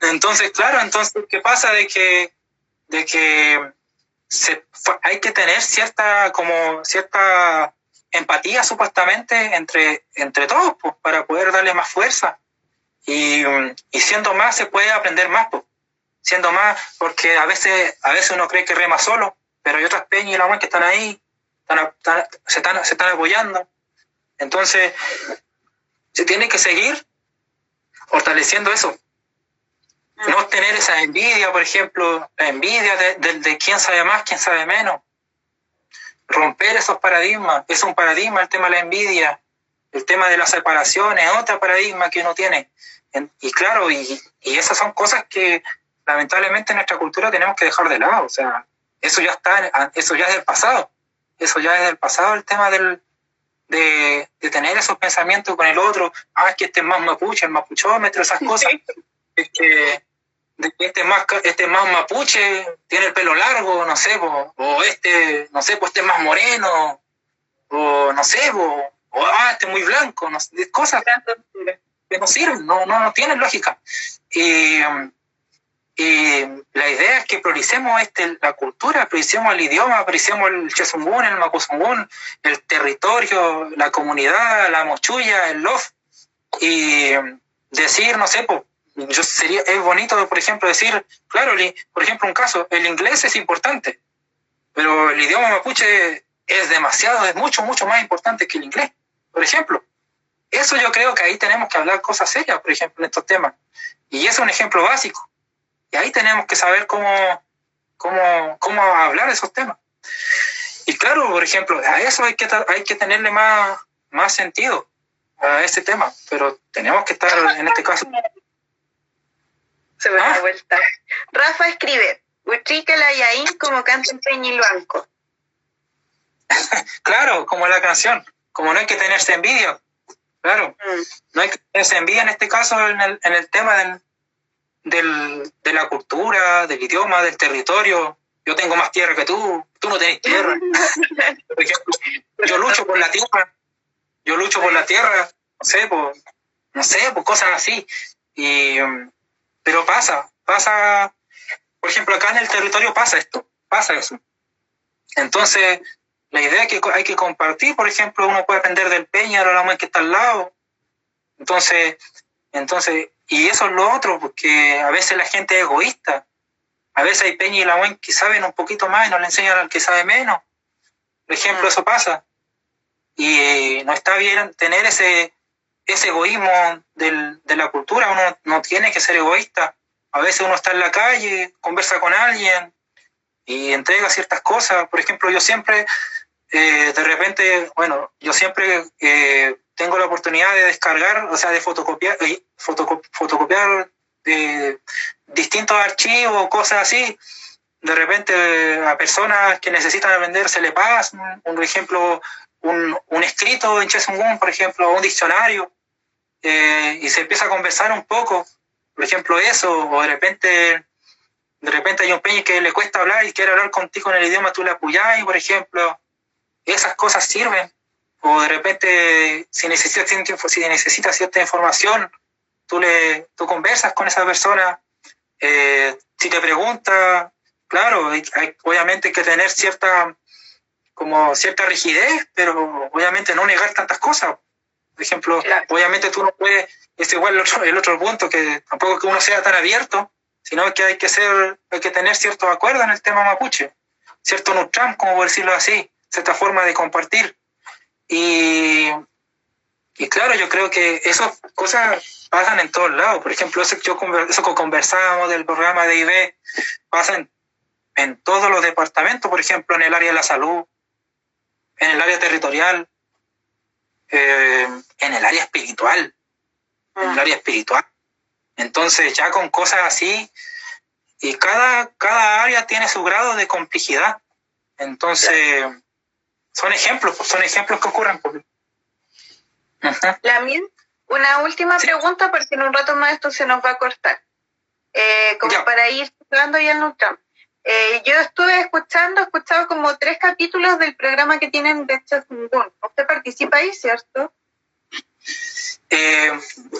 entonces claro, entonces, ¿qué pasa? De que, de que se, hay que tener cierta, como cierta empatía supuestamente entre, entre todos, pues, para poder darle más fuerza. Y, y siendo más se puede aprender más, pues. siendo más, porque a veces, a veces uno cree que rema solo, pero hay otras peñas y la que están ahí, se, están, se están apoyando. Entonces, se tiene que seguir fortaleciendo eso. No tener esa envidia, por ejemplo, la envidia de, de, quién sabe más, quién sabe menos. Romper esos paradigmas. Es un paradigma el tema de la envidia. El tema de la separación es otro paradigma que uno tiene. Y claro, y, y esas son cosas que lamentablemente en nuestra cultura tenemos que dejar de lado. O sea, eso ya está, eso ya es del pasado. Eso ya es del pasado el tema del, de, de tener esos pensamientos con el otro. Ah, es que este es más mapuche, el mapuchómetro, esas cosas. Este, este más, este más mapuche, tiene el pelo largo, no sé, o este, no sé, pues este es más moreno, o no sé, o ah, este es muy blanco, no cosas que no sirven, no, no, no tienen lógica. Y, y la idea es que prioricemos este, la cultura, prioricemos el idioma, prioricemos el chesungun, el mapuzungún, el territorio, la comunidad, la mochuya, el lof. Y decir, no sé, pues, yo sería, es bonito, por ejemplo, decir, claro, por ejemplo, un caso, el inglés es importante, pero el idioma mapuche es demasiado, es mucho, mucho más importante que el inglés, por ejemplo. Eso yo creo que ahí tenemos que hablar cosas serias, por ejemplo, en estos temas. Y es un ejemplo básico. Y ahí tenemos que saber cómo, cómo, cómo hablar esos temas. Y claro, por ejemplo, a eso hay que, hay que tenerle más, más sentido a ese tema, pero tenemos que estar en este caso. Se me da ¿Ah? vuelta. Rafa escribe, Utrica la Yaín como canta en Peñilbanco. claro, como la canción, como no hay que tenerse envidia, claro, mm. no hay que tenerse envidia en este caso en el, en el tema del, del, de la cultura, del idioma, del territorio. Yo tengo más tierra que tú, tú no tenés tierra. ejemplo, yo lucho por la tierra, yo lucho por la tierra, no sé, por, no sé, por cosas así. Y, pero pasa, pasa, por ejemplo, acá en el territorio pasa esto, pasa eso. Entonces, la idea es que hay que compartir, por ejemplo, uno puede aprender del peña, la más que está al lado. Entonces, entonces, y eso es lo otro, porque a veces la gente es egoísta. A veces hay peña y la buen que saben un poquito más y no le enseñan al que sabe menos. Por ejemplo, mm. eso pasa. Y no está bien tener ese, ese egoísmo de la cultura. Uno no tiene que ser egoísta. A veces uno está en la calle, conversa con alguien y entrega ciertas cosas. Por ejemplo, yo siempre, eh, de repente, bueno, yo siempre eh, tengo la oportunidad de descargar, o sea, de fotocopiar, eh, fotocopiar distintos archivos, cosas así. De repente a personas que necesitan vender se le pasa, un ejemplo, un, un escrito en Chesungun, por ejemplo, un diccionario, y se empieza a conversar un poco, por ejemplo, eso, o de repente de repente hay un peña que le cuesta hablar y quiere hablar contigo en el idioma, apoyás, por ejemplo. Esas cosas sirven. O de repente, si necesitas, si necesitas cierta información, tú, le, tú conversas con esa persona. Eh, si te pregunta, claro, hay, obviamente hay que tener cierta, como cierta rigidez, pero obviamente no negar tantas cosas. Por ejemplo, obviamente tú no puedes, es igual el otro, el otro punto, que tampoco que uno sea tan abierto, sino que hay que ser, hay que tener cierto acuerdo en el tema mapuche, cierto nutram, como por decirlo así, cierta forma de compartir. Y, y claro, yo creo que esas cosas pasan en todos lados. Por ejemplo, eso, yo, eso que conversábamos del programa de IB pasa en, en todos los departamentos, por ejemplo, en el área de la salud, en el área territorial, eh, en el área espiritual, en el ah. área espiritual. Entonces, ya con cosas así, y cada, cada área tiene su grado de complejidad. Entonces, son ejemplos, pues, son ejemplos que ocurren. Pues. La una última pregunta, porque en un rato más esto se nos va a cortar. Eh, como para ir hablando ya el Eh, yo estuve escuchando, he escuchado como tres capítulos del programa que tienen de Chazungun. Usted participa ahí, ¿cierto? Eh,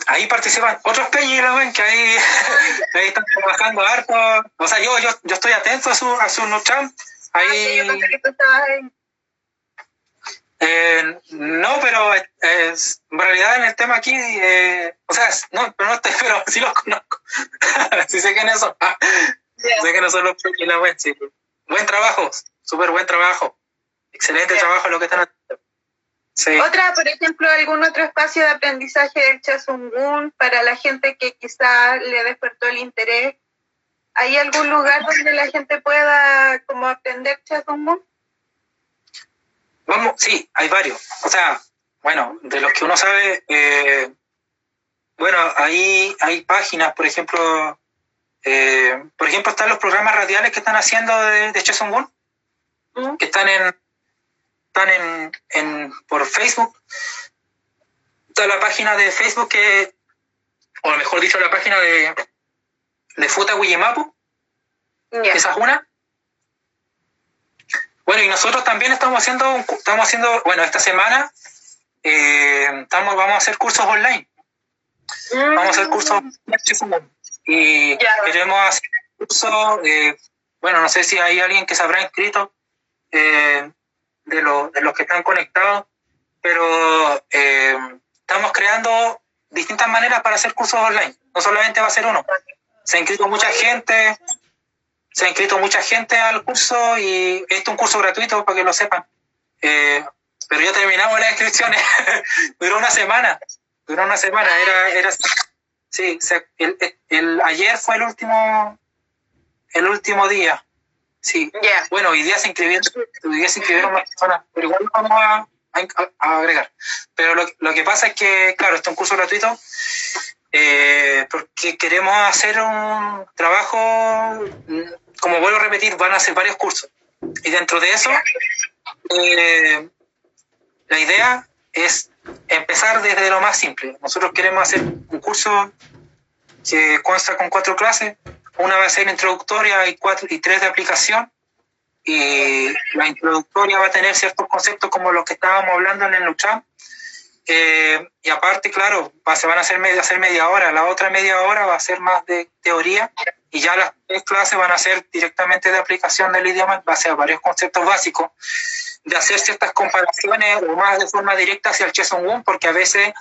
ahí participan otros peñas que ahí, ahí están trabajando harto. O sea, yo, yo, yo estoy atento a su, a su Nucham. Ahí, eh, no, pero es, en realidad en el tema aquí, eh, o sea, no, pero no estoy, pero sí los conozco. sí sé quiénes son. Sé que no sí. Buen trabajo, súper buen trabajo. Excelente trabajo lo que están haciendo. Otra, por ejemplo, algún otro espacio de aprendizaje del Chasungun para la gente que quizá le despertó el interés. ¿Hay algún lugar donde la gente pueda como aprender Chasungun? Vamos, sí, hay varios. O sea, bueno, de los que uno sabe, eh, bueno, ahí hay páginas, por ejemplo, eh, por ejemplo, están los programas radiales que están haciendo de, de ¿Mm? que están en están en, en, por Facebook. Está la página de Facebook que, o mejor dicho, la página de, de Futa Guillemapu. Esa es una. Bueno, y nosotros también estamos haciendo, estamos haciendo, bueno, esta semana eh, estamos, vamos a hacer cursos online. Vamos a hacer cursos y queremos hacer cursos, eh, bueno, no sé si hay alguien que se habrá inscrito, eh, de, de los que están conectados, pero eh, estamos creando distintas maneras para hacer cursos online. No solamente va a ser uno. Se ha inscrito mucha gente, se ha inscrito mucha gente al curso y este es un curso gratuito para que lo sepan. Eh, pero ya terminamos las inscripciones. duró una semana. Duró una semana. Era, era, sí, el, el, ayer fue el último, el último día. Sí. Bueno, hoy día se inscribieron, hoy día se inscribieron más personas, pero igual vamos a, agregar. Pero lo, lo, que pasa es que, claro, este es un curso gratuito eh, porque queremos hacer un trabajo, como vuelvo a repetir, van a ser varios cursos. Y dentro de eso, eh, la idea es empezar desde lo más simple. Nosotros queremos hacer un curso que consta con cuatro clases, una va a ser introductoria y, cuatro, y tres de aplicación. Y la introductoria va a tener ciertos conceptos como los que estábamos hablando en el Lucham. Eh, y aparte, claro, va, se van a hacer media, hacer media hora. La otra media hora va a ser más de teoría y ya las tres clases van a ser directamente de aplicación del idioma en base a varios conceptos básicos, de hacer ciertas comparaciones o más de forma directa hacia el Cheson porque a veces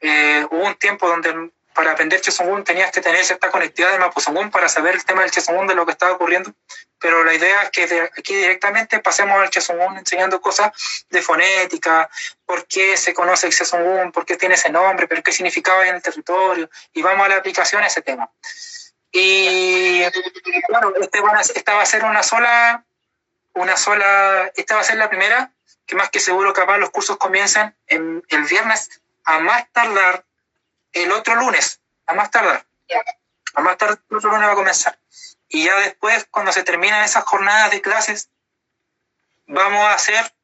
eh, hubo un tiempo donde para aprender Chesungun tenías que tener cierta conectividad de Mapuzungun para saber el tema del Chesungun de lo que estaba ocurriendo, pero la idea es que de aquí directamente pasemos al Chesungun enseñando cosas de fonética, por qué se conoce el Chesungun, por qué tiene ese nombre, pero qué significaba en el territorio, y vamos a la aplicación a ese tema. Y bueno, este esta va a ser una sola, una sola, esta va a ser la primera, que más que seguro capaz los cursos comienzan en, el viernes a más tardar el otro lunes, a más tardar. A más tardar el otro lunes va a comenzar. Y ya después, cuando se terminan esas jornadas de clases, vamos a hacer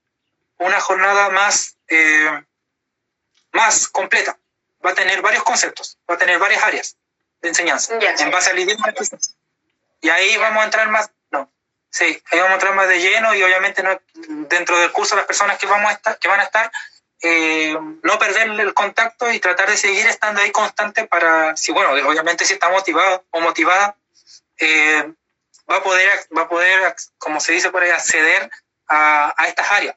una jornada más, eh, más completa. Va a tener varios conceptos, va a tener varias áreas de enseñanza en base al idioma. Y ahí vamos a entrar más, no, sí, ahí vamos a entrar más de lleno y obviamente no, dentro del curso las personas que, vamos a estar, que van a estar, eh, no perder el contacto y tratar de seguir estando ahí constante para, si bueno, obviamente si está motivado o motivada, eh, va a poder, va a poder, como se dice por ahí, acceder a, a estas áreas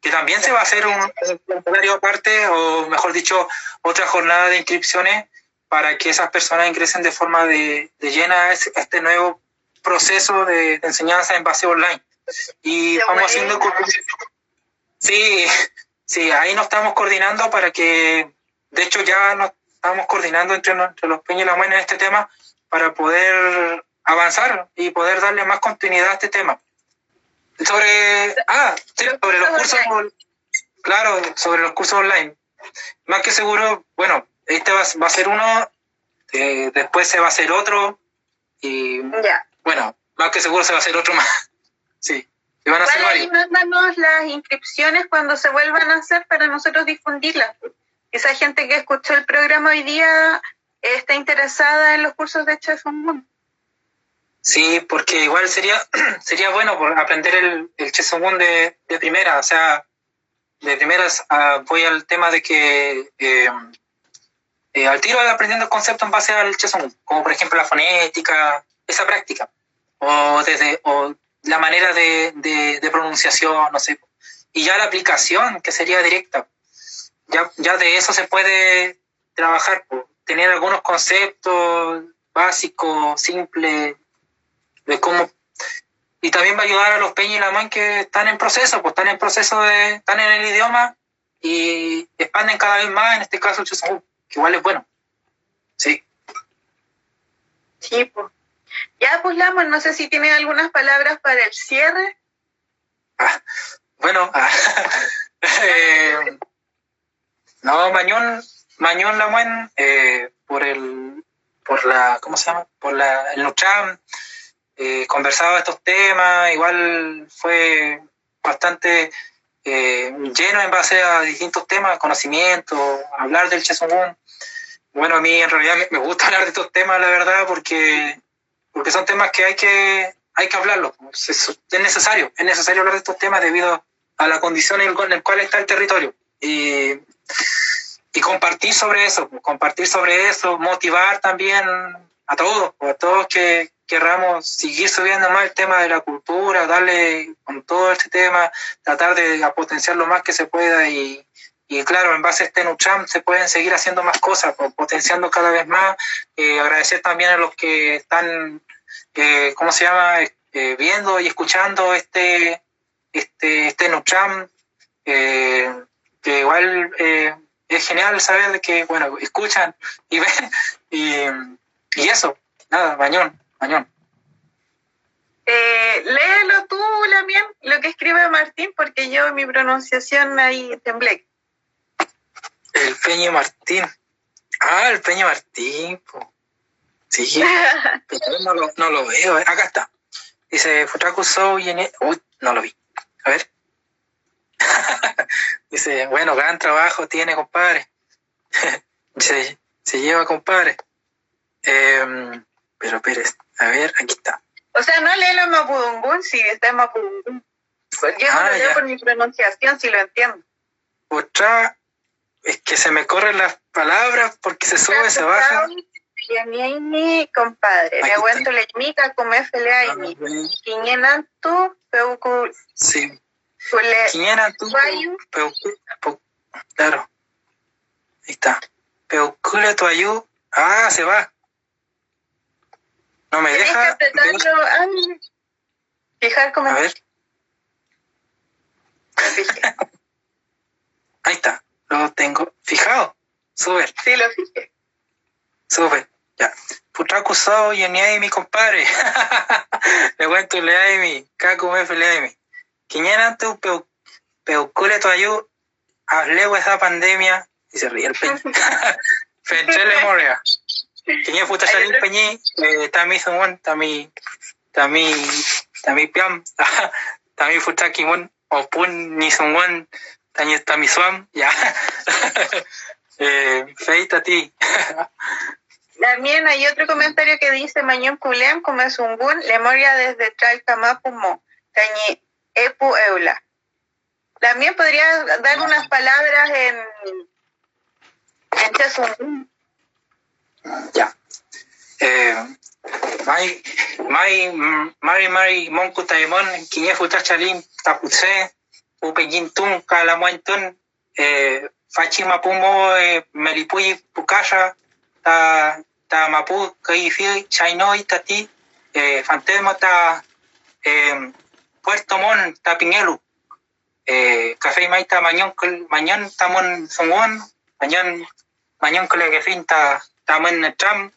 que también se va a hacer un formulario aparte, o mejor dicho, otra jornada de inscripciones para que esas personas ingresen de forma de, llena a este nuevo proceso de, enseñanza en base online. Y vamos haciendo... Sí, sí, ahí nos estamos coordinando para que, de hecho ya nos estamos coordinando entre, los Peña y la Muena en este tema para poder avanzar y poder darle más continuidad a este tema. Sobre, ah, sobre los cursos, claro, sobre los cursos online. Más que seguro, bueno, este va, a ser uno, eh, después se va a hacer otro, y bueno, más que seguro se va a hacer otro más. sí, y van a hacer varios. Mándanos las inscripciones cuando se vuelvan a hacer para nosotros difundirlas. Esa gente que escuchó el programa hoy día está interesada en los cursos de Chef. Sí, porque igual sería, sería bueno aprender el, el de, de primera, o sea, de primeras uh, voy al tema de que eh, eh, al tiro aprendiendo el concepto en base al Chesongun, como por ejemplo la fonética, esa práctica, o desde o la manera de, de, pronunciación, no sé, y ya la aplicación, que sería directa. Ya, ya de eso se puede trabajar, tener algunos conceptos básicos, simples, de cómo y también va a ayudar a los peñas y la man que están en proceso, pues están en proceso de, están en el idioma y expanden cada vez más, en este caso el que igual es bueno. Sí. Sí, pues. Ya, pues Lama, no sé si tiene algunas palabras para el cierre. Ah, bueno, ah, eh, no, Mañón, Mañón Lamuen, eh, por el, por la, ¿cómo se llama? Por la, el Nucham, eh, conversado estos temas, igual fue bastante eh, lleno en base a distintos temas, conocimiento, hablar del Chesungun. Bueno, a mí en realidad me, gusta hablar de estos temas, la verdad, porque, porque son temas que hay que, hay que hablarlos. Es, necesario, es necesario hablar de estos temas debido a la condición en, la cual está el territorio. Y, y compartir sobre eso, compartir sobre eso, motivar también a todos, a todos que, querramos seguir subiendo más el tema de la cultura, darle con todo este tema, tratar de potenciar lo más que se pueda y, y claro, en base a este Nucham se pueden seguir haciendo más cosas, potenciando cada vez más. Eh, agradecer también a los que están, eh, ¿cómo se llama?, eh, viendo y escuchando este, este, este Nucham, que igual es genial saber que, bueno, escuchan y ven, y, y eso, nada, bañón. Eh, léelo tú, Lamien, lo que escribe Martín, porque yo mi pronunciación ahí temblé. El Peña Martín. Ah, el Peña Martín. Sí, pero no lo, no lo veo. Eh. Acá está. Dice, Futaku y Uy, no lo vi. A ver. Dice, bueno, gran trabajo tiene, compadre. se, se lleva, compadre. Eh, pero Pérez, a ver, aquí está. O sea, no lee la Mapudungún, sí, está en Mapudungún. Pues yo ah, lo leo por mi pronunciación, si lo entiendo. Otra, es que se me corren las palabras porque se sube, se baja. mi compadre, le aguanto le mica como FLA Quiñenan tú, peucu. Sí. Quiñenan tú, peucu. Claro. Ahí está. Peucule tu ayú. Ah, se va. No me deja. Fijar como. A ver. Ahí está. Lo tengo fijado. Sube. Sí, lo fijé. Sube. Ya. acusado y mi compadre. Le cuento le hay mi, caco me le hay mi. Quiñena tu peu, peucule tu ayu, hablé esa pandemia y se ríe el peña. Fentrele Moria. Salir piam, o pun ni suam, ya. feita ti. También hay otro comentario que dice Mañón Culem, como es un gun, lemoria desde Tralcamapumo, Tañi Epu Eula. También podría dar unas palabras en, en. Ya. Eh, mai, mai, mari, mari, monku taimon, kiñe futa chalin, tapuse, upejin tun, kalamuentun, eh, fachima pumo, eh, melipuyi ta, ta mapu kai fi chaino itati eh, ta eh, Puerto Montt ta Piñelu eh, café mai ta mañon mañon tamon songon mañon mañon kole que fin ta tamon netram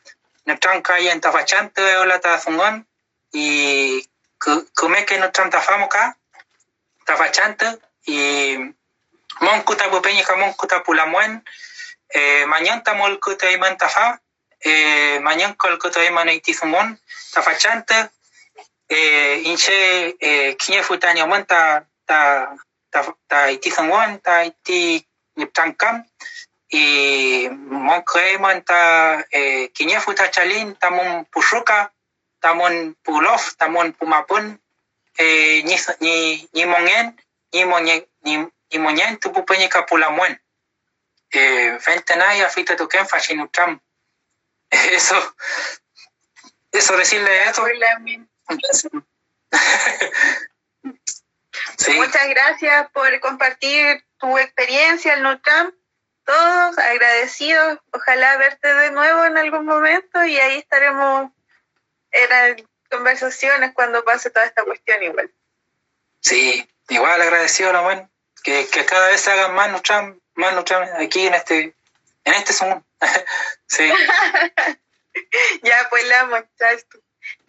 netram kai en ta fachante ola ta songon y come que no tram ta famo ta y mon kuta bupeña ka mon kuta pulamuen eh, eh, mañana kol kuta iman iti sumon tafachante eh, inche eh, kinye futanya mon ta ta ta ta iti sumon ta iti y mon kreiman ta eh, futa chalin tamon pushuka tamon pulof tamon pumapun eh, ni ni ni mongen ni monyen ni ni monyen tu pupenye kapulamuen eh, Fentenay, Afita Tuken, Fashinutram. Eso, eso decirle eso. sí. Muchas gracias por compartir tu experiencia el Nutram. Todos agradecidos. Ojalá verte de nuevo en algún momento y ahí estaremos en conversaciones cuando pase toda esta cuestión igual. Sí, igual agradecido, ¿no? que, que cada vez se hagan más Nutram más aquí en este, en este Zoom. sí. ya, pues la muchacho.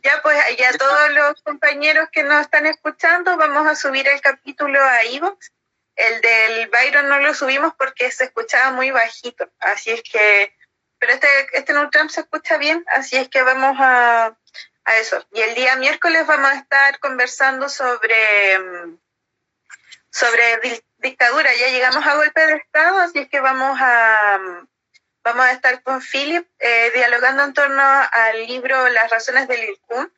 Ya, pues ya todos los compañeros que nos están escuchando, vamos a subir el capítulo a Evox. El del Byron no lo subimos porque se escuchaba muy bajito, así es que, pero este, este Neutram se escucha bien, así es que vamos a, a eso. Y el día miércoles vamos a estar conversando sobre, sobre dictadura, ya llegamos a golpe de Estado, así es que vamos a, vamos a estar con Philip eh, dialogando en torno al libro Las razones del IRCUM, eh,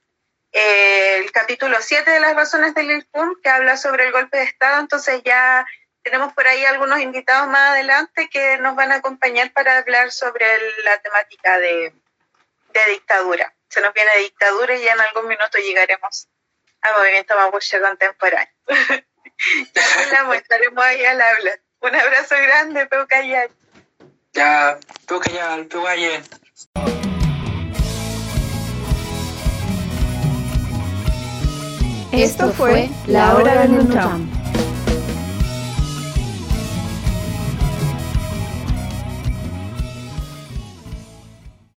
el capítulo 7 de las razones del IRCUM, que habla sobre el golpe de Estado, entonces ya tenemos por ahí algunos invitados más adelante que nos van a acompañar para hablar sobre la temática de, de dictadura. Se nos viene dictadura y ya en algún minuto llegaremos al movimiento mapuche contemporáneo. ya hablamos, estaremos ahí al habla. Un abrazo grande, Peucayal. Ya, Peucayal, Peucayal. Esto fue La Hora del Neutram.